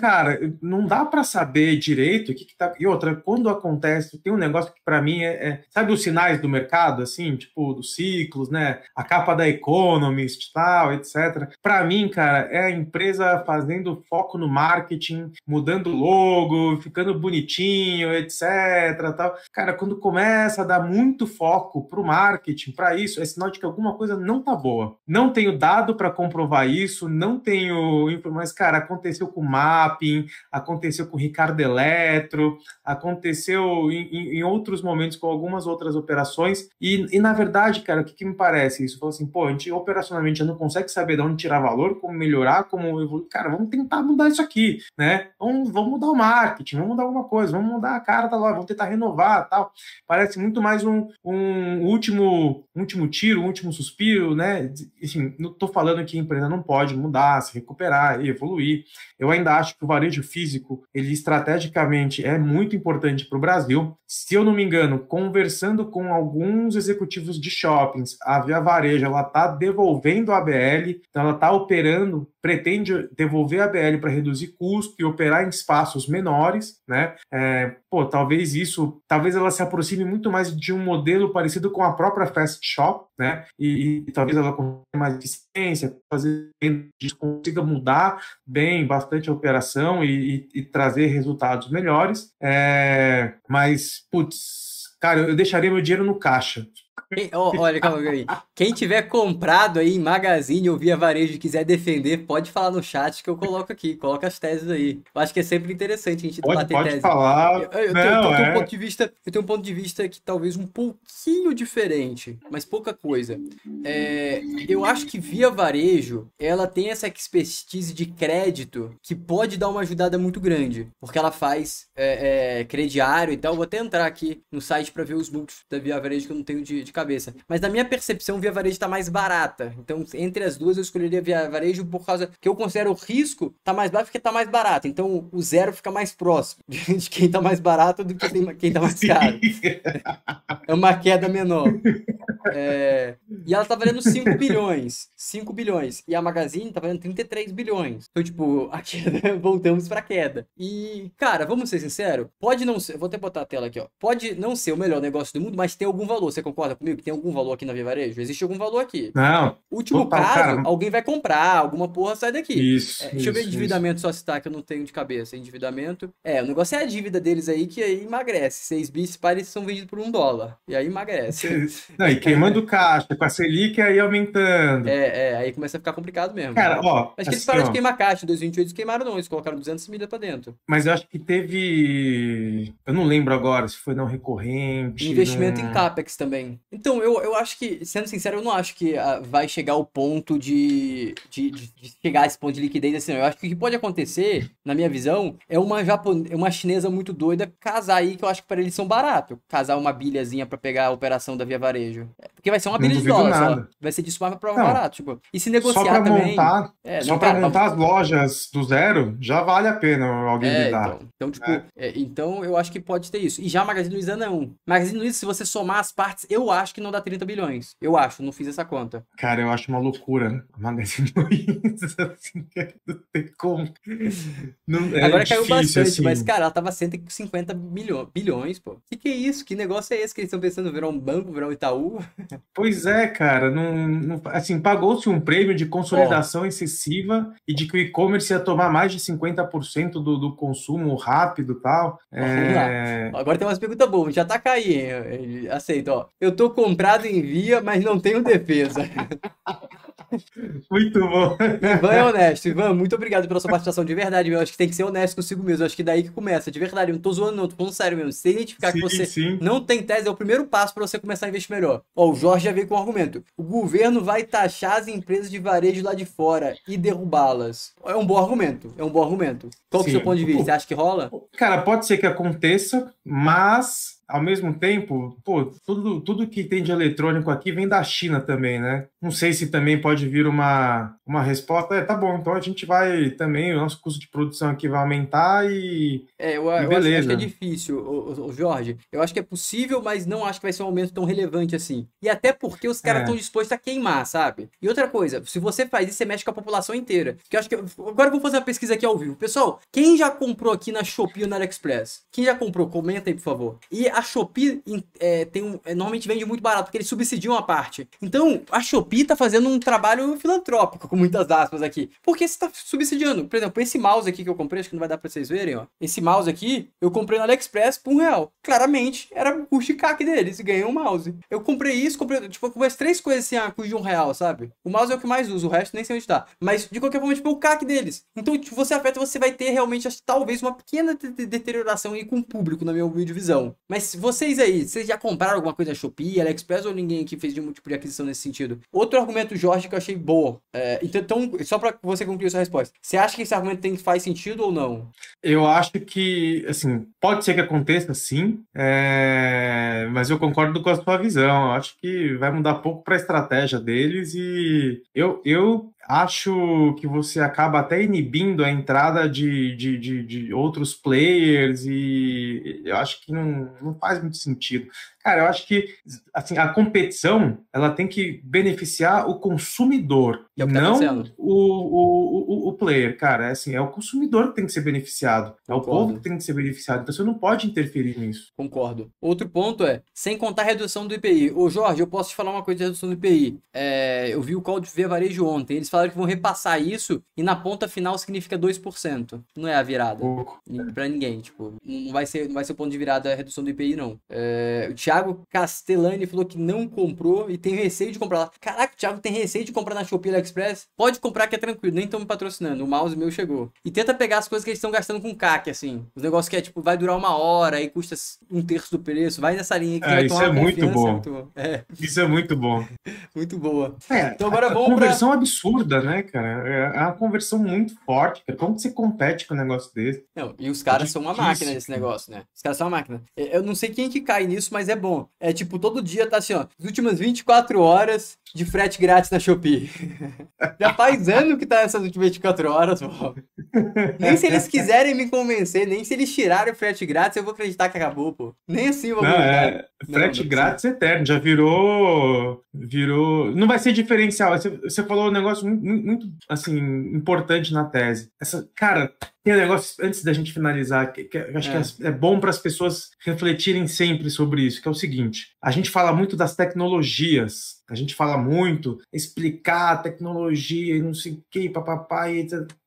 Speaker 2: cara, não dá para saber direito o que que tá, e outra, quando acontece, tem um negócio que para mim é, é, sabe os sinais do mercado, assim, tipo, dos ciclos, né, a capa da Economist, tal, etc, para mim, cara, é a empresa fazendo foco no marketing, mudando o logo, ficando bonitinho, etc. Tal. Cara, quando começa a dar muito foco para o marketing, para isso, é sinal de que alguma coisa não tá boa. Não tenho dado para comprovar isso, não tenho. Mas, cara, aconteceu com o Aconteceu com o Ricardo Eletro, aconteceu em, em- outros momentos com algumas outras operações. E, e, na verdade, cara, o que, que me parece isso? Falou assim, pô, a gente operacionalmente já não consegue saber de onde tirar valor, como melhorar, como evoluir. Cara, vamos tentar mudar isso aqui, né? Vamos, vamos mudar o marketing, vamos mudar alguma coisa, vamos mudar a cara da loja, vamos tentar renovar tal. Parece muito mais um, um último, último tiro, um último suspiro, né? Enfim, não estou falando que a empresa não pode mudar, se recuperar e evoluir. Eu ainda acho que o varejo físico, ele estrategicamente é muito importante para o Brasil. Se eu não me engano, conversando com alguns executivos de shoppings, a Via Varejo ela está devolvendo a BL, então ela está operando, pretende devolver a BL para reduzir custo e operar em espaços menores, né? É, pô, talvez isso, talvez ela se aproxime muito mais de um modelo parecido com a própria Fast Shop, né? E, e talvez ela consiga mais eficiência, consiga mudar bem bastante a operação e, e, e trazer resultados melhores. É, mas, putz, cara, eu deixaria meu dinheiro no caixa.
Speaker 1: Quem, olha, calma aí. Quem tiver comprado aí em Magazine ou via varejo e quiser defender, pode falar no chat que eu coloco aqui. Coloca as teses aí. Eu acho que é sempre interessante a gente
Speaker 2: pode, bater pode tese. falar.
Speaker 1: Eu, eu, Não, tenho, eu, tenho um é. ponto de vista, eu tenho um ponto de vista que talvez um pouquinho diferente, mas pouca coisa. É, eu acho que via varejo, ela tem essa expertise de crédito que pode dar uma ajudada muito grande. Porque ela faz é, é, crediário e tal. Vou até entrar aqui no site para ver os múltiplos da via varejo que eu não tenho de, de cabeça. Mas na minha percepção, Via Varejo tá mais barata. Então, entre as duas, eu escolheria Via Varejo por causa que eu considero o risco tá mais baixo porque tá mais barato. Então, o zero fica mais próximo de quem tá mais barato do que quem tá mais caro. é uma queda menor. É... E ela tá valendo 5 bilhões. 5 bilhões. E a Magazine tá valendo 33 bilhões. Então, tipo, a queda, voltamos pra queda. E, cara, vamos ser sinceros, pode não ser, vou até botar a tela aqui, ó. Pode não ser o melhor negócio do mundo, mas tem algum valor. Você concorda comigo que tem algum valor aqui na Via Varejo? Existe algum valor aqui.
Speaker 2: Não.
Speaker 1: Último total, caso, cara. alguém vai comprar, alguma porra sai daqui.
Speaker 2: Isso.
Speaker 1: É, deixa isso, eu ver endividamento isso. só citar que eu não tenho de cabeça. Endividamento. É, o negócio é a dívida deles aí que aí emagrece. 6 bis, eles são vendidos por um dólar. E aí emagrece.
Speaker 2: Não, e queimando caixa, com a Selic aí aumentando.
Speaker 1: É, é, aí começa a ficar complicado mesmo.
Speaker 2: Cara, ó.
Speaker 1: Acho que eles assim, pararam ó, de queimar caixa. Em 2028 eles queimaram não, eles colocaram 200 milhas pra dentro.
Speaker 2: Mas eu acho que teve. Eu não lembro agora se foi não recorrente.
Speaker 1: Investimento não... em CAPEX também. Então, eu, eu acho que, sendo sincero, eu não acho que uh, vai chegar ao ponto de, de, de, de, chegar a esse ponto de liquidez assim. Eu acho que o que pode acontecer, na minha visão, é uma, japon... uma chinesa muito doida casar aí, que eu acho que para eles são barato. Casar uma bilhazinha para pegar a operação da Via Varejo. Porque vai ser uma bilha de dólar Vai ser disso para prova barato. Tipo, e se negociar só pra também.
Speaker 2: Montar, é, só para montar as lojas do zero, já vale a pena alguém é,
Speaker 1: dar. Então, então tipo, é. é. então eu acho que pode ter isso. E já a Magazine Luiza não. Magazine Luiza, se você somar as partes, eu acho que não dá 30 bilhões. Eu acho, não fiz essa conta.
Speaker 2: Cara, eu acho uma loucura, né? A Magazine Luiza, assim, não tem como.
Speaker 1: Não, é Agora difícil, caiu bastante, assim. mas, cara, ela tava 150 milhões, bilhões, pô. O que, que é isso? Que negócio é esse que eles estão pensando virar um banco, virar um Itaú?
Speaker 2: Pois é, cara. Não, não assim, pagou-se um prêmio de consolidação oh. excessiva e de que o e-commerce ia tomar mais de 50% do, do consumo rápido e tal.
Speaker 1: É... Agora tem umas perguntas boas. Já tá caindo. Aceito, ó. Eu tô comprado em via, mas não tenho defesa.
Speaker 2: Muito bom.
Speaker 1: Ivan é honesto. Ivan, muito obrigado pela sua participação. De verdade, eu acho que tem que ser honesto consigo mesmo. Eu acho que daí que começa. De verdade, eu não tô zoando, não. Tô falando sério mesmo. Se identificar sim, que você sim. não tem tese, é o primeiro passo para você começar a investir melhor. Ó, o Jorge já veio com um argumento. O governo vai taxar as empresas de varejo lá de fora e derrubá-las. É um bom argumento. É um bom argumento. Qual que é o seu ponto de vista? Você acha que rola?
Speaker 2: Cara, pode ser que aconteça, mas ao mesmo tempo, pô, tudo, tudo que tem de eletrônico aqui vem da China também, né? Não sei se também pode vir uma, uma resposta. É, tá bom, então a gente vai também, o nosso custo de produção aqui vai aumentar e.
Speaker 1: É, eu, e beleza. Eu acho, que é difícil, o, Jorge. Eu acho que é possível, mas não acho que vai ser um aumento tão relevante assim. E até porque os caras estão é. dispostos a queimar, sabe? E outra coisa, se você faz isso, você mexe com a população inteira. Que eu acho que. Agora eu vou fazer uma pesquisa aqui ao vivo. Pessoal, quem já comprou aqui na Shopee ou na AliExpress? Quem já comprou? Comenta aí, por favor. E a Shopee é, tem um, é, normalmente vende muito barato, porque eles subsidiam a parte. Então, a Shopee tá fazendo um trabalho filantrópico, com muitas aspas aqui. Porque você tá subsidiando. Por exemplo, esse mouse aqui que eu comprei, acho que não vai dar pra vocês verem, ó. Esse mouse aqui, eu comprei no AliExpress por um real. Claramente, era o CAC deles, e ganhei um mouse. Eu comprei isso, comprei, tipo, eu comprei as três coisas assim, a custo de um real, sabe? O mouse é o que mais uso, o resto nem sei onde tá. Mas, de qualquer forma, tipo, é o CAC deles. Então, tipo, você afeta, você vai ter realmente, acho, talvez, uma pequena deterioração aí com o público, na minha humilde visão. Mas Mas vocês aí, vocês já compraram alguma coisa na Shopee, AliExpress ou ninguém aqui fez nenhum tipo de aquisição nesse sentido? Outro argumento, Jorge, que eu achei boa. É, então, então, só para você concluir sua resposta. Você acha que esse argumento tem, faz sentido ou não?
Speaker 2: Eu acho que, assim, pode ser que aconteça sim, é... mas eu concordo com a sua visão. Eu acho que vai mudar pouco para a estratégia deles e eu, eu acho que você acaba até inibindo a entrada de, de, de, de, outros players e eu acho que não, não faz muito sentido. Cara, eu acho que assim, a competição ela tem que beneficiar o consumidor, é o tá não o, o, o, o, player, cara. É, assim, é o consumidor que tem que ser beneficiado, Concordo. é o povo que tem que ser beneficiado. Então você não pode interferir nisso.
Speaker 1: Concordo. Outro ponto é, sem contar a redução do IPI. Ô Jorge, eu posso te falar uma coisa de redução do IPI. É, eu vi o call de Via Varejo ontem, eles falaram que vão repassar isso e na ponta final significa 2%. Não é a virada. Pouco. Pra ninguém, tipo, não vai ser, não vai ser o ponto de virada a redução do IPI, não. É, o Thiago Castellani falou que não comprou e tem receio de comprar lá. Caraca, o Thiago tem receio de comprar na Shopee AliExpress? Pode comprar que é tranquilo, nem estão me patrocinando. O mouse meu chegou. E tenta pegar as coisas que eles estão gastando com CAC, assim. Os negócios que é, tipo, vai durar uma hora e custa um terço do preço. Vai nessa linha que
Speaker 2: é, isso é muito bom. É. Isso é muito bom.
Speaker 1: muito boa.
Speaker 2: É, então agora vamos conversão pra... absurda, né, cara? É, é uma conversão muito forte. Como que você compete com um negócio desse?
Speaker 1: Não, e os caras é são uma máquina nesse negócio, né? Os caras são uma máquina. Eu não sei quem que cai nisso, mas é bom. É tipo, todo dia tá assim, ó. As últimas 24 horas de frete grátis na Shopee. Já faz ano que tá essas últimas 24 horas, pô. Nem se eles quiserem me convencer, nem se eles tirarem o frete grátis, eu vou acreditar que acabou, pô. Nem assim eu vou
Speaker 2: não, é, Frete não, não grátis eterno, já virou. Virou. Não vai ser diferencial. Você, você falou um negócio muito, muito, assim, importante na tese. Essa, cara, tem um negócio, antes da gente finalizar, que, que acho é. que é, é bom para as pessoas refletirem sempre sobre isso, que é o seguinte: a gente fala muito das tecnologias, a gente fala muito, explicar a tecnologia e não sei o que, papapá.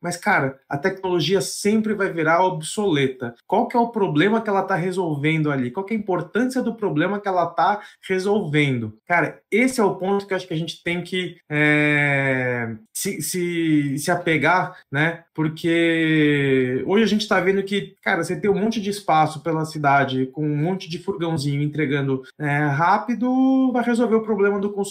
Speaker 2: Mas, cara, a tecnologia sempre vai virar obsoleta. Qual que é o problema que ela está resolvendo ali? Qual que é a importância do problema que ela está resolvendo? Cara, esse é o ponto que eu acho que a gente tem que é, se, se, se apegar, né? Porque hoje a gente está vendo que, cara, você tem um monte de espaço pela cidade, com um monte de furgãozinho entregando é, rápido, vai resolver o problema do consumidor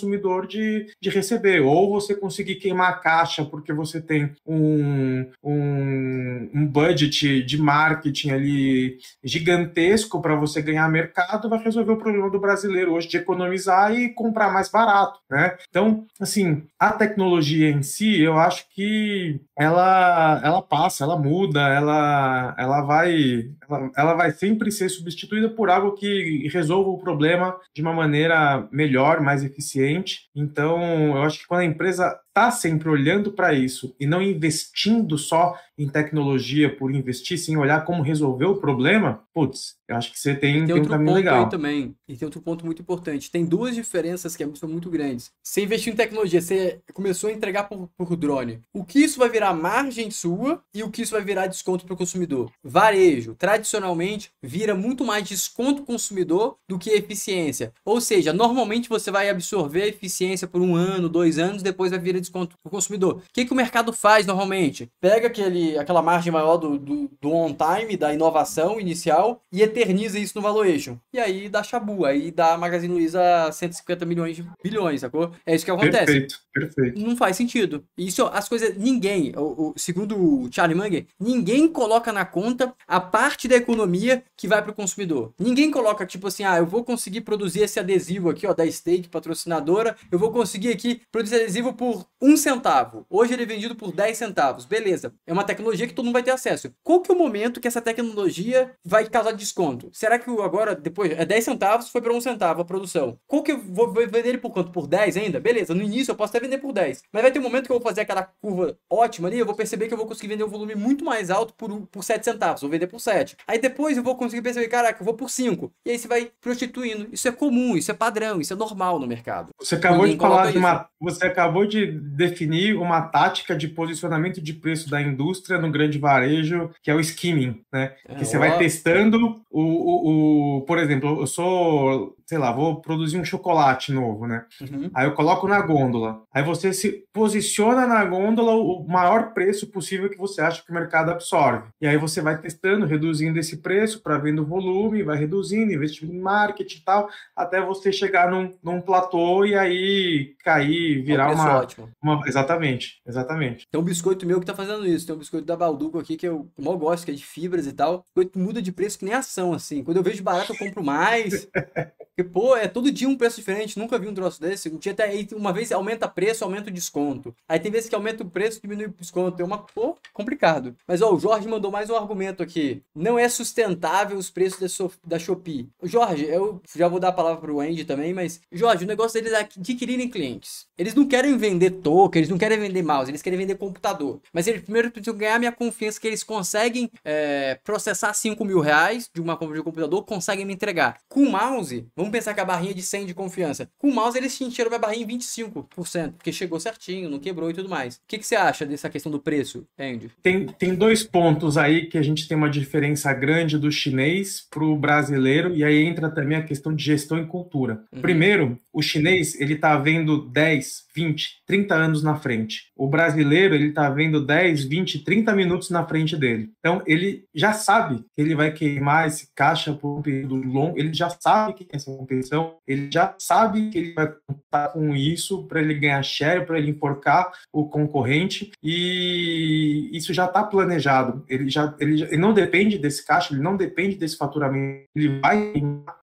Speaker 2: de, de receber. Ou você conseguir queimar a caixa porque você tem um, um, um budget de marketing ali gigantesco para você ganhar mercado, vai resolver o problema do brasileiro hoje de economizar e comprar mais barato, né? Então, assim, a tecnologia em si si, eu acho que ela, ela passa, ela muda, ela, ela vai ela, ela vai sempre ser substituída por algo que resolva o problema de uma maneira melhor, mais eficiente. Então, eu acho que quando a empresa está sempre olhando para isso e não investindo só em tecnologia por investir, sem olhar como resolver o problema, putz, eu acho que você tem, tem, tem um caminho legal.
Speaker 1: Também, e tem outro ponto muito importante. Tem duas diferenças que são muito grandes. Você investiu em tecnologia, você começou a entregar por, por drone. O que isso vai virar margem sua e o que isso vai virar desconto para o consumidor? Varejo, tradicionalmente, vira muito mais desconto consumidor do que eficiência. Ou seja, normalmente você vai absorver a eficiência por um ano, dois anos, depois vai virar desconto para o consumidor. O que, que o mercado faz normalmente? Pega aquele, aquela margem maior do, do, do on-time, da inovação inicial, e eterniza isso no valuation. E aí dá chabu, aí dá Magazine Luiza 150 milhões de bilhões, sacou? É isso que acontece.
Speaker 2: Perfeito, perfeito.
Speaker 1: Não faz sentido. Isso, as coisas, ninguém, o, o, segundo o Charlie Munger, ninguém coloca na conta a parte da economia que vai para o consumidor. Ninguém coloca, tipo assim, ah, eu vou conseguir produzir esse adesivo aqui, ó, da Steak, patrocinadora, eu vou conseguir aqui produzir adesivo por um centavo. Hoje ele é vendido por 10 centavos. Beleza. É uma tecnologia que todo mundo vai ter acesso. Qual que é o momento que essa tecnologia vai causar desconto? Será que agora, depois, é 10 centavos, foi para um centavo a produção? Qual que eu vou vender ele por quanto? Por 10 ainda? Beleza. No início eu posso até vender por 10. Mas vai ter um momento que eu vou fazer aquela curva ótima ali, eu vou perceber que eu vou conseguir vender um volume muito mais alto por, por 7 centavos. Vou vender por 7. Aí depois eu vou conseguir perceber, caraca, eu vou por 5. E aí você vai prostituindo. Isso é comum, isso é padrão, isso é normal no mercado.
Speaker 2: Você acabou Ninguém de falar de uma. Você acabou de definir uma tática de posicionamento de preço da indústria no grande varejo, que é o skimming, né? É, que você ó... vai testando o, o, o, Por exemplo, eu sou sei lá, vou produzir um chocolate novo, né? Uhum. Aí eu coloco na gôndola. Aí você se posiciona na gôndola o maior preço possível que você acha que o mercado absorve. E aí você vai testando, reduzindo esse preço para vendo o volume, vai reduzindo, investindo em marketing e tal, até você chegar num, num platô e aí cair, virar é um uma, ótimo. uma. Exatamente, exatamente.
Speaker 1: Tem um biscoito meu que tá fazendo isso. Tem um biscoito da Balduco aqui que eu mal gosto, que é de fibras e tal. O biscoito muda de preço que nem ação, assim. Quando eu vejo barato, eu compro mais. Porque, pô, é todo dia um preço diferente. Nunca vi um troço desse. Dia até uma vez aumenta preço, aumenta o desconto. Aí tem vezes que aumenta o preço, diminui o desconto. É uma, pô, complicado. Mas, ó, o Jorge mandou mais um argumento aqui. Não é sustentável os preços da, da Shopee. Jorge, eu já vou dar a palavra pro Andy também, mas, Jorge, o negócio deles é adquirirem clientes. Eles não querem vender token, eles não querem vender mouse, eles querem vender computador. Mas eles primeiro precisam ganhar minha confiança que eles conseguem é, processar 5 mil reais de uma compra de computador, conseguem me entregar. Com o mouse, vamos pensar que a barrinha de 100 de confiança. Com o mouse, eles encheram minha barrinha em 25%, porque chegou certinho, não quebrou e tudo mais. O que, que você acha dessa questão do preço, Andy?
Speaker 2: Tem, tem dois pontos aí que a gente tem uma diferença grande do chinês para o brasileiro, e aí entra também a questão de gestão e cultura. Uhum. Primeiro, o chinês, ele tá vendo 10, 20, 30 anos na frente. O brasileiro, ele tá vendo 10, 20, 30 minutos na frente dele. Então, ele já sabe que ele vai queimar esse caixa por um período longo, ele já sabe que tem essa competição, ele já sabe que ele vai contar com isso para ele ganhar share, para ele enforcar o concorrente, e isso já está planejado. Ele já ele, ele não depende desse caixa, ele não depende desse faturamento, ele vai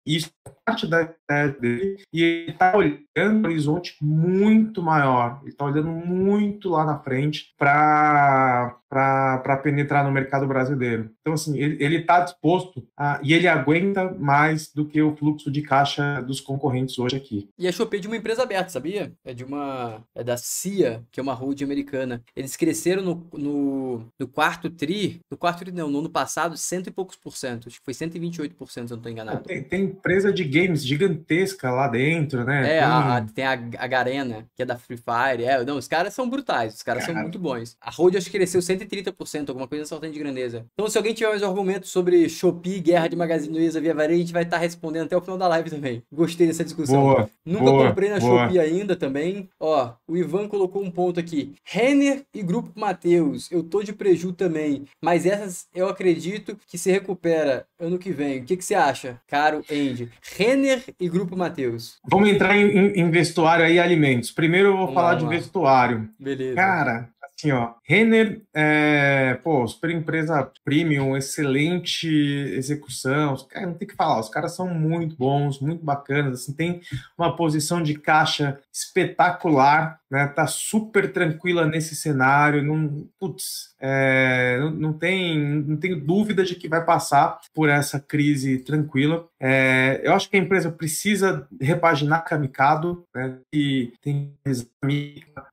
Speaker 2: isso parte da ideia dele e ele está olhando um horizonte muito maior, ele está olhando muito lá na frente para penetrar no mercado brasileiro. Então, assim, ele está disposto a, e ele aguenta mais do que o fluxo de caixa dos concorrentes hoje aqui.
Speaker 1: E a Shopee é de uma empresa aberta, sabia? É de uma. É da CIA, que é uma holding americana. Eles cresceram no, no, no quarto TRI, no quarto TRI não, no ano passado, cento e poucos por cento. Acho que foi 128%, se eu não estou enganado.
Speaker 2: Tem, tem empresa de games gigantesca lá dentro, né?
Speaker 1: É, tem a, tem a, a Garena, que é da Free Fire. É, não, os caras são brutais, os caras Cara. são muito bons. A Hold acho que cresceu 130%, alguma coisa nessa ordem de grandeza. Então, se alguém tiver mais argumentos sobre Shopee, guerra de Magazine Luiza via varejo, a gente vai estar tá respondendo até o final da live também. Gostei dessa discussão.
Speaker 2: Boa,
Speaker 1: Nunca
Speaker 2: boa,
Speaker 1: comprei na boa. Shopee ainda também. Ó, o Ivan colocou um ponto aqui. Renner e Grupo Mateus, eu tô de preju também, mas essas eu acredito que se recupera ano que vem. O que, que você acha, caro Andy? Renner e Grupo Mateus.
Speaker 2: Vamos entrar em, em vestuário aí, alimentos. Primeiro eu vou vamos falar lá, de vestuário.
Speaker 1: Beleza.
Speaker 2: Cara, assim, ó, Renner, é, pô, super empresa premium, excelente execução, cara, não tem que falar, os caras são muito bons, muito bacanas, assim, tem uma posição de caixa espetacular, né, tá super tranquila nesse cenário, não, putz, é, não, não, tem, não tenho dúvida de que vai passar por essa crise tranquila. É, eu acho que a empresa precisa repaginar Kamikado, né, e tem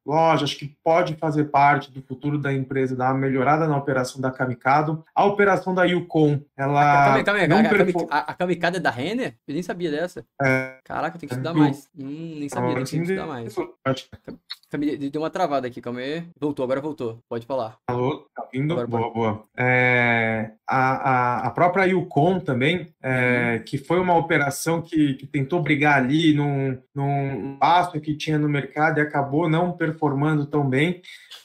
Speaker 2: loja, acho que pode fazer parte do futuro da empresa, dar uma melhorada na operação da Kamikado. A operação da Yukon, ela.
Speaker 1: A, calma, calma, perfor... a, a, Kamikado é da Renner? Eu nem sabia dessa. É... Caraca, tem que estudar mais. Hum, nem sabia, tem que estudar mais. Deu uma travada aqui, calma aí. Voltou, agora voltou. Pode falar.
Speaker 2: Alô, tá vindo? Agora, boa, boa. É, a, a, a, própria Yukon também, é, uhum. que foi uma operação que, que tentou brigar ali num, num passo que tinha no mercado e acabou não performando tão bem.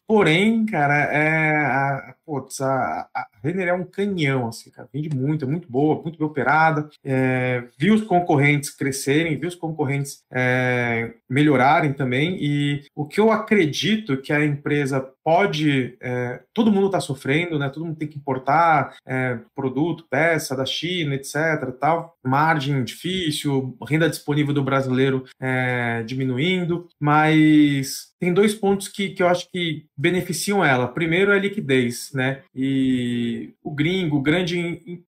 Speaker 2: Porém, cara, é, a, putz, a, a Renner é um canhão, assim, cara, vende muito, é muito boa, muito bem operada, é, viu os concorrentes crescerem, viu os concorrentes é, melhorarem também, e o que eu acredito que a empresa pode, é, todo mundo está sofrendo, né, todo mundo tem que importar é, produto, peça da China, etc, tal, margem difícil, renda disponível do brasileiro é, diminuindo, mas tem dois pontos que, que eu acho que beneficiam ela. Primeiro é a liquidez, né? E o gringo, o grande.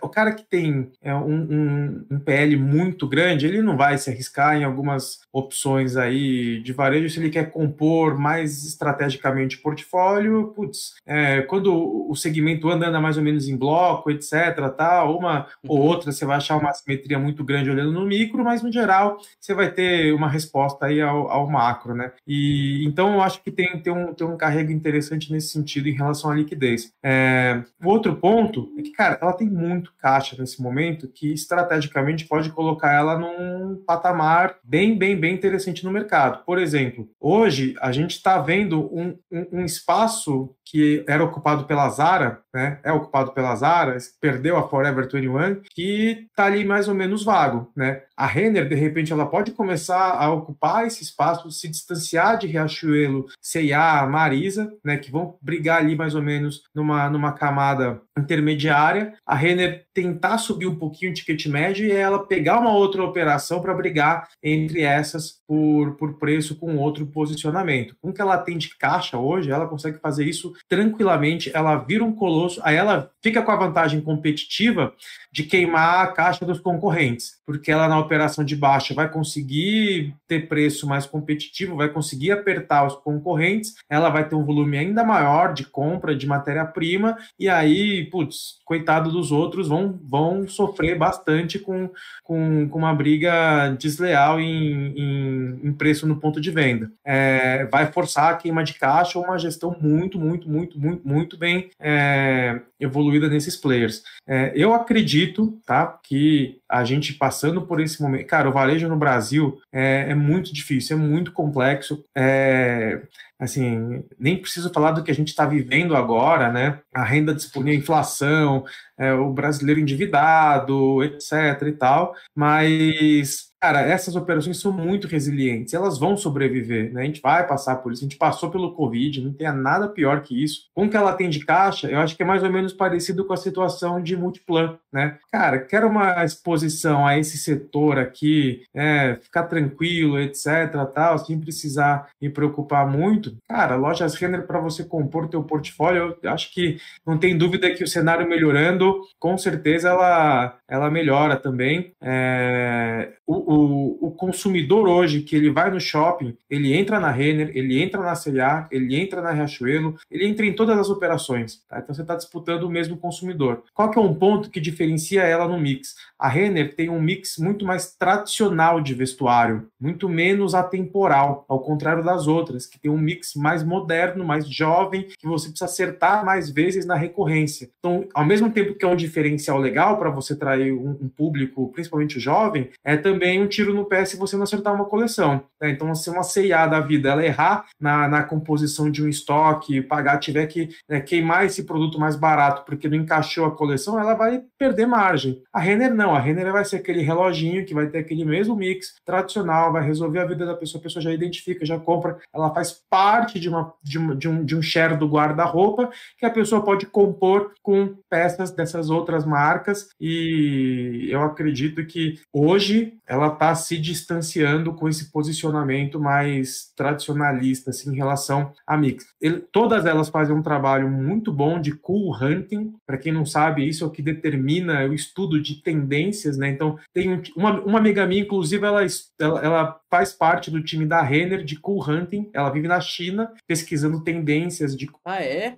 Speaker 2: O cara que tem é, um, um, um, PL muito grande, ele não vai se arriscar em algumas opções aí de varejo se ele quer compor mais estrategicamente portfólio. Putz, é, quando o segmento anda, anda mais ou menos em bloco, etc, tal, uma uhum. ou outra você vai achar uma simetria muito grande olhando no micro, mas no geral você vai ter uma resposta aí ao, ao macro, né? E então eu acho que tem, tem, um, tem um carrego interessante nesse sentido em relação à liquidez. É, o outro ponto é que, cara, ela tem muito caixa nesse momento que estrategicamente pode colocar ela num patamar bem, bem, bem interessante no mercado. Por exemplo, hoje a gente está vendo um, um, espaço que era ocupado pela Zara, né? É ocupado pela Zara, perdeu a Forever 21, que tá ali mais ou menos vago, né? A Renner, de repente, ela pode começar a ocupar esse espaço, se distanciar de Riachuelo, C&A, Marisa, né? Que vão brigar ali mais ou menos numa, numa camada intermediária. A Renner tentar subir um pouquinho o ticket médio e ela pegar uma outra operação para brigar entre essas por, por preço com outro posicionamento. Com que ela tem de caixa hoje, ela consegue fazer isso tranquilamente, ela vira um colosso, aí ela fica com a vantagem competitiva de queimar a caixa dos concorrentes, porque ela na operação de baixa vai conseguir ter preço mais competitivo, vai conseguir apertar os concorrentes, ela vai ter um volume ainda maior de compra de matéria-prima, e aí, putz, coitado dos outros, vão, vão sofrer bastante com, com, com uma briga desleal em, em, em preço no ponto de venda. É, vai forçar a queima de caixa ou uma gestão muito, muito, muito, muito, muito bem é, evoluída nesses players. É, eu acredito, tá, que a gente passando por esse momento, cara, o varejo no Brasil é, é muito difícil, é muito complexo, é, assim, nem preciso falar do que a gente está vivendo agora, né? A renda disponível, a inflação, é, o brasileiro endividado, etc. e tal, mas Cara, essas operações são muito resilientes, elas vão sobreviver, né? A gente vai passar por isso, a gente passou pelo Covid, não tem nada pior que isso. Com que ela tem de caixa, eu acho que é mais ou menos parecido com a situação de Multiplan, né? Cara, quero uma exposição a esse setor aqui, é, ficar tranquilo, etc, tal, sem precisar me preocupar muito. Cara, lojas Renner para você compor teu portfólio, eu acho que não tem dúvida que o cenário melhorando, com certeza ela, ela melhora também. É, o, o, o, consumidor hoje, que ele vai no shopping, ele entra na Renner, ele entra na CLA, ele entra na Riachuelo, ele entra em todas as operações. Tá? Então você está disputando o mesmo consumidor. Qual que é um ponto que diferencia ela no mix? A Renner tem um mix muito mais tradicional de vestuário, muito menos atemporal, ao contrário das outras, que tem um mix mais moderno, mais jovem, que você precisa acertar mais vezes na recorrência. Então, ao mesmo tempo que é um diferencial legal para você trair um, um público, principalmente jovem, é também um tiro no pé se você não acertar uma coleção. Né? Então, se uma CIA da vida ela errar na, na composição de um estoque, pagar, tiver que né, queimar esse produto mais barato porque não encaixou a coleção, ela vai perder margem. A Renner não, a Renner vai ser aquele reloginho que vai ter aquele mesmo mix tradicional, vai resolver a vida da pessoa, a pessoa já identifica, já compra, ela faz parte de, uma, de, uma, de um, de um share do guarda-roupa que a pessoa pode compor com peças dessas outras marcas e eu acredito que hoje ela está se distanciando com esse posicionamento mais tradicionalista assim, em relação a mix. Ele, todas elas fazem um trabalho muito bom de cool hunting. Para quem não sabe, isso é o que determina o estudo de tendências, né? Então, tem uma, uma amiga minha, inclusive, ela, ela, ela faz parte do time da Renner de cool hunting. Ela vive na China pesquisando tendências de.
Speaker 1: Ah, é?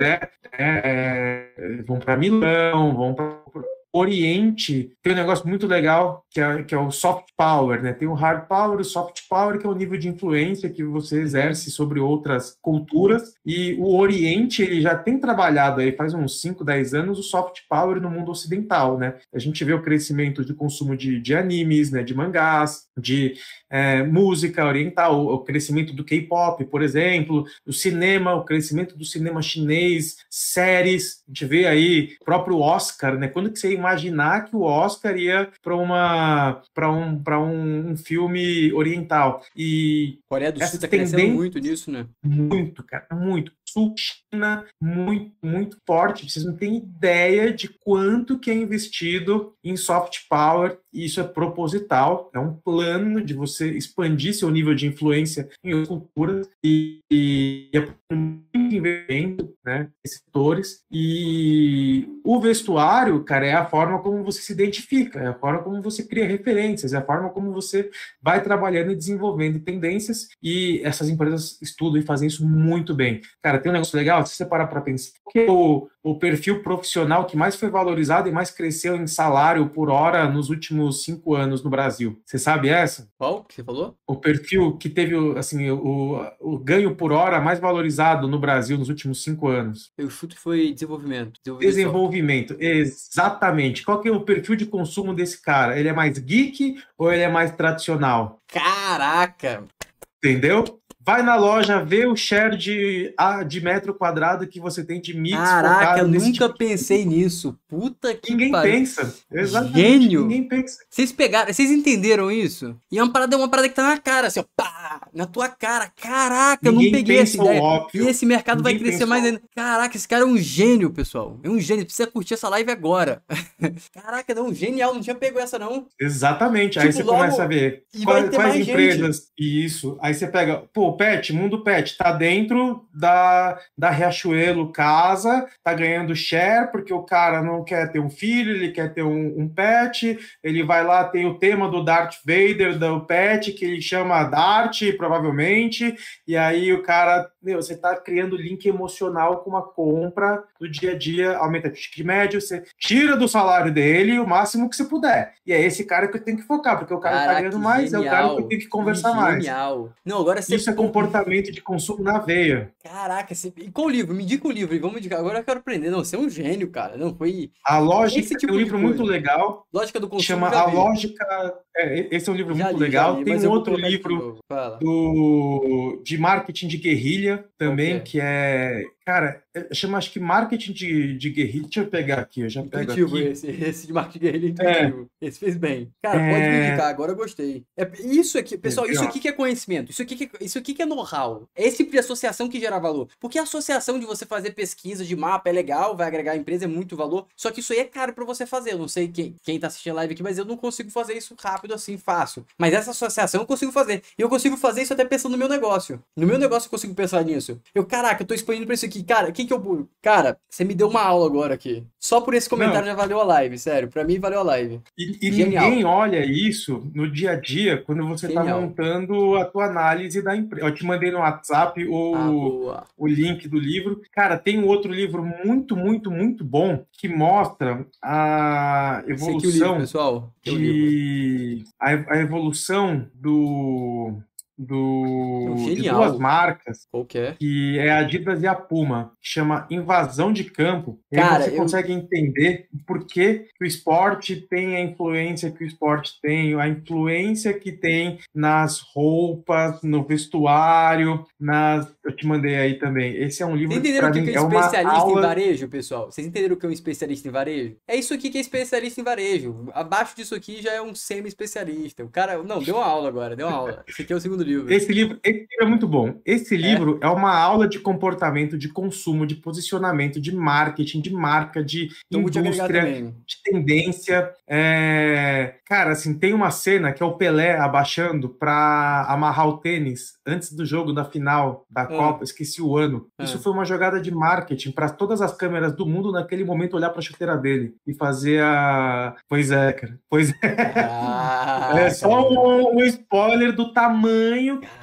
Speaker 2: É, é, é vão para Milão, vão para Oriente tem um negócio muito legal que é, que é o soft power, né? Tem o hard power, o soft power, que é o nível de influência que você exerce sobre outras culturas. E o Oriente, ele já tem trabalhado aí faz uns 5, 10 anos o soft power no mundo ocidental, né? A gente vê o crescimento de consumo de, de animes, né? De mangás, de é, música oriental, o crescimento do K-pop, por exemplo, o cinema, o crescimento do cinema chinês, séries. A gente vê aí o próprio Oscar, né? Quando que você imaginar que o Oscar ia para uma para um para um, um, filme oriental e
Speaker 1: Coreia do Sul está crescendo muito nisso, né?
Speaker 2: Muito, cara, muito. Sul China muito muito forte. Vocês não têm ideia de quanto que é investido em soft power e isso é proposital, é um plano de você expandir seu nível de influência em outras culturas e, e é investimento, né, setores e o vestuário, cara, é a forma como você se identifica, é a forma como você cria referências, é a forma como você vai trabalhando e desenvolvendo tendências e essas empresas estudam e fazem isso muito bem. Cara, tem um negócio legal, se você parar para pensar, que o, o perfil profissional que mais foi valorizado e mais cresceu em salário por hora nos últimos cinco anos no Brasil. Você sabe essa?
Speaker 1: Qual que você falou?
Speaker 2: O perfil que teve assim, o, o ganho por hora mais valorizado no Brasil nos últimos cinco anos.
Speaker 1: Eu chuto foi desenvolvimento.
Speaker 2: Desenvolvimento, desenvolvimento. exatamente. Qual que é o perfil de consumo desse cara? Ele é mais geek ou ele é mais tradicional?
Speaker 1: Caraca!
Speaker 2: Entendeu? Vai na loja, vê o share de, de metro quadrado que você tem de mix.
Speaker 1: Caraca, eu nunca tipo... pensei nisso. Puta que
Speaker 2: Ninguém pensa. Exatamente.
Speaker 1: Gênio.
Speaker 2: Ninguém pensa.
Speaker 1: Vocês pegaram, vocês entenderam isso? E é uma parada, uma parada que tá na cara, assim, ó, pá, na tua cara. Caraca, Ninguém eu não peguei essa ideia. Óbvio. E esse mercado Ninguém vai crescer mais ainda. Caraca, esse cara é um gênio, pessoal. É um gênio. Precisa curtir essa live agora. Caraca, não, genial. Não tinha pego essa, não.
Speaker 2: Exatamente. Tipo, Aí você logo... começa a ver quais, quais empresas. Gente. Isso. Aí você pega, pô, Pet, Mundo Pet, tá dentro da, da Riachuelo Casa, tá ganhando share, porque o cara não quer ter um filho, ele quer ter um, um pet, ele vai lá, tem o tema do Darth Vader, do pet, que ele chama Dart, provavelmente, e aí o cara, meu, você tá criando link emocional com uma compra do dia a dia, aumenta o ticket médio, você tira do salário dele o máximo que você puder. E é esse cara que eu tenho que focar, porque o cara Caraca, tá ganhando mais, genial. é o cara que eu tenho que conversar que mais.
Speaker 1: Não, agora
Speaker 2: você... Isso é comportamento de consumo na veia.
Speaker 1: Caraca, você... e qual livro? Me indica o livro, vamos indicar. Agora eu quero aprender. Não, você é um gênio, cara. Não, foi...
Speaker 2: A Lógica tipo é um livro muito legal.
Speaker 1: Lógica do consumo.
Speaker 2: Chama A Lógica. É, esse é um livro já muito li, legal. Li, Tem um outro livro do, de marketing de guerrilha também, okay. que é. Cara, chama acho que marketing de, de guerrilha. Deixa eu pegar aqui, eu já pego aqui.
Speaker 1: Esse, esse de marketing de guerrilha intuitivo. É. Esse fez bem. Cara, é... pode me indicar, agora eu gostei. É, isso aqui, pessoal, isso aqui que é conhecimento, isso aqui que, isso aqui que é know-how. É esse tipo de associação que gera valor. Porque a associação de você fazer pesquisa de mapa é legal, vai agregar a empresa, é muito valor. Só que isso aí é caro para você fazer. Eu não sei quem, quem tá assistindo a live aqui, mas eu não consigo fazer isso rápido assim, fácil. Mas essa associação eu consigo fazer. E eu consigo fazer isso até pensando no meu negócio. No meu negócio eu consigo pensar nisso. Eu, caraca, eu tô expandindo pra isso aqui. Cara, o que eu. Cara, você me deu uma aula agora aqui. Só por esse comentário Não. já valeu a live, sério. Pra mim valeu a live.
Speaker 2: E, e ninguém olha isso no dia a dia quando você tá Genial. tá montando a tua análise da empresa. Eu te mandei no WhatsApp o, ah, o link do livro. Cara, tem um outro livro muito, muito, muito bom que mostra a evolução. Esse aqui é o livro,
Speaker 1: pessoal.
Speaker 2: De... A, a evolução do do, de duas marcas,
Speaker 1: que é?
Speaker 2: que é a Adidas e a Puma, que chama Invasão de Campo. E Cara, você eu... consegue entender por que o esporte tem a influência que o esporte tem, a influência que tem nas roupas, no vestuário, nas... Eu te mandei aí também. Esse é um livro
Speaker 1: Vocês entenderam o que, que é, é especialista aula... em varejo, pessoal? Vocês entenderam o que é um especialista em varejo? É isso aqui que é especialista em varejo. Abaixo disso aqui já é um semi-especialista. O cara... Não, deu uma aula agora, deu uma aula. Esse aqui é o segundo livro.
Speaker 2: Esse livro, esse livro é muito bom. Esse livro é? é uma aula de comportamento, de consumo, de posicionamento, de marketing, de marca, de então, indústria, de tendência. É... Cara, assim, tem uma cena que é o Pelé abaixando para amarrar o tênis antes do jogo da final da é. Copa, esqueci o ano. É. Isso foi uma jogada de marketing para todas as câmeras do mundo naquele momento olhar para a chuteira dele e fazer a. Pois é, cara. Pois é. Ah, é só um, um spoiler do tamanho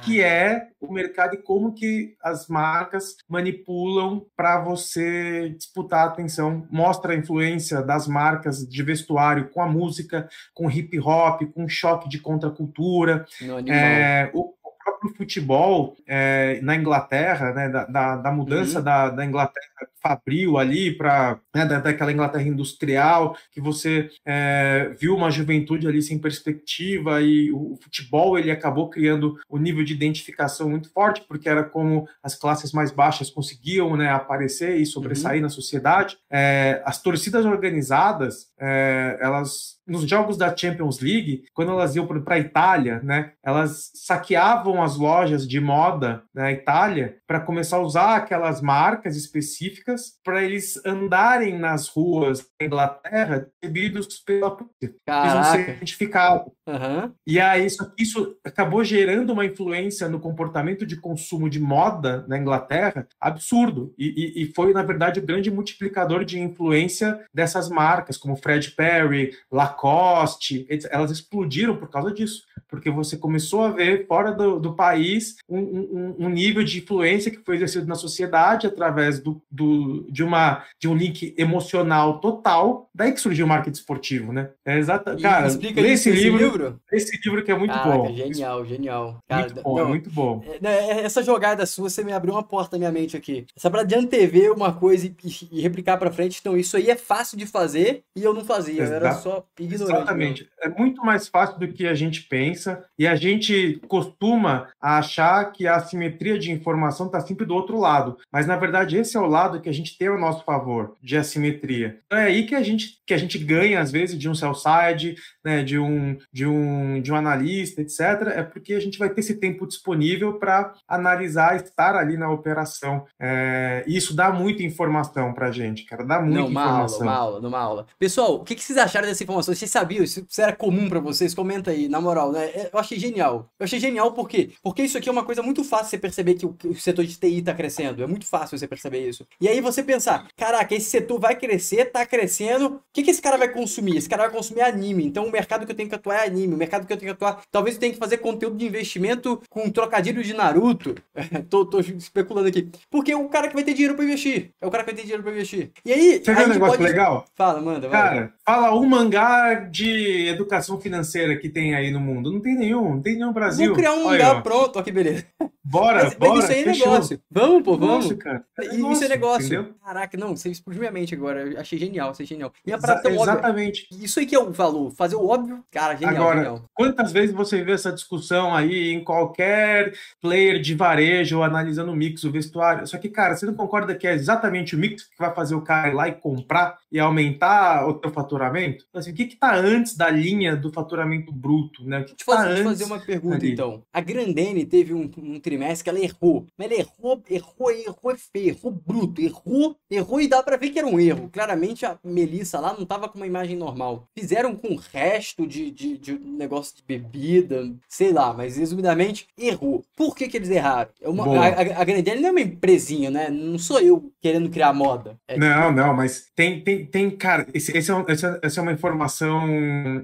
Speaker 2: que é o mercado e como que as marcas manipulam para você disputar a atenção. Mostra a influência das marcas de vestuário com a música, com hip hop, com choque de contracultura. É, o, próprio futebol é, na Inglaterra, né, da, da, da mudança uhum. da, da Inglaterra fabril ali para né, daquela Inglaterra industrial que você é, viu uma juventude ali sem perspectiva e o, futebol ele acabou criando um nível de identificação muito forte porque era como as classes mais baixas conseguiam né, aparecer e sobressair uhum. na sociedade é, as torcidas organizadas é, elas nos jogos da Champions League, quando elas iam para a Itália, né, elas saqueavam as lojas de moda na Itália para começar a usar aquelas marcas específicas para eles andarem nas ruas da Inglaterra recebidos pela polícia. Eles certificado. Uhum. E aí isso, isso acabou gerando uma influência no comportamento de consumo de moda na Inglaterra absurdo. E, e, e foi, na verdade, o grande multiplicador de influência dessas marcas, como Fred Perry, Lacoste, elas explodiram por causa disso. Porque você começou a ver fora do, do país um, um, um nível de influência que foi exercido na sociedade através do, do, de, uma, de um link emocional total. Daí que surgiu o marketing esportivo, né? É exata, cara, explica lê esse livro, livro, Esse livro que é muito Caraca, bom.
Speaker 1: Genial, genial.
Speaker 2: Cara, muito bom, não, muito bom.
Speaker 1: É, né, é, essa jogada sua, você me abriu uma porta na minha mente aqui. Essa pra de antever uma coisa e, e, replicar pra frente, então isso aí é fácil de fazer e eu não fazia, eu era só ignorante.
Speaker 2: Exatamente. É muito mais fácil do que a gente pensa e a gente costuma achar que a assimetria de informação está sempre do outro lado, mas na verdade esse é o lado que a gente tem ao nosso favor de assimetria. Então é aí que a gente que a gente ganha às vezes de um sell side, né, de um de um de um analista, etc. É porque a gente vai ter esse tempo disponível para analisar, estar ali na operação. É, isso dá muita informação para a gente, cara, dá muita Não, uma informação.
Speaker 1: Aula, uma aula, numa aula. Pessoal, o que, que vocês acharam dessa informação? Vocês sabiam? Se era comum para vocês? Comenta aí, na moral, né? É, eu achei genial. Eu achei genial por quê? Porque isso aqui é uma coisa muito fácil você perceber que o, que o setor de TI está crescendo. É muito fácil você perceber isso. E aí você pensar, caraca, esse setor vai crescer, tá crescendo. O que, que esse cara vai consumir? Esse cara vai consumir anime. Então o mercado que eu tenho que atuar é anime. O mercado que eu tenho que atuar. Talvez eu tenha que fazer conteúdo de investimento com trocadilho de Naruto. tô, tô especulando aqui. Porque é o cara que vai ter dinheiro para investir. É o cara que vai ter dinheiro para investir. E aí.
Speaker 2: Você quer um negócio pode... legal?
Speaker 1: Fala, manda, manda.
Speaker 2: Cara, fala um mangá de educação financeira que tem aí no mundo. Não tem nenhum, não tem nenhum Brasil.
Speaker 1: Vou criar um Olha, mangá pronto, ó que beleza.
Speaker 2: Bora, mas, bora. Mas
Speaker 1: isso aí é
Speaker 2: fechou.
Speaker 1: negócio. Vamos, pô, vamos. Nossa, cara. É isso é negócio. Entendeu? Caraca, não, você explodiu minha mente agora. Eu achei genial, achei genial.
Speaker 2: Minha Exa exatamente.
Speaker 1: Óbvio. Isso aí que é o valor. Fazer o óbvio, cara, genial,
Speaker 2: agora,
Speaker 1: genial.
Speaker 2: Quantas vezes você vê essa discussão aí em qualquer player de varejo analisando o mix, o vestuário? Só que, cara, você não concorda que é exatamente o mix que vai fazer o cara ir lá e comprar e aumentar o teu faturamento? Então, assim, o que que tá antes da linha do faturamento bruto, né? O que, que
Speaker 1: tá antes fazer uma pergunta, ali? então. A Grandene teve um, um trimestre que ela errou. Mas ela errou, errou, errou feio, errou bruto, errou, errou e dá para ver que era um erro. Claramente a Melissa lá não tava com uma imagem normal. Fizeram com o resto de, de, de negócio de bebida, sei lá, mas resumidamente errou. Por que que eles erraram? É uma, a, a, a Grandene não é uma empresinha, né? Não sou eu querendo criar moda.
Speaker 2: É não, tipo... não, mas tem, tem, tem cara, esse, esse é, essa é uma informação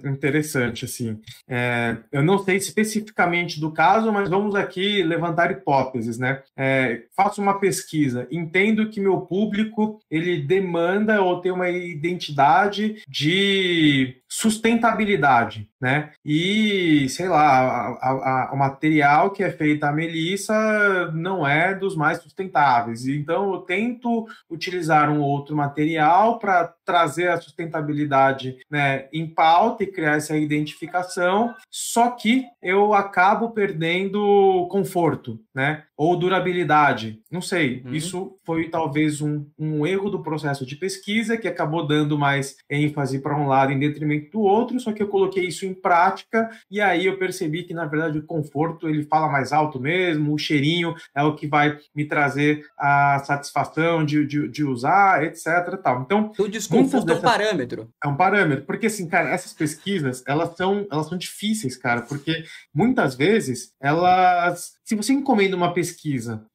Speaker 2: interessante, assim. É, eu não sei especificamente do caso, mas vamos aqui levantar hipóteses, né? É, faço uma pesquisa, entendo que meu público ele demanda ou tem uma identidade de sustentabilidade, né? E, sei lá, a, a, o material que é feito a Melissa não é dos mais sustentáveis. Então, eu tento utilizar um outro material para trazer a sustentabilidade né, em pauta e criar essa identificação, só que eu acabo perdendo conforto, né? Ou durabilidade. Não sei. Uhum. Isso foi talvez um, um erro do processo de pesquisa que acabou dando mais ênfase para um lado em detrimento do outro, só que eu coloquei isso em prática e aí eu percebi que, na verdade, o conforto ele fala mais alto mesmo, o cheirinho é o que vai me trazer a satisfação de, de, de usar, etc. Tal. Então,
Speaker 1: o desconforto dessas... é um parâmetro.
Speaker 2: É um parâmetro, porque assim, cara, essas pesquisas, elas são, elas são difíceis, cara, porque muitas vezes elas se você encomenda uma pesquisa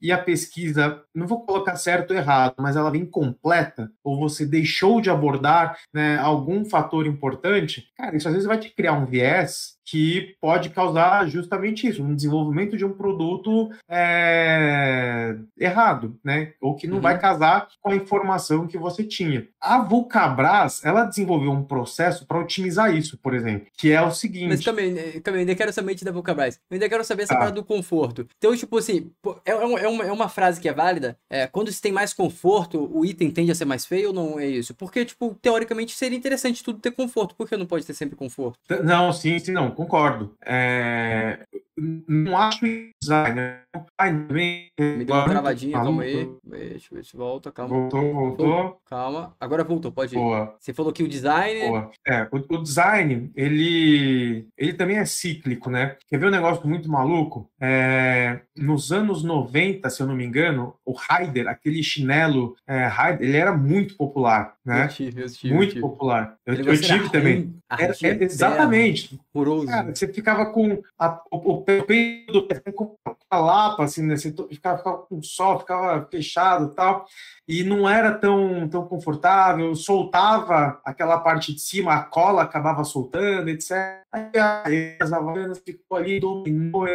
Speaker 2: e a pesquisa, não vou colocar certo ou errado, mas ela vem completa, ou você deixou de abordar né, algum fator importante, cara, isso às vezes vai te criar um viés que pode causar justamente isso, um desenvolvimento de um produto é, errado, né? Ou que não uhum. vai casar com a informação que você tinha. A Vulcabras, ela desenvolveu um processo para otimizar isso, por exemplo, que é o seguinte... Mas
Speaker 1: também, também ainda quero saber da Vulcabras, eu ainda quero saber essa ah. parte do conforto. Então, tipo assim, é, é, é, uma, é uma frase que é válida, é, quando se tem mais conforto, o item tende a ser mais feio ou não é isso? Porque, tipo, teoricamente seria interessante tudo ter conforto, por que não pode ter sempre conforto?
Speaker 2: Não, sim, sim, não concordo. É, não acho design. Né?
Speaker 1: Me deu uma travadinha, calma aí. Deixa eu ver se volta, calma.
Speaker 2: Voltou, voltou.
Speaker 1: Calma. Agora voltou, pode ir.
Speaker 2: Boa.
Speaker 1: Você falou que o design.
Speaker 2: Boa. É, o, o, design, ele, ele também é cíclico, né? Quer ver um negócio muito maluco? É, nos anos 90, se eu não me engano, o Raider, aquele chinelo é, Raider, ele era muito popular, né?
Speaker 1: Eu tive, eu tive,
Speaker 2: muito
Speaker 1: eu tive.
Speaker 2: popular. Eu, eu tive também. Era, é, exatamente. Cara, você ficava com a, o, o peito do pé com a lapa, assim, né? Você ficava, ficava com sol, ficava fechado e tal e não era tão, tão confortável, soltava aquela parte de cima, a cola acabava soltando, etc. Aí as Havaianas ficou ali, dominou.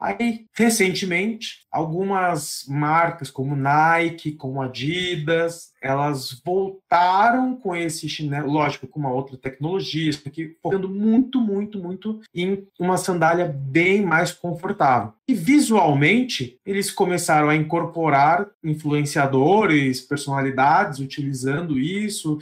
Speaker 2: Aí, recentemente, algumas marcas como Nike, como Adidas, elas voltaram com esse chinelo, lógico, com uma outra tecnologia, aqui focando muito, muito, muito em uma sandália bem mais confortável. E visualmente, eles começaram a incorporar influenciadores, personalidades utilizando isso,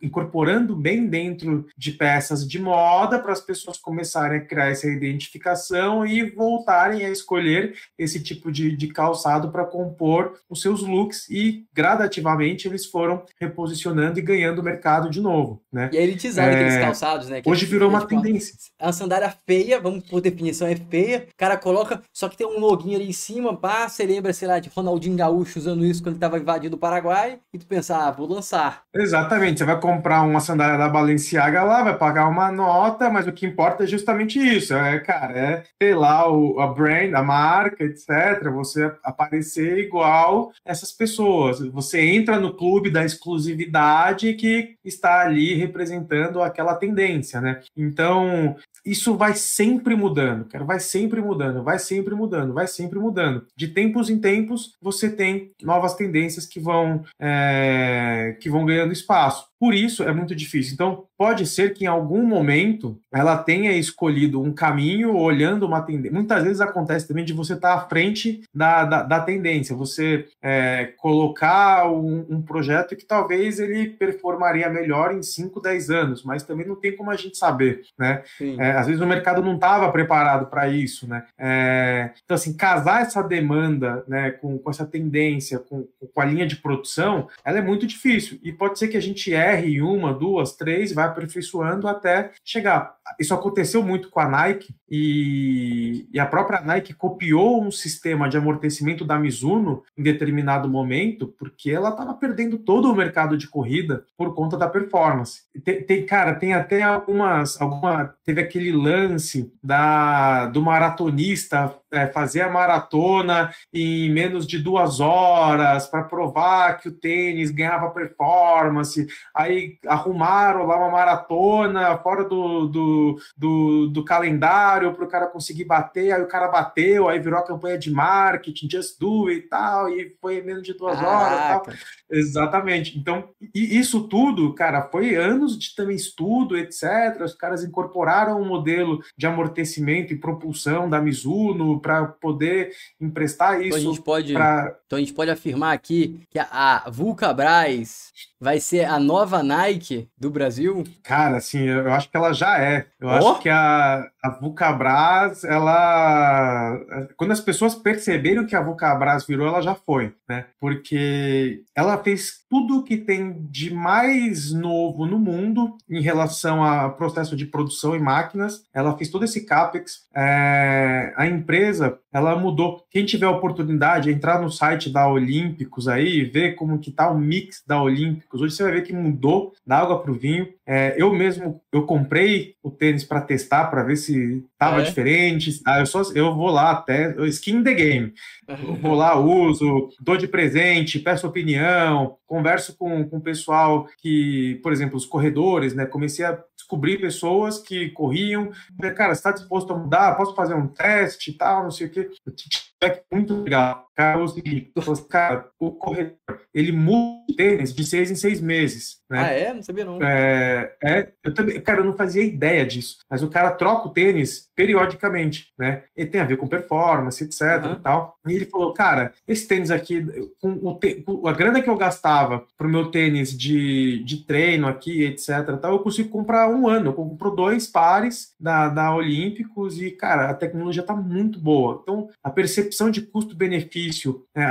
Speaker 2: incorporando bem dentro de peças de moda para as pessoas começarem a criar essa identificação e voltarem a escolher esse tipo de, de calçado para compor os seus looks e gradativamente eles foram reposicionando e ganhando mercado de novo, né?
Speaker 1: E a elitizada é... aqueles calçados, né?
Speaker 2: Que hoje virou uma tipo, tendência.
Speaker 1: A sandália feia, vamos por definição, é feia. O cara coloca só que tem um loginho ali em cima, pá, você lembra, sei lá, de Ronaldinho Gaúcho usando isso quando ele tava invadindo o Paraguai, e tu pensar, ah, vou lançar.
Speaker 2: Exatamente, você vai comprar uma sandália da Balenciaga lá, vai pagar uma nota, mas o que importa é justamente isso, é, cara, é, sei lá, o, a brand, a marca, etc, você aparecer igual essas pessoas. Você entra no clube da exclusividade que está ali representando aquela tendência, né? Então, isso vai sempre mudando, cara, vai sempre mudando, vai sempre mudando, vai sempre mudando. De tempos em tempos, você tem novas tendências que vão, é, que vão ganhando espaço. Por isso é muito difícil. Então, pode ser que em algum momento ela tenha escolhido um caminho olhando uma tendência. Muitas vezes acontece também de você estar à frente da, da, da tendência, você é, colocar um, um, projeto que talvez ele performaria melhor em 5, 10 anos, mas também não tem como a gente saber, né? É, às vezes o mercado não estava preparado para isso, né? É, então, assim, casar essa demanda né, com, com essa tendência, com, com a linha de produção, ela é muito difícil. E pode ser que a gente erre erre uma, duas, três, vai aperfeiçoando até chegar. Isso aconteceu muito com a Nike e, e a própria Nike copiou um sistema de amortecimento da Mizuno em determinado momento, porque ela estava perdendo todo o mercado de corrida por conta da performance. Tem, tem, cara, tem até algumas, alguma, teve aquele lance da do maratonista é, fazer a maratona em menos de duas horas para provar que o tênis ganhava performance aí arrumaram lá uma maratona fora do, do, do, do calendário para o cara conseguir bater, aí o cara bateu, aí virou a campanha de marketing, just do it e tal, e foi menos de duas Caraca. horas tal. Exatamente. Então, isso tudo, cara, foi anos de também estudo, etc. Os caras incorporaram um modelo de amortecimento e propulsão da Mizuno para poder emprestar isso.
Speaker 1: Então a gente pode, pra... então a gente pode afirmar aqui que a, a Vulcabras vai ser a nova Nike do Brasil?
Speaker 2: Cara, assim, eu acho que ela já é. Eu oh? acho que a, a Vulcabras, ela. Quando as pessoas perceberam que a Vulcabras virou, ela já foi, né? Porque ela fez tudo que tem de mais novo no mundo em relação a processo de produção e máquinas. Ela fez todo esse capex. É... a empresa, ela mudou. Quem tiver oportunidade, entrar no site da Olímpicos aí e ver como que tá o mix da Olímpicos Hoje você vai ver que mudou da água para o vinho. É, eu mesmo eu comprei o tênis para testar para ver se tava é. diferente. Ah, eu só eu vou lá até skin the game. Eu vou lá, uso, dou de presente, peço opinião, converso com, com o pessoal que, por exemplo, os corredores, né? Comecei a descobrir pessoas que corriam. Cara, está disposto a mudar? Posso fazer um teste e tal, não sei o quê. Feedback muito legal. Cara, é o seguinte, cara, o corredor, ele muda o tênis de seis em seis meses. Né?
Speaker 1: Ah, é? Não sabia não.
Speaker 2: É, é, eu também, cara, eu não fazia ideia disso. Mas o cara troca o tênis periodicamente, né? E tem a ver com performance, etc uhum. e tal. E ele falou, cara, esse tênis aqui, com, o te, com a grana que eu gastava pro meu tênis de, de treino aqui, etc, tal, eu consigo comprar um ano. Eu compro dois pares da, da Olímpicos e, cara, a tecnologia tá muito boa. Então, a percepção de custo-benefício né,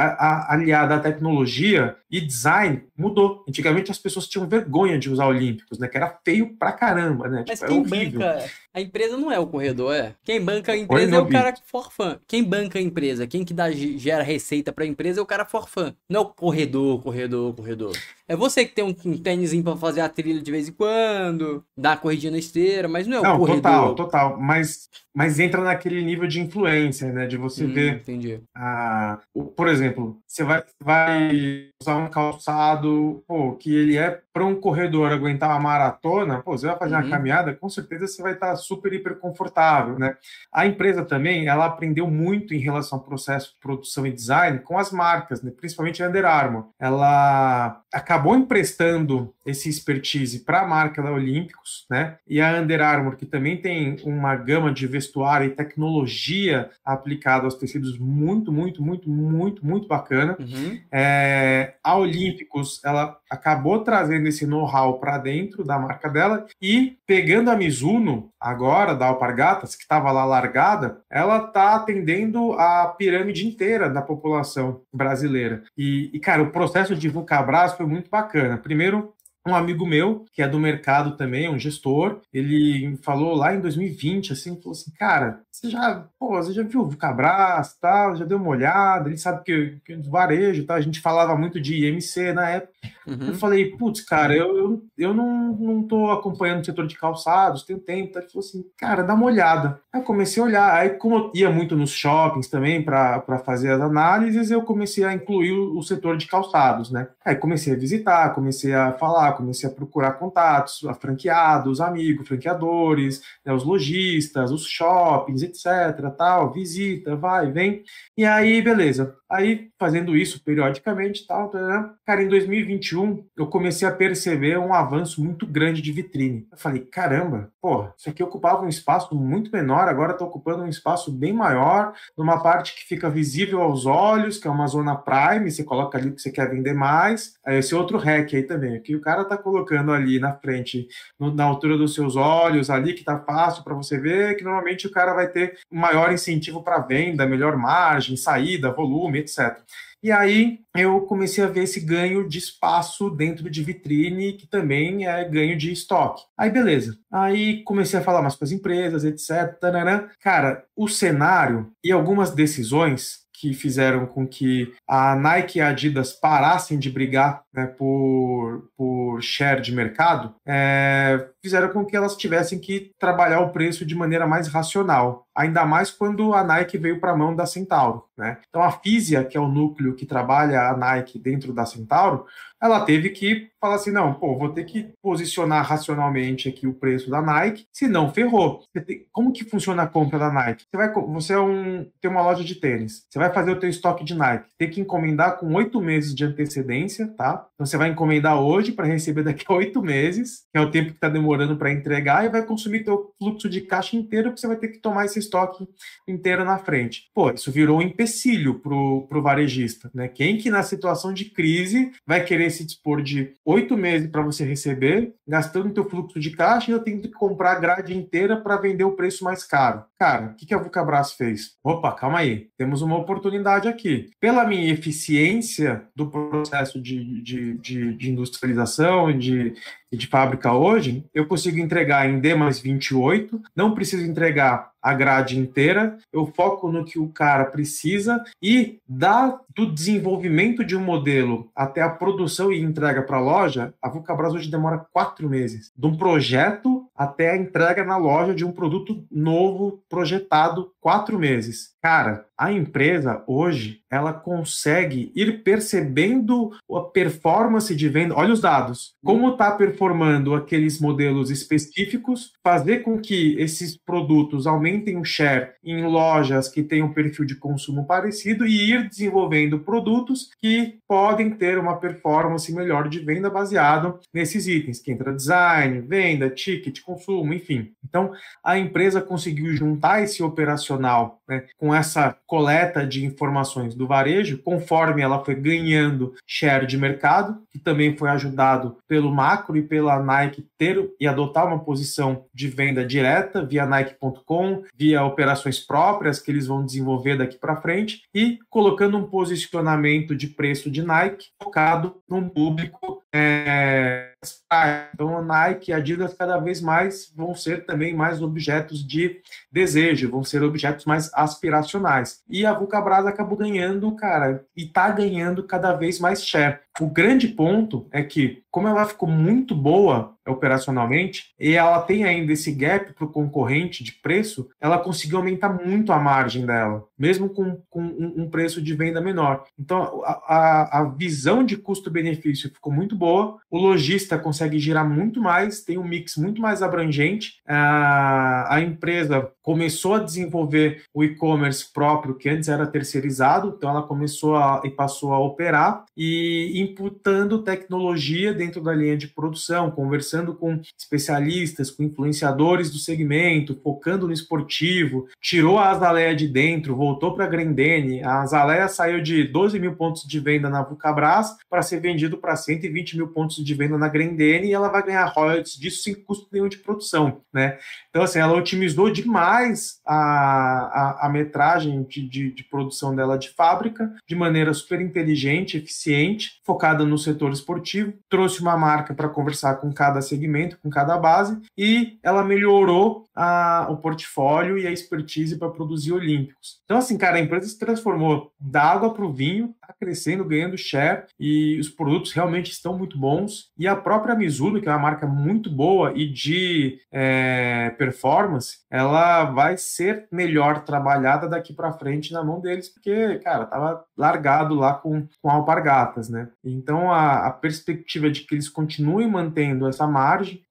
Speaker 2: aliada à tecnologia e design mudou. Antigamente as pessoas tinham vergonha de usar Olímpicos, né? Que era feio pra caramba, né?
Speaker 1: Mas tipo, quem banca a empresa não é o corredor, é. Quem banca a empresa é o cara for fã. Quem banca a empresa, quem que dá, gera receita pra empresa é o cara for fã. Não é o corredor, corredor, corredor. É você que tem um, um tênisinho pra fazer a trilha de vez em quando, dar a corridinha na esteira, mas não é o não, corredor.
Speaker 2: Total, total. Mas, mas entra naquele nível de influência, né? De você hum, ver.
Speaker 1: Entendi.
Speaker 2: A, por exemplo, você vai, vai usar um calçado pô, que ele é para um corredor aguentar uma maratona, pô, você vai fazer uhum. uma caminhada, com certeza você vai estar super, hiper confortável, né? A empresa também, ela aprendeu muito em relação ao processo de produção e design com as marcas, né? principalmente a Under Armour. Ela acabou emprestando esse expertise para a marca da Olímpicos, né? E a Under Armour, que também tem uma gama de vestuário e tecnologia aplicada aos tecidos muito, muito, muito, muito, muito bacana. Uhum. É, a Olímpicos, ela acabou trazendo esse know-how para dentro da marca dela e pegando a Mizuno, agora da Alpargatas, que estava lá largada, ela está atendendo a pirâmide inteira da população brasileira. E, e, cara, o processo de Vulcabras foi muito bacana. Primeiro, um amigo meu, que é do mercado também, um gestor, ele falou lá em 2020, assim, falou assim, cara, você já, pô, você já viu o Vucabras, tal, já deu uma olhada, ele sabe que, que do varejo, tal, a gente falava muito de IMC na época. Uhum. Eu falei, putz, cara, eu, eu, eu não, não tô acompanhando o setor de calçados, tenho tempo, ele falou assim, cara, dá uma olhada. Aí eu comecei a olhar, aí como eu ia muito nos shoppings também para fazer as análises, eu comecei a incluir o, o setor de calçados, né? Aí comecei a visitar, comecei a falar, comecei a procurar contatos, a franqueados, amigos, franqueadores, né, os lojistas, os shoppings, etc, tal, visita, vai, vem. E aí, beleza. Aí, fazendo isso periodicamente, tal, tal, cara, em 2021, eu comecei a perceber um avanço muito grande de vitrine. Eu falei, caramba, pô, isso aqui ocupava um espaço muito menor, agora está ocupando um espaço bem maior, numa parte que fica visível aos olhos, que é uma zona prime, você coloca ali o que você quer vender mais. Aí esse outro hack aí também, que o cara tá colocando ali na frente, no, na altura dos seus olhos, ali que tá fácil para você ver, que normalmente o cara vai ter maior incentivo para venda, melhor margem, saída, volume, etc. E aí eu comecei a ver esse ganho de espaço dentro de vitrine, que também é ganho de estoque. Aí beleza. Aí comecei a falar mais com as empresas, etc. Tarará. Cara, o cenário e algumas decisões que fizeram com que a Nike e a Adidas parassem de brigar né, por, por share de mercado, é, fizeram com que elas tivessem que trabalhar o preço de maneira mais racional, ainda mais quando a Nike veio para a mão da Centauro. Né? Então a Fisia, que é o núcleo que trabalha a Nike dentro da Centauro, ela teve que falar assim, não, pô, vou ter que posicionar racionalmente aqui o preço da Nike, senão ferrou. Como que funciona a compra da Nike? Você, vai, você é um, tem uma loja de tênis, você vai fazer o teu estoque de Nike, tem que encomendar com oito meses de antecedência, tá? Então você vai encomendar hoje para receber daqui a oito meses, que é o tempo que está demorando para entregar, e vai consumir teu fluxo de caixa inteiro, porque você vai ter que tomar esse estoque inteiro na frente. Pô, isso virou um empecilho pro, pro varejista, né? Quem que na situação de crise vai querer se dispor de oito meses para você receber, gastando teu fluxo de caixa e eu tenho que comprar a grade inteira para vender o preço mais caro. Cara, o que, que a Vulcabras fez? Opa, calma aí, temos uma oportunidade aqui. Pela minha eficiência do processo de, de, de, de industrialização de, de fábrica hoje, eu consigo entregar em D mais 28, não preciso entregar a grade inteira, eu foco no que o cara precisa e da do desenvolvimento de um modelo até a produção e entrega para a loja, a Vulcabras hoje demora quatro meses. De um projeto até a entrega na loja de um produto novo, projetado, quatro meses. Cara, a empresa hoje ela consegue ir percebendo a performance de venda. Olha os dados, como está performando aqueles modelos específicos, fazer com que esses produtos aumentem o share em lojas que têm um perfil de consumo parecido e ir desenvolvendo produtos que podem ter uma performance melhor de venda baseado nesses itens, que entra design, venda, ticket, consumo, enfim. Então, a empresa conseguiu juntar esse operacional né, com essa coleta de informações do varejo, conforme ela foi ganhando share de mercado, que também foi ajudado pelo macro e pela Nike ter e adotar uma posição de venda direta via Nike.com, via operações próprias que eles vão desenvolver daqui para frente e colocando um posicionamento de preço de Nike focado num público é, então, a Nike e Adidas cada vez mais vão ser também mais objetos de desejo, vão ser objetos mais aspiracionais. E a Vulcabras acabou ganhando, cara, e tá ganhando cada vez mais share. O grande ponto é que, como ela ficou muito boa operacionalmente e ela tem ainda esse gap para o concorrente de preço, ela conseguiu aumentar muito a margem dela, mesmo com, com um, preço de venda menor. Então, a, a, visão de custo-benefício ficou muito boa, o lojista consegue girar muito mais, tem um mix muito mais abrangente, a, a empresa começou a desenvolver o e-commerce próprio, que antes era terceirizado, então ela começou a, e passou a operar e imputando tecnologia dentro da linha de produção, conversando com especialistas, com influenciadores do segmento, focando no esportivo, tirou a Azaleia de dentro, voltou para a Grendene, a Azaleia saiu de 12 mil pontos de venda na Vulcabras para ser vendido para 120 mil pontos de venda na Grendene e ela vai ganhar royalties disso sem custo nenhum de produção, né? Então, assim, ela otimizou demais a, a, a metragem de, de, de produção dela de fábrica de maneira super inteligente, eficiente, focada no setor esportivo, trouxe uma marca para conversar com cada segmento, com cada base, e ela melhorou a, o portfólio e a expertise para produzir olímpicos. Então, assim, cara, a empresa se transformou da água para o vinho, está crescendo, ganhando share, e os produtos realmente estão muito bons. E a própria Mizuno, que é uma marca muito boa e de é, performance, ela vai ser melhor trabalhada daqui para frente na mão deles, porque, cara, tava largado lá com, com alpargatas, né? Então, a, a, perspectiva de que eles continuem mantendo essa margem,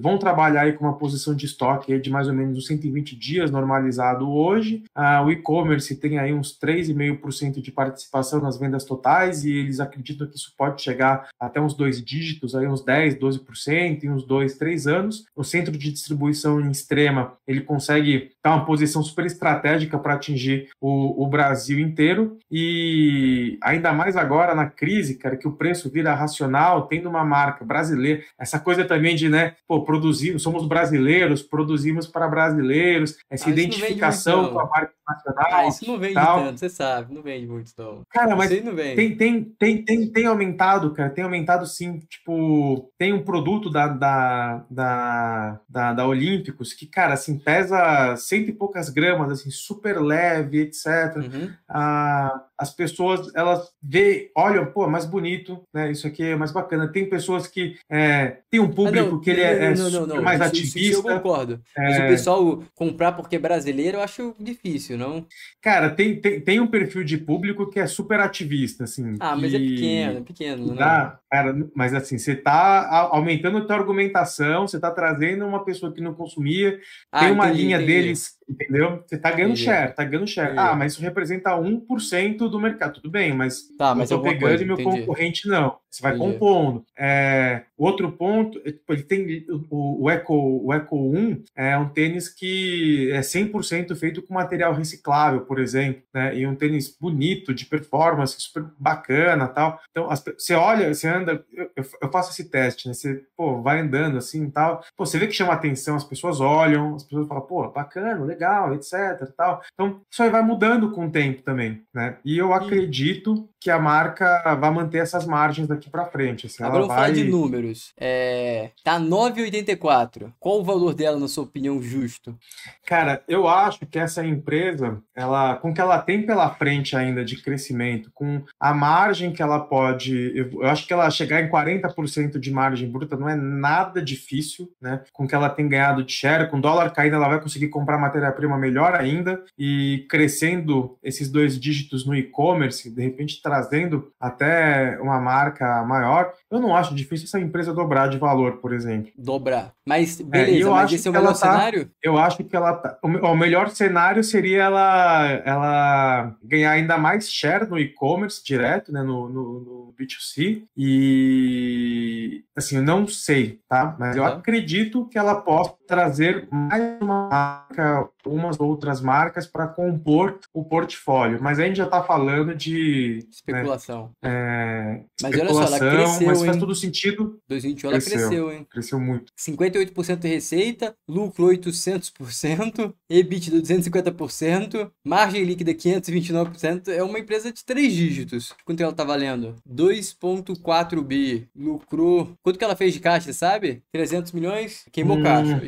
Speaker 2: vão trabalhar aí com uma posição de estoque de mais ou menos uns 120 dias normalizado hoje. Ah, o e-commerce tem aí uns 3,5% de participação nas vendas totais e eles acreditam que isso pode chegar até uns dois dígitos, aí uns 10, 12% em uns dois, três anos. O centro de distribuição em extrema, ele consegue dar uma posição super estratégica para atingir o, o Brasil inteiro e ainda mais agora na crise, cara, que o preço vira racional, tendo uma marca brasileira, essa coisa também de, né, pô, produzir, somos brasileiros, produzimos para brasileiros, essa ah, identificação com a marca nacional. Ah,
Speaker 1: isso não vende tal. tanto, você sabe, não vende muito, não.
Speaker 2: Cara, mas tem, tem, tem, tem, tem aumentado, cara, tem aumentado sim, tipo, tem um produto da, da, da, da, da Olímpicos que, cara, assim, pesa cento e poucas gramas, assim, super leve, etc. Uhum. Ah, as pessoas, elas vê, olham, pô, mais bonito, né? Isso aqui é mais bacana. Tem pessoas que é, tem um público ah, não, que ele é, não, não, não, mais isso, ativista. Isso,
Speaker 1: eu concordo. É... Mas o pessoal comprar porque é brasileiro, eu acho difícil, não?
Speaker 2: Cara, tem, tem, tem um perfil de público que é super ativista, assim.
Speaker 1: Ah, mas é pequeno, é pequeno.
Speaker 2: Dá, cara, mas assim, você tá aumentando a tua argumentação, você tá trazendo uma pessoa que não consumia, ah, tem uma entendi, linha entendi. deles Entendeu? Você tá ganhando Entendi. share, tá ganhando share. Entendi. Ah, mas isso representa 1% do mercado. Tudo bem, mas
Speaker 1: tá, mas
Speaker 2: eu tô pegando coisa, e meu entendi. concorrente não. Você vai compondo. É, outro ponto, é, tipo, ele tem o, o, Eco, o Eco 1 é um tênis que é 100% feito com material reciclável, por exemplo, né? E um tênis bonito, de performance, super bacana, tal. Então, as, você olha, você anda, eu, eu, faço esse teste, né? Você, pô, vai andando assim, tal. Pô, você vê que chama atenção, as pessoas olham, as pessoas falam, pô, bacana, legal legal, etc. Tal. Então, isso aí vai mudando com o tempo também, né? E eu acredito que a marca vai manter essas margens daqui para frente. Assim,
Speaker 1: Agora eu
Speaker 2: vai...
Speaker 1: falar de números. É... Tá 9,84. Qual o valor dela, na sua opinião, justo?
Speaker 2: Cara, eu acho que essa empresa, ela, com o que ela tem pela frente ainda de crescimento, com a margem que ela pode, eu acho que ela chegar em 40% de margem bruta não é nada difícil, né? Com o que ela tem ganhado de share, com dólar caindo, ela vai conseguir comprar matéria-prima melhor ainda e crescendo esses dois dígitos no e-commerce, de repente trazendo até uma marca maior, eu não acho difícil essa empresa dobrar de valor, por exemplo.
Speaker 1: Dobrar. Mas, é, beleza, é, mas esse é o melhor tá, cenário?
Speaker 2: Eu acho que ela tá. O, melhor cenário seria ela, ela ganhar ainda mais share no e-commerce direto, né? No, no, no, B2C. E assim, eu não sei, tá? Mas eu acredito que ela possa trazer mais uma marca, umas outras marcas para compor o portfólio. Mas a gente já está falando de
Speaker 1: né, especulação.
Speaker 2: Né, é,
Speaker 1: mas olha só, ela cresceu,
Speaker 2: mas faz
Speaker 1: hein?
Speaker 2: todo sentido.
Speaker 1: 2021 ela cresceu, cresceu, hein?
Speaker 2: Cresceu muito.
Speaker 1: 58% de receita, lucro 800%, EBIT de 250%, margem líquida 529%. É uma empresa de três dígitos. Quanto ela está valendo? 2,4 bi. Lucrou. Quanto que ela fez de caixa, sabe? 300 milhões? Queimou hum. caixa.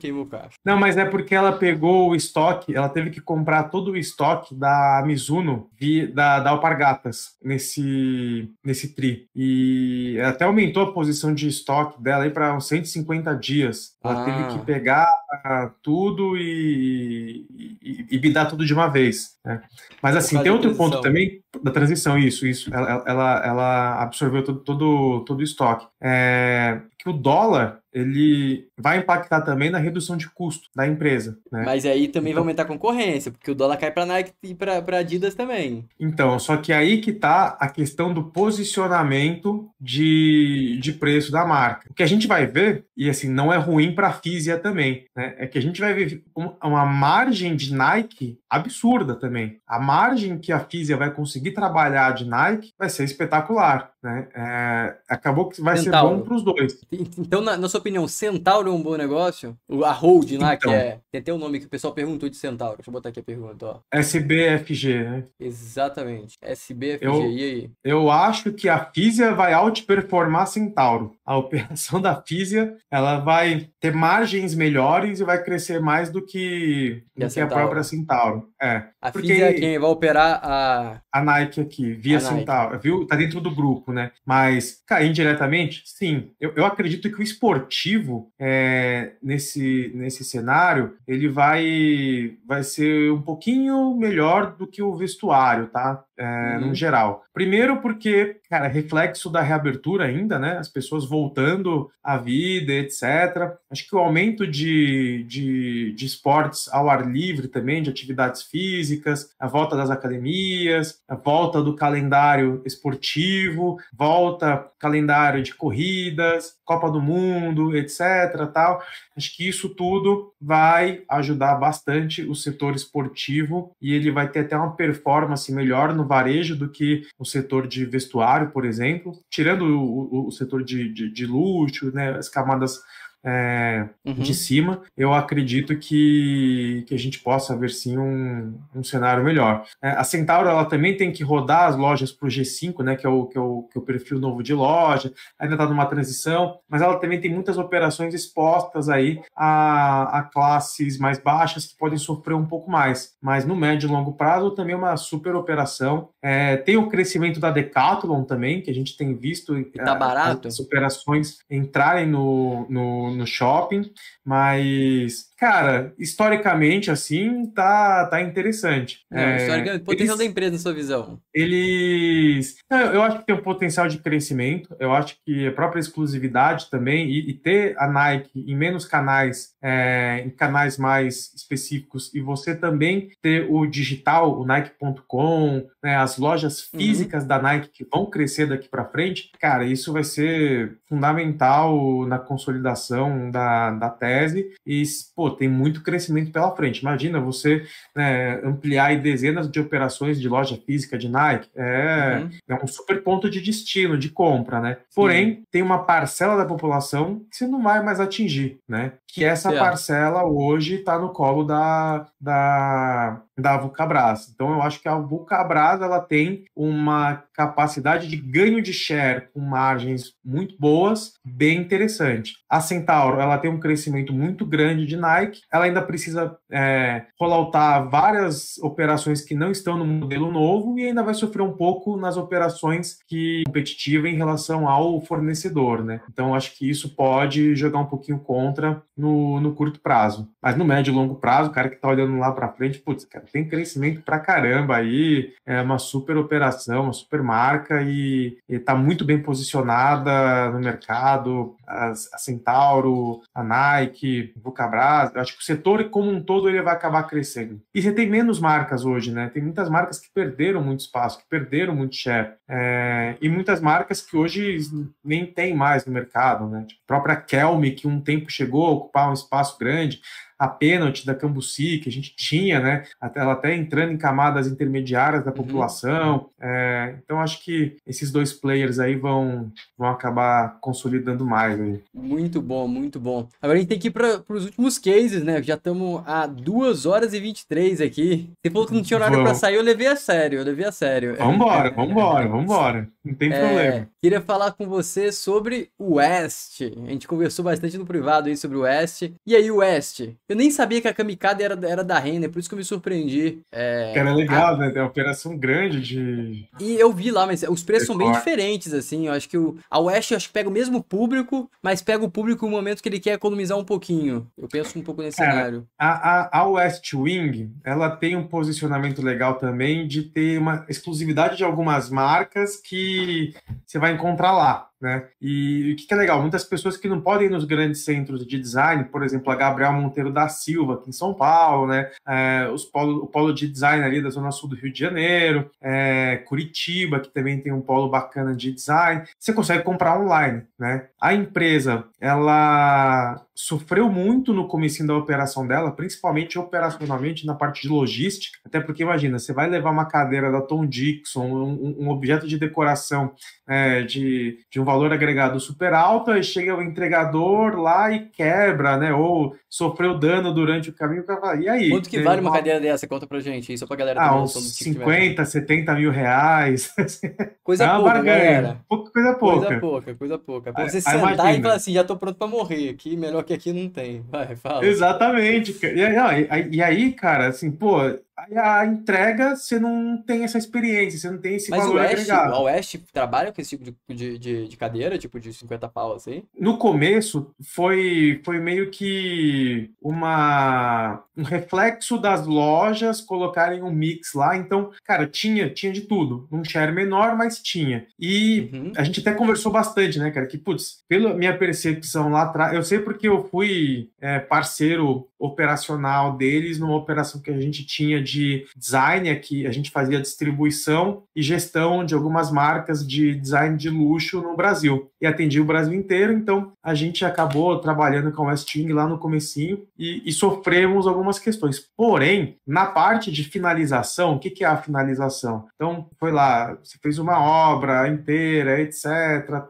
Speaker 1: Queimou caixa.
Speaker 2: Não, mas é porque ela pegou o estoque, ela teve que comprar todo o estoque da Mizuno, da, da Alpargatas, nesse, nesse tri. E até aumentou a posição de estoque dela aí para uns 150 dias. Ela ah. teve que pegar tudo e, e, e bidar tudo de uma vez. Né? Mas assim, tem outro ponto também da transição, isso, isso. Ela, ela, ela absorveu todo, todo, todo o estoque. É, que o dólar ele vai impactar também na redução de custo da empresa. Né?
Speaker 1: Mas aí também então, vai aumentar a concorrência, porque o dólar cai para Nike e para Adidas também.
Speaker 2: Então, só que aí que está a questão do posicionamento de, de preço da marca. O que a gente vai ver, e assim, não é ruim para a Físia também, né? é que a gente vai ver uma margem de Nike absurda também. A margem que a Físia vai conseguir trabalhar de Nike vai ser espetacular. Né? É, acabou que vai Centauro. ser bom para os dois.
Speaker 1: Então, na, na, sua opinião, Centauro é um bom negócio? A holding lá, então, que é. Tem até o um nome que o pessoal perguntou de Centauro. Deixa eu botar aqui a pergunta. Ó.
Speaker 2: SBFG, né?
Speaker 1: Exatamente. SBFG.
Speaker 2: Eu,
Speaker 1: e aí?
Speaker 2: Eu acho que a Físia vai outperformar Centauro. A operação da Físia ela vai ter margens melhores e vai crescer mais do que, do a, que a própria Centauro. É.
Speaker 1: A. Físia é quem vai operar a.
Speaker 2: A Nike aqui, via a Centauro. Nike. Viu? Tá dentro do grupo, né? Mas, cara, indiretamente, sim. Eu, eu acredito que o esportivo, é, nesse, nesse cenário, ele vai, vai ser um pouquinho melhor do que o vestuário, tá? É, uhum. No geral. Primeiro porque, cara, reflexo da reabertura ainda, né? As pessoas voltando à vida, etc. Acho que o aumento de, de, de esportes ao ar livre também, de atividades físicas, a volta das academias, a volta do calendário esportivo, volta calendário de corridas, Copa do Mundo, etc. Tal. Acho que isso tudo vai ajudar bastante o setor esportivo e ele vai ter até uma performance melhor no varejo do que o setor de vestuário, por exemplo, tirando o, o, o setor de, de, de luxo, né, as camadas é, uhum. de cima, eu acredito que, que a gente possa ver sim um, um cenário melhor. É, a Centauro ela também tem que rodar as lojas para o G5, né, que é, o, que, é o, que é o perfil novo de loja, ainda está numa transição, mas ela também tem muitas operações expostas aí a, a classes mais baixas que podem sofrer um pouco mais. Mas no médio e longo prazo também é uma super operação. É, tem o crescimento da Decathlon também, que a gente tem visto
Speaker 1: tá barato.
Speaker 2: as operações entrarem no, no no shopping, mas Cara, historicamente, assim, tá, tá interessante.
Speaker 1: É, historicamente, potencial eles, da empresa, na sua visão?
Speaker 2: Eles. Eu acho que tem um potencial de crescimento, eu acho que a própria exclusividade também, e, e ter a Nike em menos canais, é, em canais mais específicos, e você também ter o digital, o Nike.com, né, as lojas uhum. físicas uhum. da Nike que vão crescer daqui para frente, cara, isso vai ser fundamental na consolidação da, da tese. E, pô, tem muito crescimento pela frente. Imagina você né, ampliar dezenas de operações de loja física de Nike. É, uhum. é um super ponto de destino, de compra, né? Porém, Sim. tem uma parcela da população que você não vai mais atingir, né? Que essa é. parcela hoje está no colo da, da, da Vulcabras. Então, eu acho que a Vulcabras ela tem uma capacidade de ganho de share com margens muito boas, bem interessante. A Centauro ela tem um crescimento muito grande de Nike, ela ainda precisa é, rolloutar várias operações que não estão no modelo novo e ainda vai sofrer um pouco nas operações que competitiva em relação ao fornecedor, né? Então acho que isso pode jogar um pouquinho contra no, no curto prazo. Mas no médio e longo prazo, o cara que está olhando lá para frente, putz, cara, Tem crescimento pra caramba aí, é uma super operação, uma super marca e está muito bem posicionada no mercado. A, Centauro, a Nike, Vulcabras, eu acho que o setor como um todo ele vai acabar crescendo. E você tem menos marcas hoje, né? Tem muitas marcas que perderam muito espaço, que perderam muito share. É, e muitas marcas que hoje nem tem mais no mercado, né? Tipo, a própria Kelme, que um tempo chegou a ocupar um espaço grande, a pênalti da Cambuci, que a gente tinha, né? Ela até entrando em camadas intermediárias da uhum. população. Uhum. É, então, acho que esses dois players aí vão, vão acabar consolidando mais. Aí.
Speaker 1: Muito bom, muito bom. Agora a gente tem que ir para os últimos cases, né? Já estamos a 2 horas e 23 aqui. Você falou que não tinha horário para sair, eu levei a sério, eu levei a sério.
Speaker 2: Vambora, vambora, vambora. Não tem é, problema.
Speaker 1: Queria falar com você sobre o West. A gente conversou bastante no privado aí sobre o West. E aí, o West? Eu nem sabia que a Kamikade era, era da Renner, por isso que eu me surpreendi.
Speaker 2: É, era legal, a... né? Tem uma operação grande de.
Speaker 1: E eu vi lá, mas os preços são bem diferentes, assim. Eu acho que o, a West acho que pega o mesmo público, mas pega o público no momento que ele quer economizar um pouquinho. Eu penso um pouco nesse Cara, cenário.
Speaker 2: A, a, a West Wing, ela tem um posicionamento legal também de ter uma exclusividade de algumas marcas que você vai encontrar lá. Né? E o que, é legal, muitas pessoas que não podem ir nos grandes centros de design, por exemplo, a Gabriel Monteiro da Silva, aqui em São Paulo, né? É, os polo, o polo de design ali da Zona Sul do Rio de Janeiro, é, Curitiba, que também tem um polo bacana de design, você consegue comprar online, né? A empresa, ela sofreu muito no começo da operação dela, principalmente operacionalmente na parte de logística, até porque imagina, você vai levar uma cadeira da Tom Dixon, um, um objeto de decoração é, de, de um valor agregado super alto, aí chega o entregador lá e quebra, né? Ou sofreu dano durante o caminho. E aí?
Speaker 1: Quanto que vale uma, cadeira dessa? Conta pra gente, isso pra galera
Speaker 2: ah, uns 50, 70 mil reais.
Speaker 1: Coisa é pouca, galera.
Speaker 2: Coisa pouca.
Speaker 1: Coisa pouca, coisa pouca. Pra você sentar imagina. e falar assim, já tô pronto pra morrer aqui, melhor que aqui não tem. Vai, fala.
Speaker 2: Exatamente. E, e aí, cara, assim, pô, a entrega você não tem essa experiência, você não tem esse
Speaker 1: Mas
Speaker 2: valor
Speaker 1: o West,
Speaker 2: agregado.
Speaker 1: West trabalha com esse tipo de, de, de, de, cadeira, tipo de 50 pau, assim?
Speaker 2: No começo, foi, foi meio que uma, um reflexo das lojas colocarem um mix lá. Então, cara, tinha, tinha de tudo. Um share menor, mas tinha. E uhum. a gente até conversou bastante, né, cara? Que, putz, pela minha percepção lá atrás, eu sei porque eu fui é, parceiro operacional deles numa operação que a gente tinha de design aqui, a gente fazia distribuição e gestão de algumas marcas de design de luxo no Brasil e atendia o Brasil inteiro, então a gente acabou trabalhando com o Westing lá no comecinho e, e, sofremos algumas questões. Porém, na parte de finalização, o que, que é a finalização? Então, foi lá, você fez uma obra inteira, etc,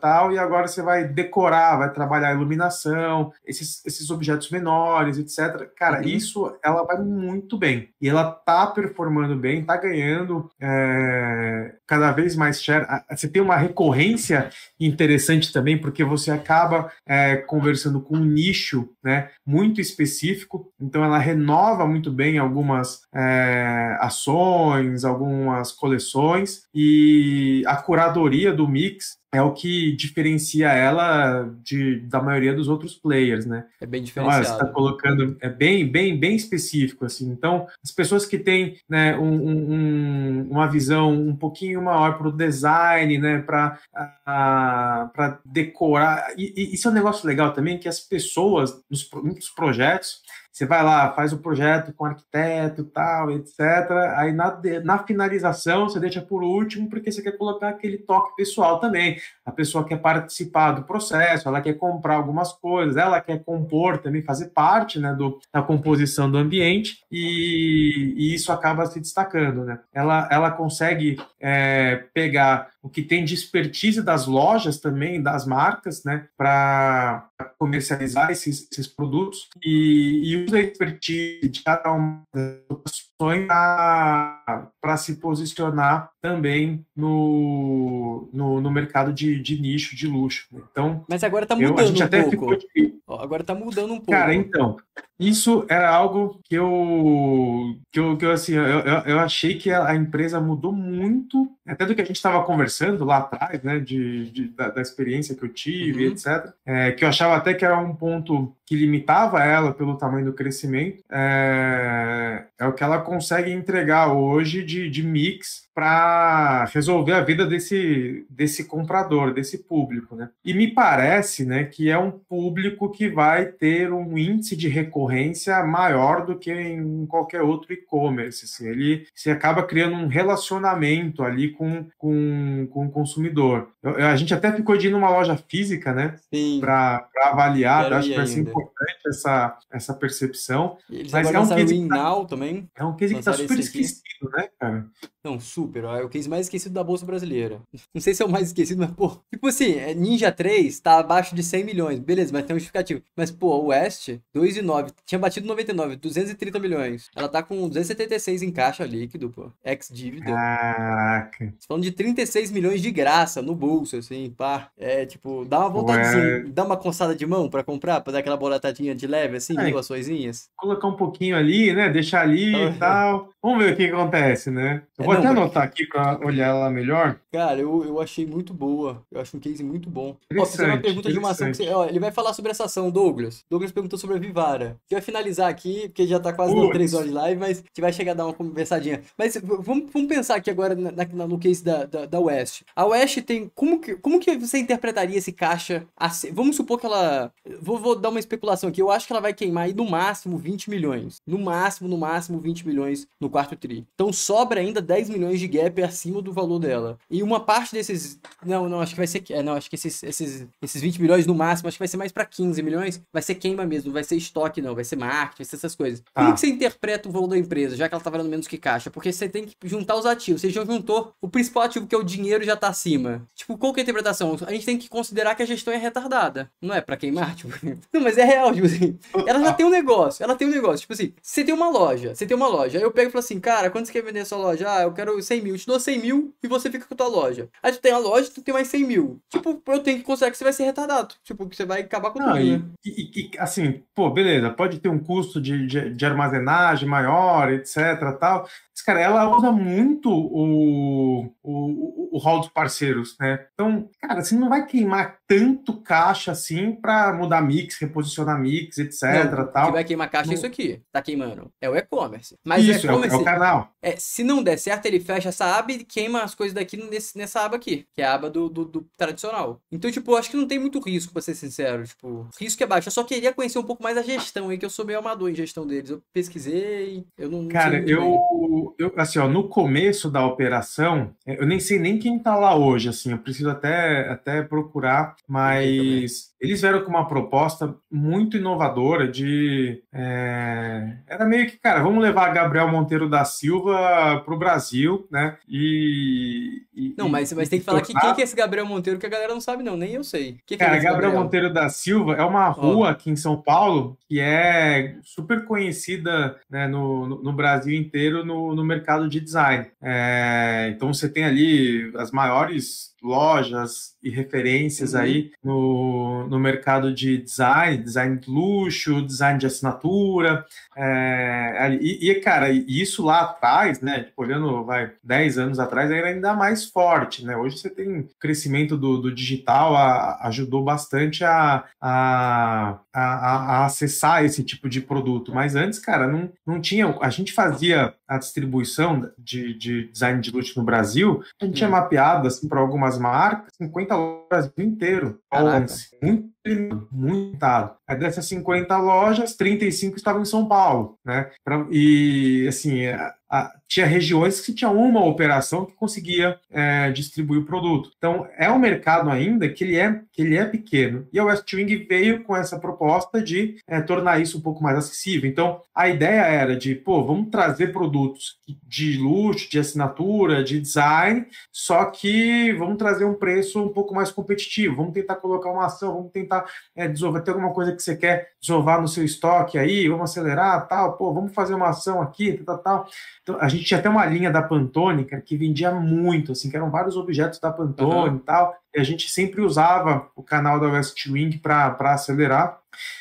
Speaker 2: tal, e agora você vai decorar, vai trabalhar a iluminação, esses, esses objetos menores, etc. Cara, uhum. isso, ela vai muito bem. E ela tá performando bem, tá ganhando é, cada vez mais share. Você tem uma recorrência interessante também, porque você acaba é, conversando com um nicho né, muito específico, então ela renova muito bem algumas é, ações, algumas coleções, e a curadoria do mix é o que diferencia ela de, da maioria dos outros players, né?
Speaker 1: É bem diferenciado.
Speaker 2: Então, você está colocando, é bem, bem, bem específico, assim. Então, as pessoas que têm né, um, um, uma visão um pouquinho maior para o design, né, para decorar, e, e, isso é um negócio legal também, que as pessoas, nos muitos projetos, você vai lá, faz o projeto com arquiteto, tal, etc. Aí na, na finalização você deixa por último porque você quer colocar aquele toque pessoal também. A pessoa quer participar do processo, ela quer comprar algumas coisas, ela quer compor também, fazer parte né, do, da composição do ambiente e, e isso acaba se destacando. Né? Ela, ela consegue é, pegar o que tem de expertise das lojas também, das marcas, né, para comercializar esses, esses produtos e, e usa a expertise de cada uma das opções para se posicionar também no, no, no mercado de, de, nicho, de luxo. Então,
Speaker 1: Mas agora está mudando eu, um pouco. Agora está mudando um pouco.
Speaker 2: Cara, então, Isso era algo que eu, que eu, que eu assim, eu, eu, achei que a empresa mudou muito, até do que a gente estava conversando lá atrás, né, de, de da, da, experiência que eu tive, uhum. etc., é, que eu achava até que era um ponto que limitava ela pelo tamanho do crescimento, é, é o que ela consegue entregar hoje de, de mix para resolver a vida desse, desse comprador, desse público, né? E me parece, né, que é um público que vai ter um índice de recorrência maior do que em qualquer outro e-commerce. Assim. Ele se acaba criando um relacionamento ali com, com, com o consumidor. Eu, a gente até ficou de ir numa loja física, né, para avaliar. Acho que vai ser importante essa, essa percepção.
Speaker 1: Eles Mas é um case que tá, também.
Speaker 2: É um case que está super esquecido, né, cara?
Speaker 1: Não, super. É o case mais esquecido da Bolsa Brasileira. Não sei se é o mais esquecido, mas, pô. Tipo assim, é, Ninja 3 tá abaixo de 100 milhões. Beleza, mas tem um justificativo. Mas, pô, o West, 2,9. Tinha batido 99, 230 milhões. Ela tá com 276 em caixa líquido, pô. Ex-dívida.
Speaker 2: Caraca.
Speaker 1: Falando de 36 milhões de graça no bolso, assim, pá. É, tipo, dá uma vontade, Ué. dá uma coçada de mão pra comprar, pra dar aquela bolatadinha de leve, assim, é, açõezinhas.
Speaker 2: Colocar um pouquinho ali, né? Deixar ali e tal. Vamos ver o que acontece, né? Eu é, vou até anotar aqui para olhar ela melhor.
Speaker 1: Cara, eu, eu achei muito boa. Eu acho um case muito bom. Ó, fizer uma pergunta de uma ação que você. Ó, ele vai falar sobre essa ação, Douglas. Douglas perguntou sobre a Vivara. A gente vai finalizar aqui, porque já tá quase dando três horas de live, mas a gente vai chegar a dar uma conversadinha. Mas vamos, vamos pensar aqui agora na, na, no case da, da, da West. A West tem. Como que, como que você interpretaria esse caixa? Assim? Vamos supor que ela. Vou, vou dar uma especulação aqui. Eu acho que ela vai queimar aí no máximo 20 milhões. No máximo, no máximo 20 milhões no quarto tri. Então sobra ainda 10 milhões de gap acima do valor dela. E uma parte desses. Não, não, acho que vai ser. É, não, acho que esses, esses, esses 20 milhões no máximo, acho que vai ser mais para 15 milhões. Vai ser queima mesmo, vai ser estoque, não, vai ser marketing, vai ser essas coisas. Ah. Como que você interpreta o valor da empresa, já que ela tá valendo menos que caixa? Porque você tem que juntar os ativos. Você já juntou o principal ativo, que é o dinheiro, já tá acima. Tipo, qual que é a interpretação? A gente tem que considerar que a gestão é retardada. Não é para queimar, tipo. Não, mas é real, tipo assim. Ela já tem um negócio, ela tem um negócio. Tipo assim, você tem uma loja, você tem uma loja. Aí eu pego e falo assim, cara, quando você quer vender sua loja? Ah, eu quero 100 mil. Eu te dou 100 mil e você fica com a tua loja. Aí tu tem a loja, tu tem mais 100 mil. Tipo, eu tenho que considerar que você vai ser retardado. Tipo, que você vai acabar com tudo,
Speaker 2: e, né? E, e, assim, pô, beleza, pode ter um custo de, de, de armazenagem maior, etc, tal. Mas, cara, ela usa muito o, o, o hall dos parceiros, né? Então, cara, você não vai queimar tanto caixa assim para mudar mix, reposicionar mix, etc, não, tal.
Speaker 1: Que vai queimar caixa é isso aqui, tá queimando. É o e-commerce. Mas
Speaker 2: isso, o e-commerce, é, o, é o canal.
Speaker 1: É, se não der certo, ele fecha essa aba e queima as coisas daqui nesse, nessa aba aqui, que é a aba do, do, do tradicional. Então, tipo, eu acho que não tem muito risco, pra ser sincero. Tipo, risco é baixo. Eu só queria conhecer um pouco mais a gestão aí, que eu sou meio amador em gestão deles. Eu pesquisei, eu não.
Speaker 2: Cara, eu, eu, assim, ó, no começo da operação, eu nem sei nem quem tá lá hoje, assim, eu preciso até, até procurar, mas eles vieram com uma proposta muito inovadora de. É, era meio que, cara, vamos levar Gabriel Monteiro da Silva para o Brasil, né? E.
Speaker 1: e não, mas, mas tem que falar que quem que é esse Gabriel Monteiro que a galera não sabe, não, nem eu sei.
Speaker 2: Que cara, é Gabriel, Gabriel, Monteiro da Silva é uma rua oh. aqui em São Paulo que é super conhecida né, no, no, no Brasil inteiro no, no mercado de design. É, então você tem ali as maiores lojas e referências uhum. aí no, no mercado de design, design de luxo, design de assinatura. É, e, e, cara, isso lá atrás, né, tipo, olhando, vai, 10 anos atrás, era ainda mais forte, né? Hoje você tem crescimento do, do digital, a, ajudou bastante a, a, a, a, acessar esse tipo de produto. Mas antes, cara, não, não tinha. A gente fazia a distribuição de, de design de luxo no Brasil, a gente tinha mapeado, assim, para algumas marcas, 50 lojas no Brasil inteiro. Muito muito Aí dessas 50 lojas, 35 estavam em São Paulo, né? E assim, tinha regiões que tinha uma operação que conseguia é, distribuir o produto. Então é um mercado ainda que ele é que ele é pequeno. E a Westwing veio com essa proposta de é, tornar isso um pouco mais acessível. Então a ideia era de, pô, vamos trazer produtos de luxo, de assinatura, de design, só que vamos trazer um preço um pouco mais competitivo. Vamos tentar colocar uma ação, vamos tentar tentar é, desovar, tem alguma coisa que você quer desovar no seu estoque aí, vamos acelerar, tal, pô, vamos fazer uma ação aqui, tal, tal. Então, a gente tinha até uma linha da Pantone, que vendia muito, assim, que eram vários objetos da Pantone uhum. e tal, e a gente sempre usava o canal da West Wing para acelerar.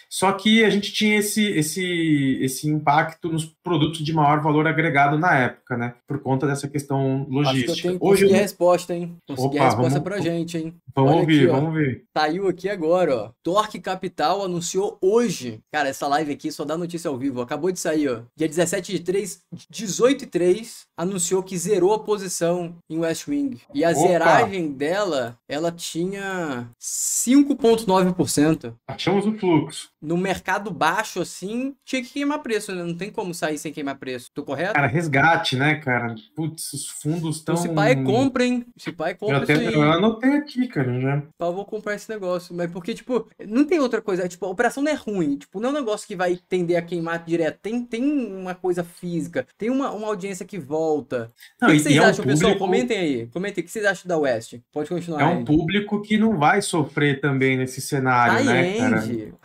Speaker 2: Só que a gente tinha esse, esse, esse impacto nos produtos de maior valor agregado na época, né? Por conta dessa questão logística. Que eu
Speaker 1: tenho Hoje eu... a resposta, hein? Consegui Opa, a resposta vamos, pra gente, hein?
Speaker 2: Vamos Olha ouvir, aqui, vamos ver.
Speaker 1: Saiu aqui agora, ó. Torque Capital anunciou hoje. Cara, essa live aqui só dá notícia ao vivo. Acabou de sair, ó. Dia 17 de 3, 18 e 3, anunciou que zerou a posição em West Wing. E a Opa. zeragem dela, ela tinha 5,9%.
Speaker 2: Achamos o fluxo books
Speaker 1: no mercado baixo, assim, tinha que queimar preço, né? Não tem como sair sem queimar preço. Tô correto?
Speaker 2: Cara, resgate, né, cara? Putz, os fundos estão.
Speaker 1: Se pai compra, hein? Se pai compra.
Speaker 2: Eu, até, eu anotei aqui, cara, já.
Speaker 1: Pá, vou comprar esse negócio. Mas porque, tipo, não tem outra coisa. Tipo, a operação não é ruim. Tipo, não é um negócio que vai tender a queimar direto. Tem, tem uma coisa física. Tem uma, uma audiência que volta. Não, o que, que vocês é um acham, público... pessoal? Comentem aí. Comentem. O que vocês acham da West? Pode continuar.
Speaker 2: É um aí. público que não vai sofrer também nesse cenário, high né,
Speaker 1: end, cara?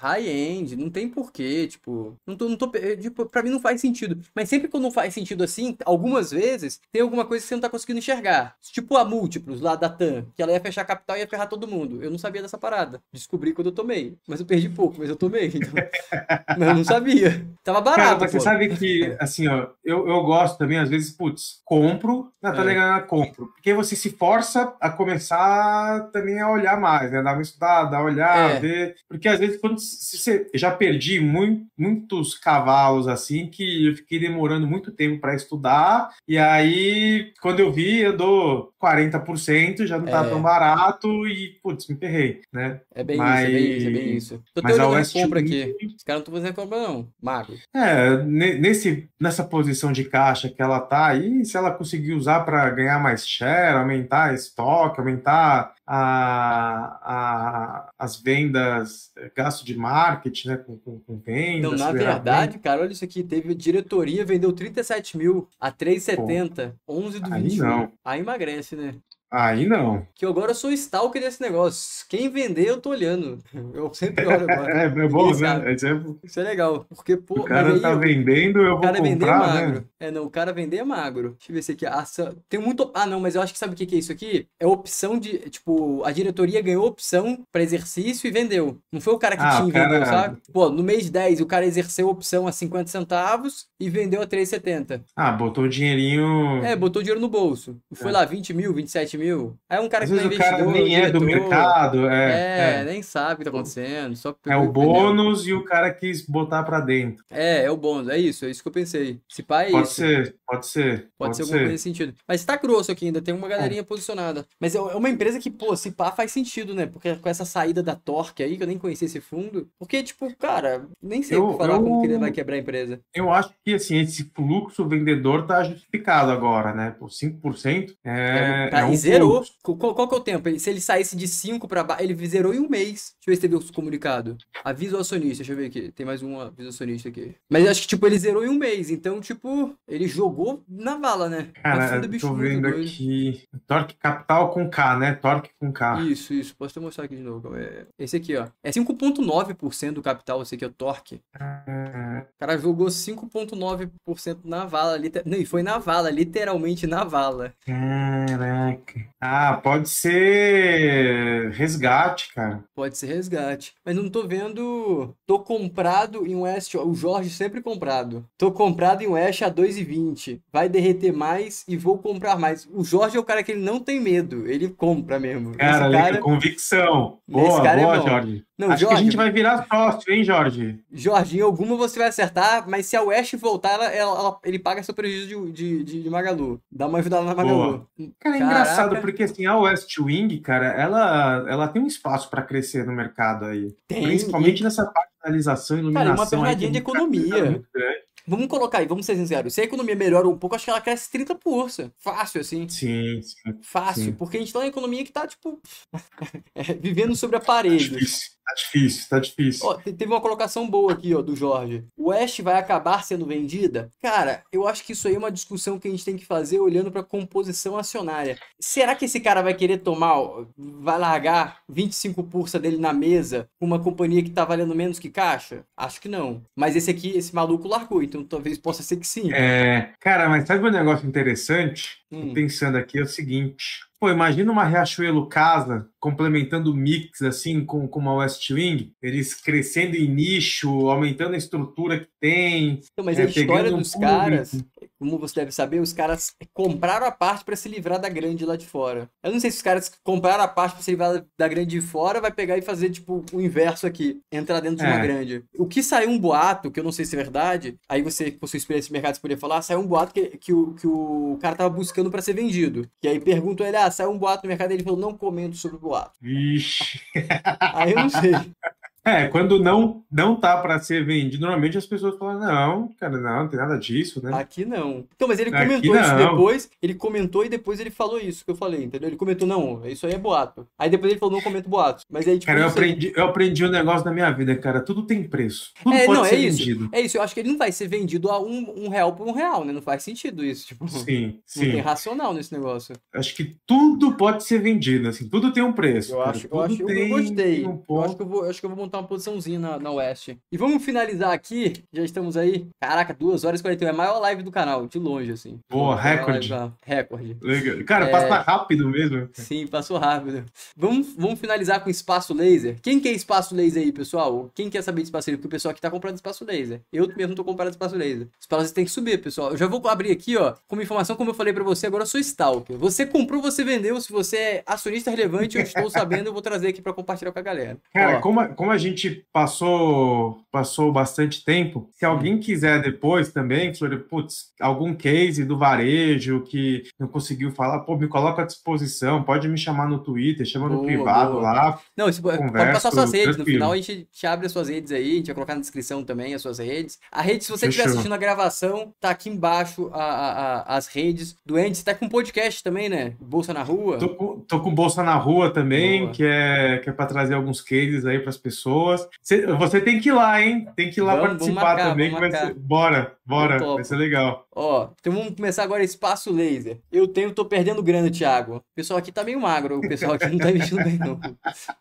Speaker 1: Não tem porquê, tipo, não tô, não tô, tipo, pra mim não faz sentido. Mas sempre que não faz sentido assim, algumas vezes, tem alguma coisa que você não tá conseguindo enxergar. Tipo a Múltiplos lá da TAM, que ela ia fechar a capital e ia ferrar todo mundo. Eu não sabia dessa parada. Descobri quando eu tomei. Mas eu perdi pouco, mas eu tomei. Então... mas eu não sabia. Tava barato. Cara,
Speaker 2: você pô. sabe que, assim, ó, eu, eu gosto também, às vezes, putz, compro, na tá é. Compro. Porque você se força a começar também a olhar mais, né? Dar uma estudada, olhar, é. ver. Porque às vezes, quando se você já perdi muito, muitos cavalos assim que eu fiquei demorando muito tempo para estudar. E aí, quando eu vi, eu dou 40%, já não tá é. tão barato e, putz, me ferrei, né?
Speaker 1: É bem mas... isso, é bem isso, é bem isso. Tô mas a West compra aqui. Os caras não estão fazendo compra, não. Mago.
Speaker 2: É, nesse, nessa posição de caixa que ela tá aí, se ela conseguir usar para ganhar mais share, aumentar estoque, aumentar a, a, as vendas, eh, gasto de marketing, né, com, com, com vendas.
Speaker 1: Então, na verdade, cara, olha isso aqui, teve diretoria, vendeu 37 mil a 3,70, 11 do
Speaker 2: aí 21. Não.
Speaker 1: Aí emagrece, né?
Speaker 2: Aí não.
Speaker 1: Que agora eu sou stalker desse negócio. Quem vender, eu tô olhando. Eu sempre olho agora.
Speaker 2: é, é bom, né?
Speaker 1: Isso é... Isso é legal. Porque, pô,
Speaker 2: o cara tá eu... vendendo, eu vou comprar, O cara vender é
Speaker 1: magro.
Speaker 2: Né?
Speaker 1: É, não, o cara vender é magro. Deixa eu ver se aqui. Aça... Tem muito... Ah, não, mas eu acho que sabe o que é isso aqui? É opção de... Tipo, a diretoria ganhou opção pra exercício e vendeu. Não foi o cara que ah, tinha cara... vendeu, sabe? Pô, no mês 10, o cara exerceu opção a 50 centavos e vendeu a 3,70.
Speaker 2: Ah, botou o dinheirinho...
Speaker 1: É, botou dinheiro no bolso. Foi é. lá 20 mil, 27 mil. Aí um cara
Speaker 2: Às
Speaker 1: que
Speaker 2: vezes o cara nem é do mercado, é,
Speaker 1: é, é, nem sabe o que tá acontecendo. Só
Speaker 2: é o bônus e o cara quis botar para dentro.
Speaker 1: É, é o bônus, é isso, é isso que eu pensei. Se pá é
Speaker 2: pode
Speaker 1: isso.
Speaker 2: Ser, pode ser, pode,
Speaker 1: pode ser. alguma coisa nesse sentido. Mas tá grosso aqui ainda, tem uma galerinha é. posicionada. Mas é, é uma empresa que, pô, se pá faz sentido, né? Porque com essa saída da Torque aí, que eu nem conhecia esse fundo. Porque, tipo, cara, nem sei eu, falar eu, como que ele vai quebrar a empresa.
Speaker 2: Eu acho que, assim, esse fluxo vendedor tá justificado agora, né? Por 5%. É, é,
Speaker 1: tá, é um zerou. Qual, qual que é o tempo? Se ele saísse de 5 para baixo, ele zerou em um mês. Deixa eu ver se teve o comunicado. Aviso acionista, deixa eu ver aqui. Tem mais um aviso acionista aqui. Mas acho que, tipo, ele zerou em um mês. Então, tipo, ele jogou na vala, né?
Speaker 2: Cara, eu tô vendo aqui. Torque capital com K, né? Torque com K.
Speaker 1: Isso, isso. Posso te mostrar aqui de novo. É esse aqui, ó. É 5,9% do capital, esse aqui é o torque. O cara jogou 5,9% na vala. Liter... Não, e foi na vala, literalmente na vala.
Speaker 2: Caraca. Ah, pode ser resgate, cara.
Speaker 1: Pode ser resgate. Mas não tô vendo. Tô comprado em West. O Jorge sempre comprado. Tô comprado em West a 2,20. Vai derreter mais e vou comprar mais. O Jorge é o cara que ele não tem medo. Ele compra mesmo.
Speaker 2: Cara, cara... convicção. Boa, é boa, é Jorge. Não, Acho Jorge, que a gente vai virar sócio, hein, Jorge?
Speaker 1: Jorge, em alguma você vai acertar, mas se a West voltar, ela, ela, ela ele paga seu prejuízo de, de, de, Magalu. Dá uma ajudada na Magalu.
Speaker 2: Boa. Cara, é Caraca. engraçado, porque assim, a West Wing, cara, ela, ela tem um espaço para crescer no mercado aí. Tem. Principalmente e... nessa parte de finalização, iluminação.
Speaker 1: Cara, uma pegadinha de economia. Vamos colocar aí, vamos ser sinceros. Se a economia melhora um pouco, acho que ela cresce 30%. Fácil, assim.
Speaker 2: Sim, sim.
Speaker 1: Fácil. Sim. Porque a gente tá numa economia que tá, tipo, é, vivendo sobre a parede.
Speaker 2: Tá difícil. Tá difícil, tá difícil.
Speaker 1: Ó, teve uma colocação boa aqui, ó, do Jorge. O West vai acabar sendo vendida? Cara, eu acho que isso aí é uma discussão que a gente tem que fazer olhando pra composição acionária. Será que esse cara vai querer tomar, vai largar 25% dele na mesa com uma companhia que tá valendo menos que caixa? Acho que não. Mas esse aqui, esse maluco largou, então talvez possa ser que sim.
Speaker 2: É, cara, mas sabe um negócio interessante? Hum. pensando aqui é o seguinte. Pô, imagina uma Riachuelo Casa complementando o mix, assim, com, com uma West Wing, eles crescendo em nicho, aumentando a estrutura que tem.
Speaker 1: Então, mas é, a história dos um caras, como você deve saber, os caras compraram a parte para se livrar da grande lá de fora. Eu não sei se os caras compraram a parte para se livrar da grande de fora, vai pegar e fazer, tipo, o inverso aqui, entrar dentro de uma é. grande. O que saiu um boato, que eu não sei se é verdade, aí você, com sua experiência de mercado, você poderia falar, saiu um boato que, que, o, que o cara tava buscando para ser vendido. E aí pergunto ele, ah, saiu um boato no mercado, ele falou, não comento sobre o boato.
Speaker 2: Ixi.
Speaker 1: Aí eu não sei.
Speaker 2: É, quando não não tá para ser vendido, normalmente as pessoas falam, não, cara, não, não tem nada disso, né?
Speaker 1: Aqui não. Então, mas ele comentou isso depois, ele comentou e depois ele falou isso que eu falei, entendeu? Ele comentou, não, isso aí é boato. Aí depois ele falou, não comento boato. Mas aí, tipo,
Speaker 2: Cara, eu aprendi, eu aprendi um negócio na minha vida, cara, tudo tem preço. Tudo é, pode não, ser
Speaker 1: é isso,
Speaker 2: vendido.
Speaker 1: É isso, eu acho que ele não vai ser vendido a um, um real por um real, né? Não faz sentido isso, tipo.
Speaker 2: Sim, sim.
Speaker 1: Não tem racional nesse negócio.
Speaker 2: Acho que tudo pode ser vendido, assim, tudo tem um preço.
Speaker 1: Eu
Speaker 2: cara,
Speaker 1: acho, eu acho, eu gostei. Um eu acho que eu vou, acho que eu vou montar uma posiçãozinha na na, Oeste. E vamos finalizar aqui, já estamos aí. Caraca, 2 horas e 41. É a maior live do canal, de longe, assim.
Speaker 2: Boa, recorde.
Speaker 1: Recorde.
Speaker 2: Legal. Cara, é... passa rápido mesmo.
Speaker 1: Sim, passou rápido. Vamos, vamos finalizar com espaço laser. Quem quer espaço laser aí, pessoal? Quem quer saber de espaço laser? Porque o pessoal aqui tá comprando espaço laser. Eu mesmo tô comprando espaço laser. Espaço laser tem que subir, pessoal. Eu já vou abrir aqui, ó, como informação, como eu falei para você, agora eu sou stalker. Você comprou, você vendeu. Se você é acionista relevante, eu estou sabendo, eu vou trazer aqui para compartilhar com a galera.
Speaker 2: Cara, como a, como a gente passou passou bastante tempo. Se alguém quiser depois também, putz, algum case do varejo que não conseguiu falar, pô, me coloca à disposição, pode me chamar no Twitter, chama boa, no privado boa. lá.
Speaker 1: Não, isso, pode passar suas redes. Tranquilo. No final a gente te abre as suas redes aí, a gente vai colocar na descrição também as suas redes. A rede, se você estiver assistindo a gravação, tá aqui embaixo a, a, a, as redes do Andy. Você tá com podcast também, né? Bolsa na Rua.
Speaker 2: Tô com, tô com Bolsa na Rua também, que é, que é para trazer alguns cases aí para as pessoas. Você, você tem que ir lá, hein? Tem que ir lá vamos, participar vamos marcar, também. Ser... Bora, bora, vai ser legal.
Speaker 1: Ó, então vamos começar agora espaço laser. Eu tenho, tô perdendo grana, Thiago. O pessoal aqui tá meio magro, o pessoal aqui não tá investindo bem, não.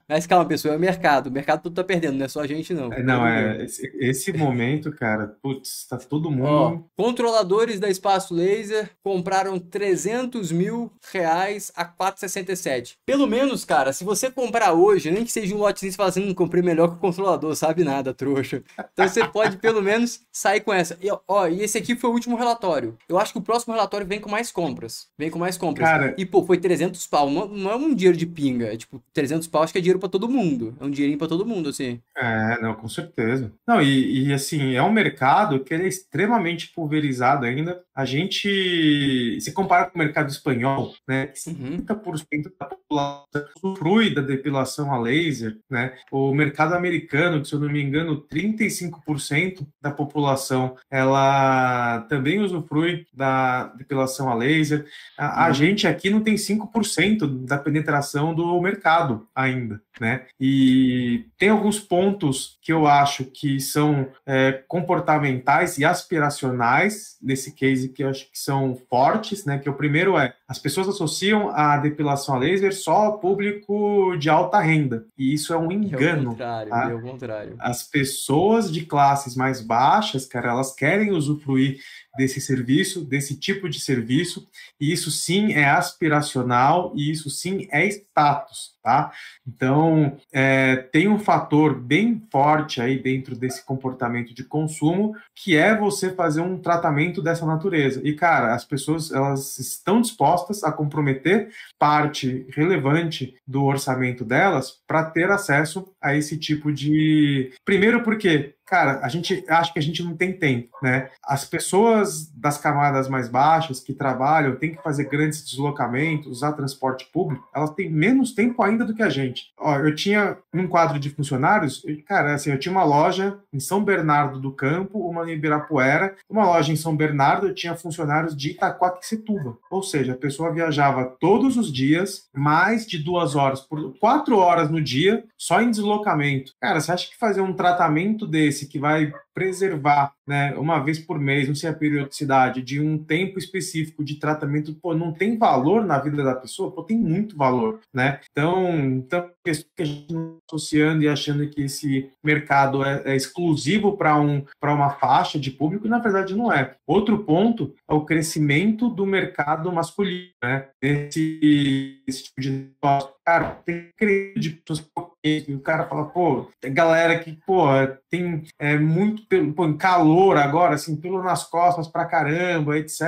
Speaker 1: Mas calma, pessoal, é o mercado. O mercado todo tá perdendo, não é só a gente, não.
Speaker 2: É, não, é. Esse, esse, momento, cara, putz, tá todo mundo. Ó,
Speaker 1: controladores da espaço laser compraram 300 mil reais a 4,67. Pelo menos, cara, se você comprar hoje, nem que seja um lotezinho, você fala assim, não comprei melhor que o controlador, sabe nada, trouxa. Então você pode pelo menos sair com essa. E, ó, e esse aqui foi o último relatório. Eu acho que o próximo relatório vem com mais compras. Vem com mais compras. Cara... E, pô, foi 300 pau. Não, não é um dinheiro de pinga. É tipo, 300 pau acho que é dinheiro para todo mundo. É um dinheirinho para todo mundo, assim.
Speaker 2: É, não, com certeza. Não, e, e assim, é um mercado que é extremamente pulverizado ainda. A gente se compara com o mercado espanhol, né? 50% uhum. da população usufrui da depilação a laser, né? O mercado americano, que se eu não me engano, 35% da população ela também usufrui da depilação a laser. A, a uhum. gente aqui não tem 5% da penetração do mercado ainda, né? E tem alguns pontos que eu acho que são é, comportamentais e aspiracionais nesse case que eu acho que são fortes, né? Que o primeiro é as pessoas associam a depilação a laser só ao público de alta renda e isso é um engano. É o
Speaker 1: contrário, tá? é o contrário.
Speaker 2: As pessoas de classes mais baixas, cara, elas querem usufruir desse serviço, desse tipo de serviço, e isso sim é aspiracional e isso sim é status, tá? Então, é, tem um fator bem forte aí dentro desse comportamento de consumo, que é você fazer um tratamento dessa natureza. E, cara, as pessoas, elas estão dispostas a comprometer parte relevante do orçamento delas para ter acesso a esse tipo de... Primeiro porque cara, a gente acha que a gente não tem tempo, né? As pessoas das camadas mais baixas que trabalham, têm que fazer grandes deslocamentos, usar transporte público, elas têm menos tempo ainda do que a gente. Ó, eu tinha um quadro de funcionários, cara, assim, eu tinha uma loja em São Bernardo do Campo, uma em Ibirapuera, uma loja em São Bernardo, eu tinha funcionários de Itacoaquecetuba. Ou seja, a pessoa viajava todos os dias, mais de duas horas, por quatro horas no dia, só em deslocamento. Cara, você acha que fazer um tratamento desse que vai preservar, né, uma vez por mês, não sei periodicidade, de um tempo específico de tratamento, pô, não tem valor na vida da pessoa? Pô, tem muito valor, né? Então, então que a gente está associando e achando que esse mercado é, é exclusivo para um, uma faixa de público, e na verdade não é. Outro ponto é o crescimento do mercado masculino, né? Esse, esse tipo de. Cara, tem que de pessoas o cara fala, pô, galera que, pô, tem é, muito pelo, pô, calor agora, assim, pelo nas costas pra caramba, etc,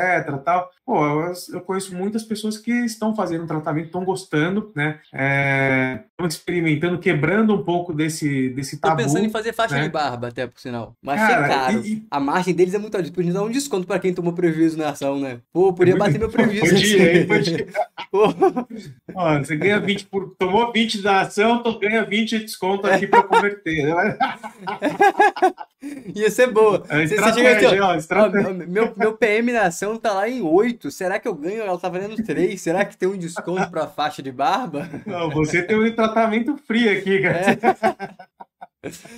Speaker 2: tal. Pô, eu, eu conheço muitas pessoas que estão fazendo tratamento, estão gostando, né, estão é, experimentando, quebrando um pouco desse, desse tabu.
Speaker 1: Tô pensando em fazer faixa né? de barba, até, por sinal. Mas é cara, é caro. E, a margem deles é muito alta. Podia dar um desconto pra quem tomou prejuízo na ação, né? Pô, podia bater meu prejuízo.
Speaker 2: Podia, hein, podia. Você ganha 20 por... Tomou 20 da ação, tu ganha 20 de desconto aqui para converter.
Speaker 1: Ia ser boa. É você, você chega aqui, ó, ó, meu, meu PM na ação tá lá em 8. Será que eu ganho? Ela tá valendo 3. Será que tem um desconto para faixa de barba?
Speaker 2: Não, você tem um tratamento free aqui, cara. É.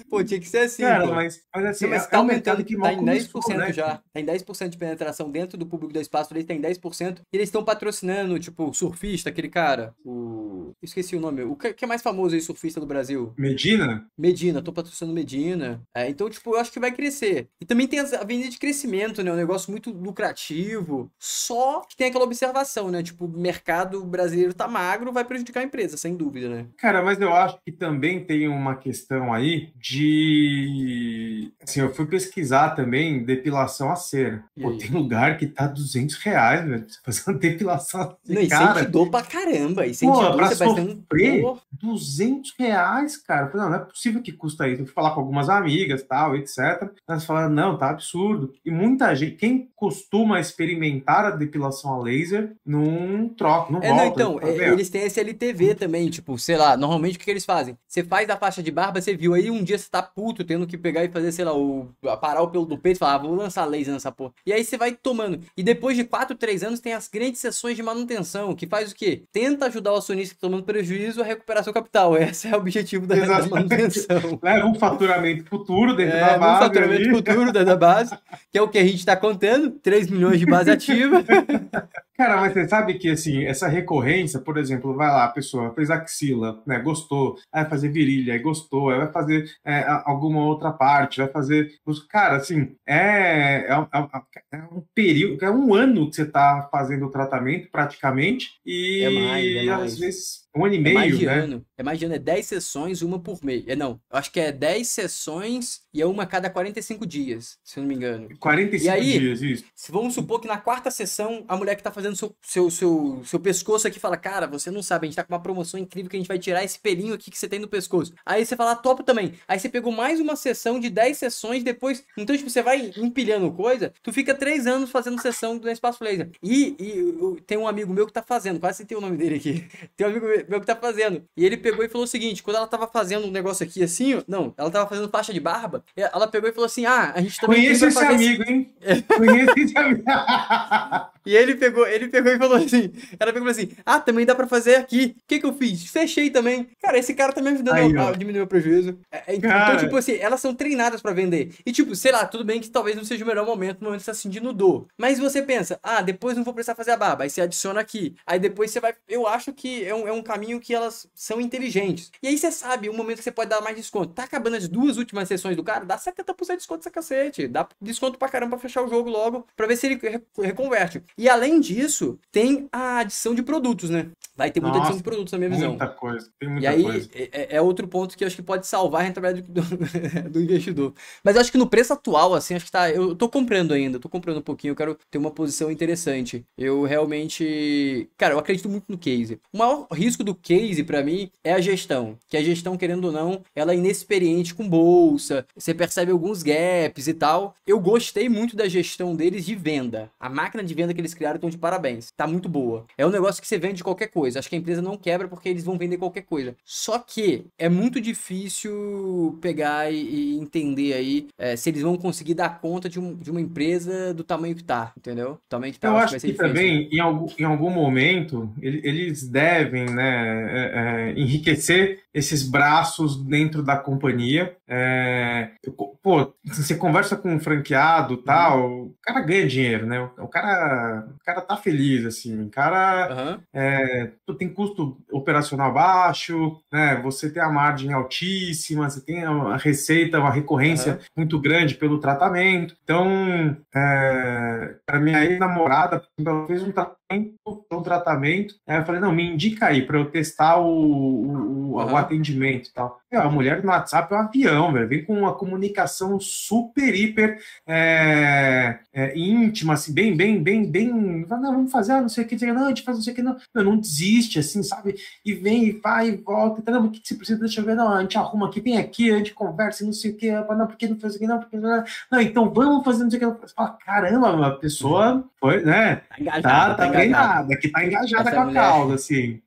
Speaker 1: Pô, tinha que ser assim. Cara, mas, mas assim, mas é tá aumentando que tá em 10% começou, né? já. Tá em 10% de penetração dentro do público do espaço, eles tem 10%. E eles estão patrocinando, tipo, surfista, aquele cara. O. Esqueci o nome. O que é mais famoso aí, surfista do Brasil?
Speaker 2: Medina?
Speaker 1: Medina, tô patrocinando Medina. É, então, tipo, eu acho que vai crescer. E também tem a avenida de crescimento, né? Um negócio muito lucrativo. Só que tem aquela observação, né? Tipo, o mercado brasileiro tá magro, vai prejudicar a empresa, sem dúvida, né?
Speaker 2: Cara, mas eu acho que também tem uma questão aí de. Assim, eu fui pesquisar também depilação a cera. Pô, tem lugar que tá 200 reais, velho. Você fazer uma depilação a
Speaker 1: cera. Não, e cara. sente dor pra caramba. E sente Pô, dor,
Speaker 2: pra você sofrer, um... 200 reais, cara. Falei, não, não é possível que custa isso. Eu fui falar com algumas amigas, tal, etc. Elas falaram, não, tá absurdo. E muita gente, quem costuma experimentar a depilação a laser, não troca, não é, volta. Não,
Speaker 1: então, tá eles têm esse LTV também, tipo, sei lá, normalmente o que, que eles fazem? Você faz a faixa de barba, você viu aí aí um dia você tá puto, tendo que pegar e fazer, sei lá, o, parar o pelo do peito e falar, ah, vou lançar laser nessa porra. E aí você vai tomando. E depois de 4, 3 anos tem as grandes sessões de manutenção, que faz o quê? Tenta ajudar o acionista que tá tomando prejuízo a recuperar seu capital. Esse é o objetivo da, da manutenção.
Speaker 2: Leva um faturamento futuro dentro é, da base. Um
Speaker 1: faturamento ali. futuro dentro da base, que é o que a gente tá contando, 3 milhões de base ativa.
Speaker 2: Cara, mas você sabe que, assim, essa recorrência, por exemplo, vai lá, a pessoa fez axila, né, gostou, vai fazer virilha, aí gostou, aí vai fazer é, alguma outra parte, vai fazer... Cara, assim, é, é, é, é, um período, é um ano que você tá fazendo o tratamento, praticamente, e é mais, é mais. às vezes um ano e meio, é mais de né? Ano.
Speaker 1: É mais de ano, é 10 sessões, uma por mês. É, não, eu acho que é 10 sessões e é uma a cada 45 dias, se eu não me engano.
Speaker 2: 45
Speaker 1: e aí,
Speaker 2: dias, isso.
Speaker 1: Vamos supor que na quarta sessão, a mulher que tá fazendo seu, seu, seu, seu pescoço aqui fala, cara, você não sabe, a gente tá com uma promoção incrível que a gente vai tirar esse pelinho aqui que você tem no pescoço. Aí você fala, ah, topo também. Aí você pegou mais uma sessão de 10 sessões depois. Então, tipo, você vai empilhando coisa, tu fica 3 anos fazendo sessão do espaço laser. E, e tem um amigo meu que tá fazendo, quase citei o nome dele aqui. Tem um amigo meu que tá fazendo. E ele pegou e falou o seguinte: quando ela tava fazendo um negócio aqui assim, não, ela tava fazendo faixa de barba, ela pegou e falou assim: ah, a gente também.
Speaker 2: Conheço esse amigo, esse... hein? Conheço esse amigo.
Speaker 1: E ele pegou, ele pegou e falou assim: ela pegou assim: ah, também dá pra fazer aqui. O que que eu fiz? Fechei também. Cara, esse cara tá me ajudando Aí, a, a, diminuir o prejuízo. É, é, então, tipo assim, elas são treinadas pra vender. E, tipo, sei lá, tudo bem que talvez não seja o melhor momento, no momento que você tá sentindo dor. Mas você pensa, ah, depois não vou precisar fazer a barba. Aí você adiciona aqui. Aí depois você vai. Eu acho que é um, é um caminho que elas são inteligentes. E aí você sabe o momento que você pode dar mais desconto. Tá acabando as duas últimas sessões do cara, dá 70% de desconto dessa cacete. Dá desconto pra caramba pra fechar o jogo logo, pra ver se ele reconverte. E além disso, tem a adição de produtos, né? Vai ter muita Nossa, adição de produtos na minha visão.
Speaker 2: Muita coisa, tem muita
Speaker 1: e aí,
Speaker 2: coisa.
Speaker 1: É, é, outro ponto que eu acho que pode salvar a rentabilidade do, do, do, investidor. Mas acho que no preço atual, assim, acho que tá. Eu tô comprando ainda, tô comprando um pouquinho, eu quero ter uma posição interessante. Eu realmente. Cara, eu acredito muito no case. O maior risco do case, para mim, é a gestão. Que a gestão, querendo ou não, ela é inexperiente com bolsa, você percebe alguns gaps e tal. Eu gostei muito da gestão deles de venda. A máquina de venda que eles criaram estão de parabéns. Tá muito boa. É um negócio que você vende qualquer coisa coisa. Acho que a empresa não quebra porque eles vão vender qualquer coisa. Só que é muito difícil pegar e, entender aí é, se eles vão conseguir dar conta de, um, de, uma empresa do tamanho que tá, entendeu? O tamanho que tá.
Speaker 2: Eu acho, acho que, que também, em algum, em algum momento, eles devem né, é, é, enriquecer esses braços dentro da companhia. É, pô, você conversa com um franqueado tal, uhum. o cara ganha dinheiro, né? O, cara, o cara tá feliz, assim. O cara uhum. é, tem custo operacional baixo, né? Você tem a margem altíssima, você tem a receita, uma recorrência uhum. muito grande pelo tratamento. Então, é, para minha ex-namorada, ela fez um tratamento, um tratamento. Aí eu falei, não, me indica aí para eu testar o, o, uhum. o atendimento e tal. A mulher no WhatsApp é um avião, velho. Vem com uma comunicação super, hiper é, é, íntima, assim, bem, bem, bem, bem. Não, vamos fazer, ah, não sei o que, não, a gente faz não sei o que, não. Não, não desiste, assim, sabe? E vem, e vai, e volta. Não, o que você precisa? Deixa eu ver, não, a gente arruma aqui, vem aqui, a gente conversa, não sei o que, não, porque não faz isso aqui, não, porque não. Não, então vamos fazer não sei o que. Você fala, caramba, a pessoa foi, né? Tá engajada, tá, tá, tá engajada, que tá engajada Essa com a mulher. causa, assim.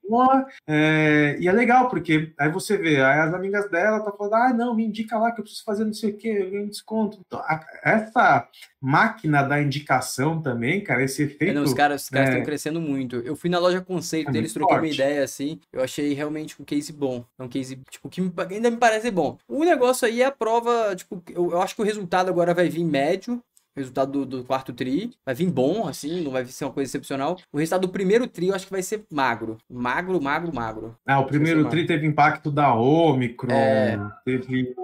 Speaker 2: É, e é legal, porque aí você vê, aí as amigas dela estão falando, ah, não, me indica lá que eu preciso fazer não sei o que, eu ganho desconto. Então, a, essa máquina da indicação também, cara, esse efeito. É, não,
Speaker 1: os caras estão é, crescendo muito. Eu fui na loja conceito é deles, troquei forte. uma ideia assim, eu achei realmente um case bom. É um case, tipo, que ainda me parece bom. O negócio aí é a prova, tipo, eu, eu acho que o resultado agora vai vir médio, resultado do, do, quarto tri vai vir bom, assim, não vai ser uma coisa excepcional. O resultado do primeiro tri eu acho que vai ser magro. Magro, magro, magro.
Speaker 2: Ah, o primeiro tri teve impacto da Omicron, é... teve.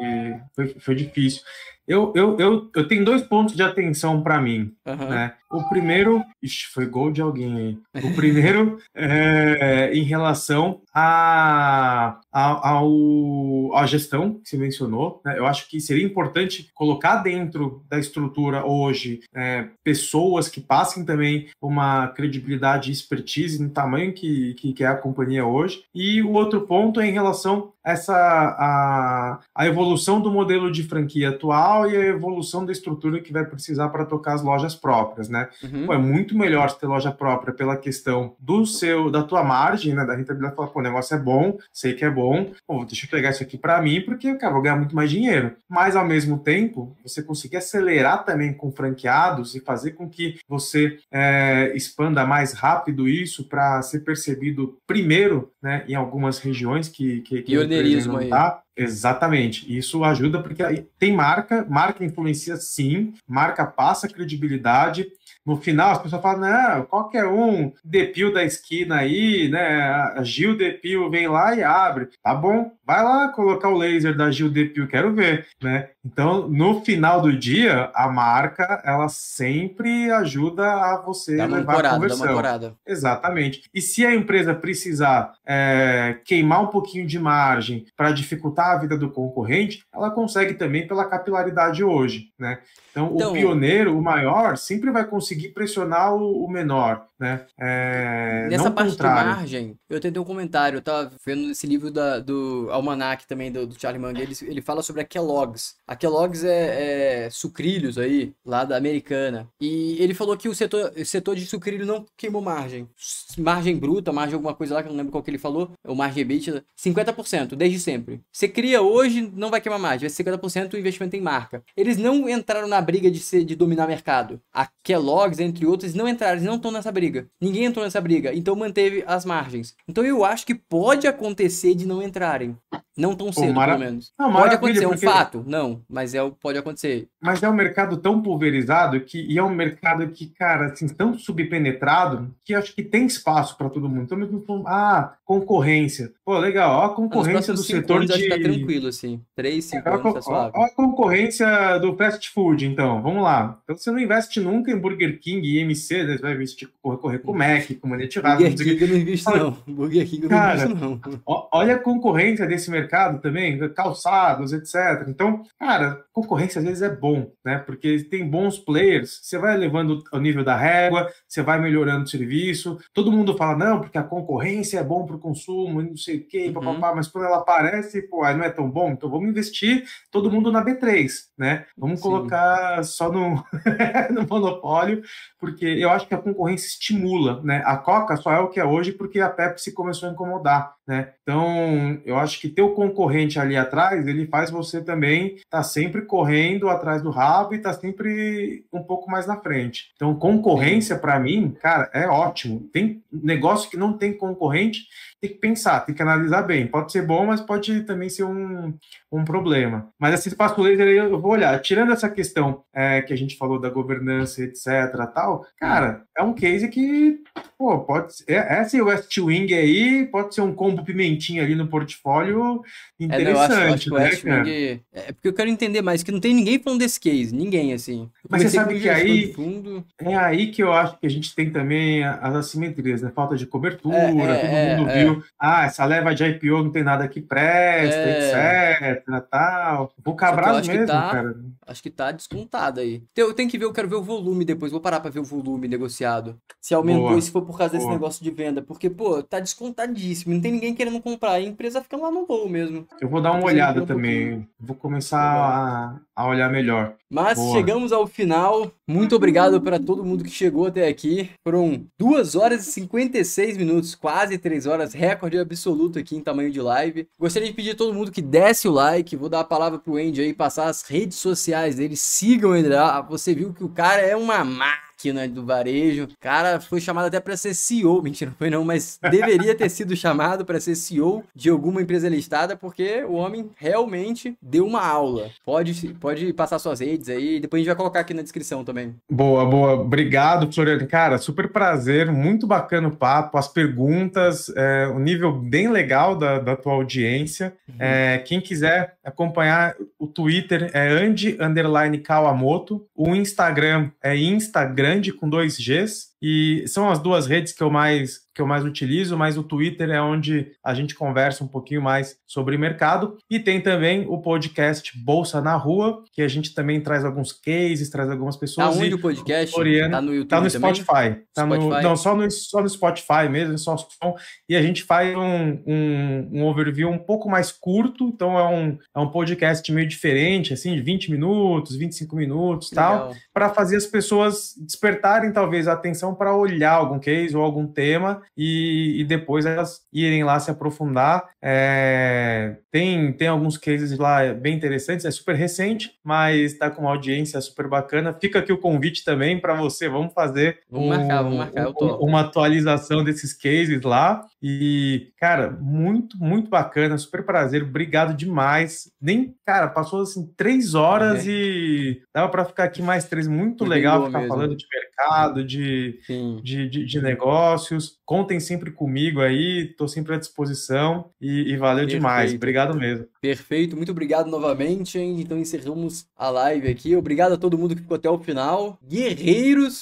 Speaker 2: Foi, foi difícil. Eu, eu, eu, eu tenho dois pontos de atenção para mim. Uhum. Né? O primeiro. Ixi, foi gol de alguém aí. O primeiro é em relação a, a, ao, a gestão que você mencionou. Né? Eu acho que seria importante colocar dentro da estrutura hoje é, pessoas que passem também uma credibilidade e expertise no tamanho que, que, que é a companhia hoje. E o outro ponto é em relação a essa a, a evolução do modelo de franquia atual e a evolução da estrutura que vai precisar para tocar as lojas próprias, né? Uhum. Pô, é muito melhor ter loja própria pela questão do seu, da tua margem, né? Da rentabilidade, falar, pô, o negócio é bom, sei que é bom, pô, deixa eu pegar isso aqui para mim, porque, cara, vou ganhar muito mais dinheiro. Mas, ao mesmo tempo, você conseguir acelerar também com franqueados e fazer com que você é, expanda mais rápido isso para ser percebido primeiro, né? Em algumas regiões que, que, que
Speaker 1: aí. Tá.
Speaker 2: Exatamente. Isso ajuda porque tem marca, marca influencia sim, marca passa credibilidade. No final, as pessoas falam, não, qualquer um, Depil da esquina aí, né? A Gil Depil vem lá e abre. Tá bom, vai lá colocar o laser da Gil Depil, quero ver, né? Então, no final do dia, a marca, ela sempre ajuda a você dá levar corada, a conversão. Exatamente. E se a empresa precisar é, queimar um pouquinho de margem para dificultar a vida do concorrente, ela consegue também pela capilaridade hoje, né? Então, então, o pioneiro, o maior, sempre vai conseguir pressionar o, menor, né?
Speaker 1: É, Nessa parte contrário. de margem, eu tentei um comentário, eu tava vendo esse livro da, do Almanac também, do, do Charlie Munger, ele, ele fala sobre a Kellogg's. A Kellogg's é, é, sucrilhos aí, lá da americana. E ele falou que o setor, o setor de sucrilho não queimou margem. Margem bruta, margem alguma coisa lá, que eu não lembro qual que ele falou, o margem EBITDA, 50%, desde sempre. Você cria hoje, não vai queimar margem, vai ser 50% o investimento em marca. Eles não entraram na briga de, ser, de dominar o mercado. A Kellogg's, entre outros, não entraram, eles não estão nessa briga. Ninguém entrou nessa briga, então manteve as margens. Então eu acho que pode acontecer de não entrarem. Não tão cedo, mara... pelo menos. Não, pode acontecer, porque... um fato? Não, mas é, pode acontecer.
Speaker 2: Mas é um mercado tão pulverizado que, e é um mercado que, cara, assim, tão subpenetrado que acho que tem espaço para todo mundo. Então, mesmo ah, concorrência. Pô, legal, ó a concorrência do setor
Speaker 1: anos,
Speaker 2: de...
Speaker 1: Acho que tá tranquilo, assim. Três, cinco é, anos, tá suave.
Speaker 2: Ó a concorrência do fast food, então. Vamos lá. Então, você não investe nunca em Burger King e IMC, né? Você vai investir, correr, correr com Mac, com Manete
Speaker 1: Burger King eu não invisto, não. Burger King eu não
Speaker 2: cara, invisto, não. Olha a concorrência desse mercado mercado também, calçados, etc. Então, cara, concorrência às vezes é bom, né? Porque tem bons players, você vai elevando o nível da régua, você vai melhorando o serviço. Todo mundo fala, não, porque a concorrência é bom para o consumo, não sei o quê, uhum. papapá, mas quando ela aparece, pô, aí não é tão bom, então vamos investir todo mundo na B3, né? Vamos Sim. colocar só no, no monopólio, porque eu acho que a concorrência estimula, né? A Coca só é o que é hoje porque a Pepsi começou a incomodar, né? Então, eu acho que ter o concorrente ali atrás, ele faz você também estar tá sempre correndo atrás do rabo e estar tá sempre um pouco mais na frente. Então, concorrência, para mim, cara, é ótimo. Tem negócio que não tem concorrente, tem que pensar, tem que analisar bem. Pode ser bom, mas pode também ser um, um problema. Mas esse espaço laser aí eu vou olhar. Tirando essa questão é, que a gente falou da governança, etc, tal, cara, é um case que, pô, pode ser, é, esse West Wing aí pode ser um combo pimentinha ali no portfólio interessante, é, não, eu acho, eu acho
Speaker 1: né, Wing, é porque eu quero entender mais, que não tem ninguém falando desse case, ninguém, assim.
Speaker 2: Mas você sabe que aí, fundo... é aí que eu acho que a gente tem também as assimetrias, né? Falta de cobertura, é, é, todo mundo é, viu, ah, essa leva de IPO não tem nada que presta, etc tal. Vou cabrar mesmo,
Speaker 1: tá,
Speaker 2: cara.
Speaker 1: Acho que tá descontado aí. Eu tenho que ver, eu quero ver o volume depois. Vou parar pra ver o volume negociado. Se aumentou Boa. e se for por causa Boa. desse negócio de venda. Porque, pô, tá descontadíssimo. Não tem ninguém querendo comprar. A empresa fica lá no voo mesmo.
Speaker 2: Eu vou dar uma olhada um também. Vou começar a, a, olhar melhor.
Speaker 1: Mas Boa. chegamos ao final. Muito obrigado para todo mundo que chegou até aqui. Foram 2 horas e 56 minutos, quase 3 horas, recorde absoluto aqui em tamanho de live. Gostaria de pedir a todo mundo que desse o like. Vou dar a palavra pro Andy aí, passar as redes sociais dele. Sigam ele lá. Você viu que o cara é uma máquina né, do varejo. Cara, foi chamado até para ser CEO, mentira, não foi não, mas deveria ter sido chamado para ser CEO de alguma empresa listada, porque o homem realmente deu uma aula. Pode, pode passar suas redes aí, depois a gente vai colocar aqui na descrição também.
Speaker 2: Boa, boa. Obrigado, Floriano. Cara, super prazer, muito bacana o papo, as perguntas, é, o nível bem legal da, da tua audiência. Uhum. É, quem quiser acompanhar o Twitter é Andy Kawamoto, o Instagram é Instagram grande com dois Gs. E são as duas redes que eu mais que eu mais utilizo, mas o Twitter é onde a gente conversa um pouquinho mais sobre mercado. E tem também o podcast Bolsa na Rua, que a gente também traz alguns cases, traz algumas pessoas.
Speaker 1: Aonde o podcast?
Speaker 2: Tá no YouTube Tá no Spotify. Tá Spotify. No, não, só no, só no Spotify mesmo, só som. E a gente faz um, um, um, overview um pouco mais curto, então é um, é um podcast meio diferente, assim, de 20 minutos, 25 minutos tal, para fazer as pessoas despertarem talvez a atenção para olhar algum case ou algum tema e, e depois elas irem lá se aprofundar. É, tem, tem alguns cases lá bem interessantes, é super recente, mas está com uma audiência super bacana. Fica aqui o convite também para você, vamos fazer
Speaker 1: vamos um, marcar, vamos marcar,
Speaker 2: um, uma atualização desses cases lá. E, cara, muito, muito bacana, super prazer, obrigado demais. Nem, cara, passou assim três horas é. e dava para ficar aqui mais três. Muito legal ficar mesmo. falando de mercado, de, de, de, de, negócios. Contem sempre comigo aí, estou sempre à disposição e, e valeu Perfeito. demais. Obrigado mesmo.
Speaker 1: Perfeito, muito obrigado novamente. Hein? Então encerramos a live aqui. Obrigado a todo mundo que ficou até o final. Guerreiros,